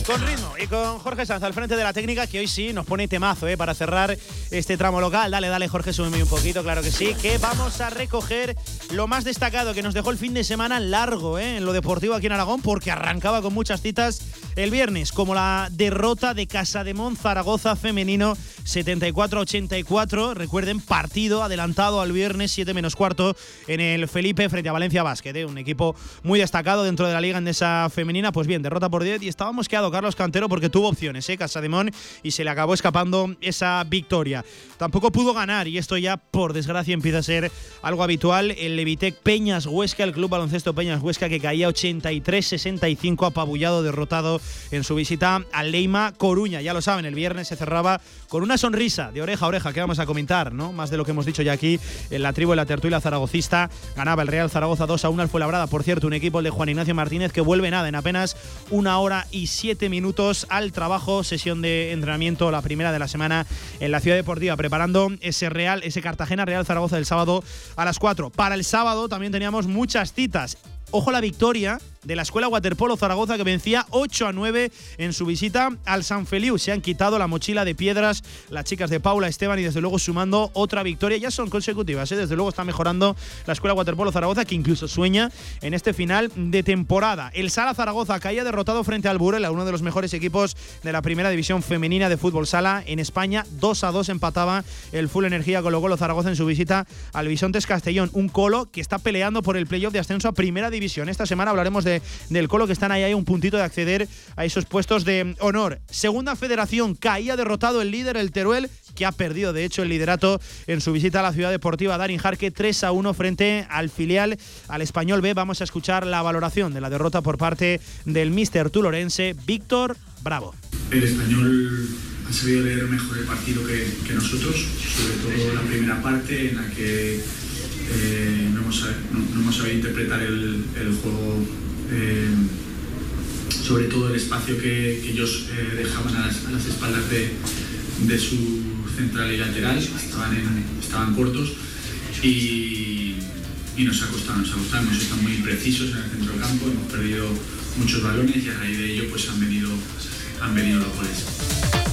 Con ritmo y con Jorge Sanz al frente de la técnica, que hoy sí nos pone temazo ¿eh? para cerrar este tramo local. Dale, dale, Jorge, súbeme un poquito, claro que sí. Que vamos a recoger lo más destacado que nos dejó el fin de semana largo ¿eh? en lo deportivo aquí en Aragón, porque arrancaba con muchas citas el viernes, como la derrota de Casademón Zaragoza femenino 74-84. Recuerden, partido adelantado al viernes 7 menos cuarto en el Felipe frente a Valencia Basket, ¿eh? un equipo muy destacado dentro de la liga en esa femenina. Pues bien, derrota por 10 y estábamos quedado Carlos Cantero porque tuvo opciones, ¿eh? Casademón, y se le acabó escapando esa victoria. Tampoco pudo ganar y esto ya, por desgracia, empieza a ser algo habitual. El Levitec Peñas Huesca, el club baloncesto Peñas Huesca, que caía 83-65, apabullado, derrotado en su visita al Leima Coruña. Ya lo saben, el viernes se cerraba con una sonrisa de oreja a oreja que vamos a comentar, ¿no? Más de lo que hemos dicho ya aquí en la tribu de la tertulia zaragocista. Ganaba el Real Zaragoza 2 a 1 al Fuenlabrada, por cierto, un equipo de Juan Ignacio Martínez que vuelve nada en apenas una hora y siete minutos al trabajo, sesión de entrenamiento, la primera de la semana en la ciudad deportiva, preparando ese Real, ese Cartagena Real Zaragoza del sábado a las 4. Para el sábado también teníamos muchas citas. Ojo la victoria de la Escuela Waterpolo Zaragoza que vencía 8 a 9 en su visita al San Feliu. Se han quitado la mochila de piedras las chicas de Paula Esteban y desde luego sumando otra victoria. Ya son consecutivas, ¿eh? desde luego está mejorando la Escuela Waterpolo Zaragoza que incluso sueña en este final de temporada. El Sala Zaragoza caía derrotado frente al Burela, uno de los mejores equipos de la primera división femenina de fútbol sala en España. 2 a 2 empataba el Full Energía Colo Colo Zaragoza en su visita al Bisontes Castellón. Un Colo que está peleando por el playoff de ascenso a primera división. Esta semana hablaremos de del Colo que están ahí, hay un puntito de acceder a esos puestos de honor. Segunda federación, caía derrotado el líder, el Teruel, que ha perdido de hecho el liderato en su visita a la ciudad deportiva Darin Jarque 3 a 1 frente al filial, al Español B. Vamos a escuchar la valoración de la derrota por parte del míster tulorense Víctor Bravo. El español ha sabido leer mejor el partido que, nosotros, sobre todo la primera parte en la que eh, no, hemos, no, no, hemos, sabido interpretar el, el juego, eh, sobre todo el espacio que, ellos eh, dejaban a las, espaldas de, de, su central y lateral, estaban, estaban cortos y, y, nos ha costado, nos ha costado, hemos estado muy precisos en el centro del campo, hemos perdido muchos balones y a raíz de ello pues han venido, han venido los goles.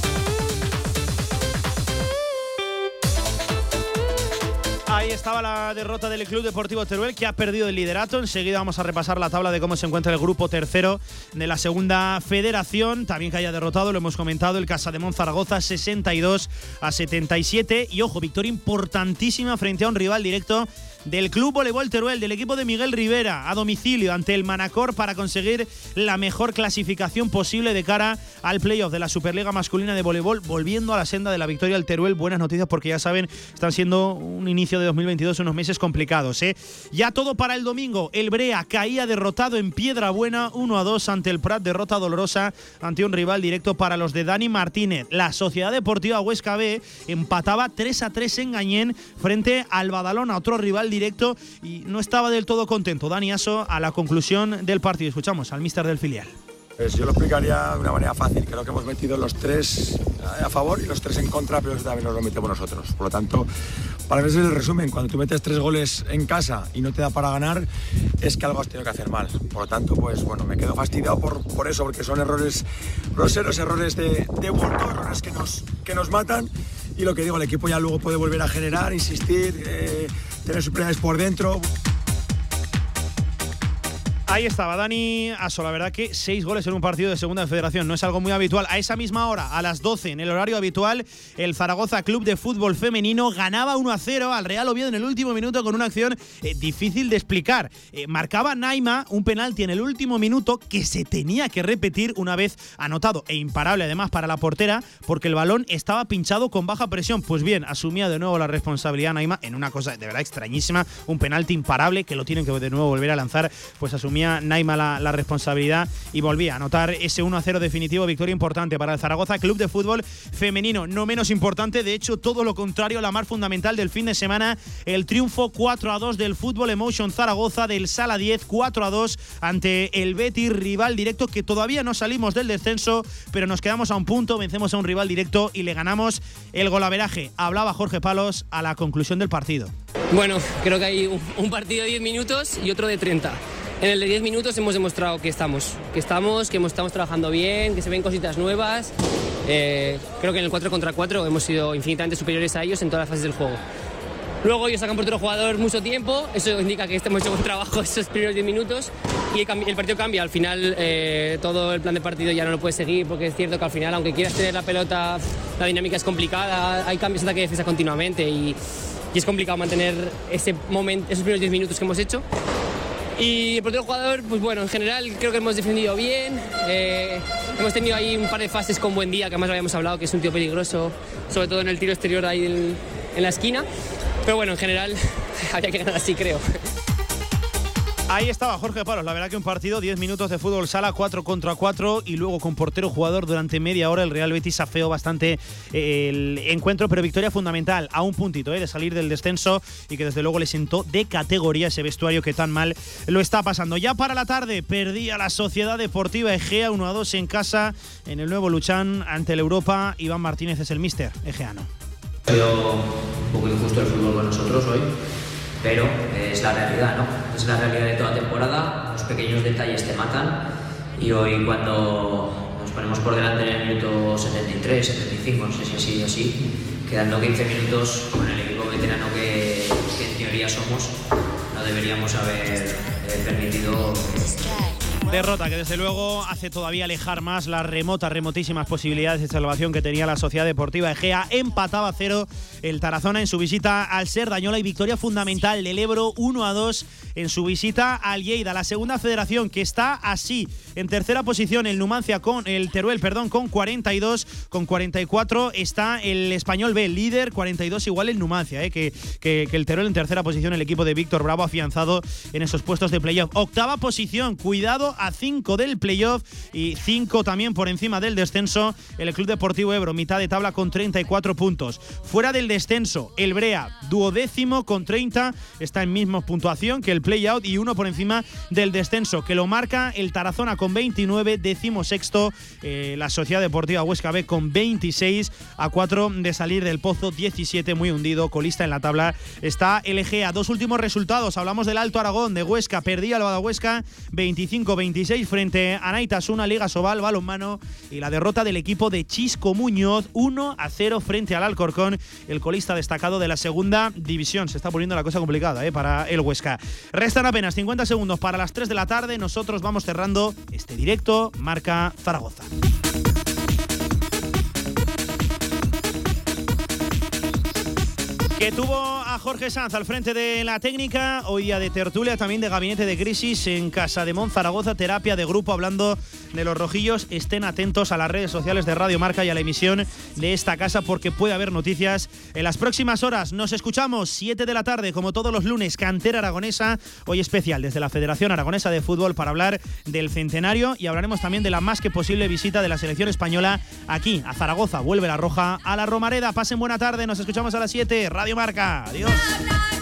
Ahí estaba la derrota del Club Deportivo Teruel que ha perdido el liderato. Enseguida vamos a repasar la tabla de cómo se encuentra el grupo tercero de la segunda federación. También que haya derrotado, lo hemos comentado, el Casa de Zaragoza 62 a 77. Y ojo, victoria importantísima frente a un rival directo del Club Voleibol Teruel, del equipo de Miguel Rivera, a domicilio ante el Manacor para conseguir la mejor clasificación posible de cara al playoff de la Superliga Masculina de Voleibol, volviendo a la senda de la victoria del Teruel. Buenas noticias porque ya saben, están siendo un inicio de 2022 unos meses complicados. ¿eh? Ya todo para el domingo. El Brea caía derrotado en Piedra Buena 1 a 2 ante el Prat, derrota dolorosa ante un rival directo para los de Dani Martínez. La Sociedad Deportiva Huesca B empataba 3 a 3 en Gañén frente al Badalona, otro rival directo y no estaba del todo contento Dani Aso a la conclusión del partido. Escuchamos al mister del filial. Pues yo lo explicaría de una manera fácil. Creo que hemos metido los tres a favor y los tres en contra, pero también nos lo metemos nosotros. Por lo tanto, para mí ese es el resumen. Cuando tú metes tres goles en casa y no te da para ganar, es que algo has tenido que hacer mal. Por lo tanto, pues bueno, me quedo fastidiado por, por eso, porque son errores groseros, errores de, de errores que nos, que nos matan. Y lo que digo, el equipo ya luego puede volver a generar, insistir, eh, tener superioridades por dentro. Ahí estaba Dani Aso, la verdad que seis goles en un partido de segunda federación no es algo muy habitual. A esa misma hora, a las 12, en el horario habitual, el Zaragoza Club de Fútbol Femenino ganaba 1 a 0 al Real Oviedo en el último minuto con una acción eh, difícil de explicar. Eh, marcaba Naima un penalti en el último minuto que se tenía que repetir una vez anotado e imparable además para la portera porque el balón estaba pinchado con baja presión. Pues bien, asumía de nuevo la responsabilidad Naima en una cosa de verdad extrañísima, un penalti imparable que lo tienen que de nuevo volver a lanzar, pues asumía Naima la, responsabilidad y volvía a anotar ese 1-0 definitivo, victoria importante para el Zaragoza Club de Fútbol Femenino. No menos importante, de hecho, todo lo contrario, la mar fundamental del fin de semana, el triunfo 4-2 del Fútbol Emotion Zaragoza del Sala 10, 4-2 ante el Betis, rival directo que todavía no salimos del descenso, pero nos quedamos a un punto, vencemos a un rival directo y le ganamos el golaveraje. Hablaba Jorge Palos a la conclusión del partido. Bueno, creo que hay un partido de 10 minutos y otro de 30. En el de 10 minutos hemos demostrado que estamos, que estamos, que estamos trabajando bien, que se ven cositas nuevas. Eh, creo que en el 4 contra 4 hemos sido infinitamente superiores a ellos en todas las fases del juego. Luego ellos sacan por otro jugador mucho tiempo, eso indica que hemos hecho buen trabajo esos primeros 10 minutos y el, partido cambia. Al final eh, todo el plan de partido ya no lo puedes seguir porque es cierto que al final, aunque quieras tener la pelota, la dinámica es complicada, hay cambios de ataque y defensa continuamente y, y es complicado mantener ese momento, esos primeros 10 minutos que hemos hecho. Y el portero jugador, pues bueno, en general creo que hemos defendido bien. eh, hemos tenido ahí un par de fases con buen día, que además habíamos hablado que es un tío peligroso, sobre todo en el tiro exterior ahí en, en la esquina. Pero bueno, en general había que ganar así, creo. Ahí estaba Jorge Palos. La verdad que un partido, 10 minutos de fútbol sala, 4 contra 4 y luego con portero jugador durante media hora. El Real Betis afeó bastante eh, el encuentro, pero victoria fundamental a un puntito eh, de salir del descenso y que desde luego le sentó de categoría ese vestuario que tan mal lo está pasando. Ya para la tarde perdía la Sociedad Deportiva Egea 1 a 2 en casa en el nuevo Luchán ante el Europa. Iván Martínez es el mister egeano. Ha sido un poco injusto el fútbol con nosotros hoy, pero es la realidad, ¿no? Es la realidad de toda temporada, los pequeños detalles te matan y hoy cuando nos ponemos por delante en el minuto 73, 75, no sé si sido así, quedando 15 minutos con el equipo veterano que, que en teoría somos, no deberíamos haber eh, permitido Derrota que desde luego hace todavía alejar más las remotas, remotísimas posibilidades de salvación que tenía la Sociedad Deportiva Egea. Empataba a cero el Tarazona en su visita al Ser Dañola y victoria fundamental del Ebro 1 a 2 en su visita al Lleida. La segunda federación que está así en tercera posición el Numancia con el Teruel, perdón, con 42, con 44 está el Español B, líder 42 igual el Numancia, eh, que, que, que el Teruel en tercera posición el equipo de Víctor Bravo afianzado en esos puestos de playoff. Octava posición, cuidado a 5 del playoff y 5 también por encima del descenso. El Club Deportivo Ebro, mitad de tabla con 34 puntos. Fuera del descenso, el Brea, duodécimo con 30, está en misma puntuación que el playout y uno por encima del descenso, que lo marca el Tarazona con 29, décimo sexto, eh, la Sociedad Deportiva Huesca B con 26 a 4 de salir del pozo, 17 muy hundido, colista en la tabla está el Egea. Dos últimos resultados, hablamos del Alto Aragón de Huesca, perdía lo Huesca 25-20. 26 frente a Naitasuna, Liga Sobal, balonmano y la derrota del equipo de Chisco Muñoz 1 a 0 frente al Alcorcón, el colista destacado de la segunda división. Se está poniendo la cosa complicada eh, para el Huesca. Restan apenas 50 segundos para las 3 de la tarde. Nosotros vamos cerrando este directo. Marca Zaragoza. Que tuvo a Jorge Sanz al frente de la técnica, hoy día de tertulia, también de gabinete de crisis en Casa de Mon Zaragoza, terapia de grupo hablando de los rojillos. Estén atentos a las redes sociales de Radio Marca y a la emisión de esta casa porque puede haber noticias en las próximas horas. Nos escuchamos 7 de la tarde, como todos los lunes, cantera aragonesa, hoy especial desde la Federación Aragonesa de Fútbol para hablar del centenario y hablaremos también de la más que posible visita de la selección española aquí a Zaragoza. Vuelve la roja a la Romareda. Pasen buena tarde, nos escuchamos a las 7. Marca. Adiós.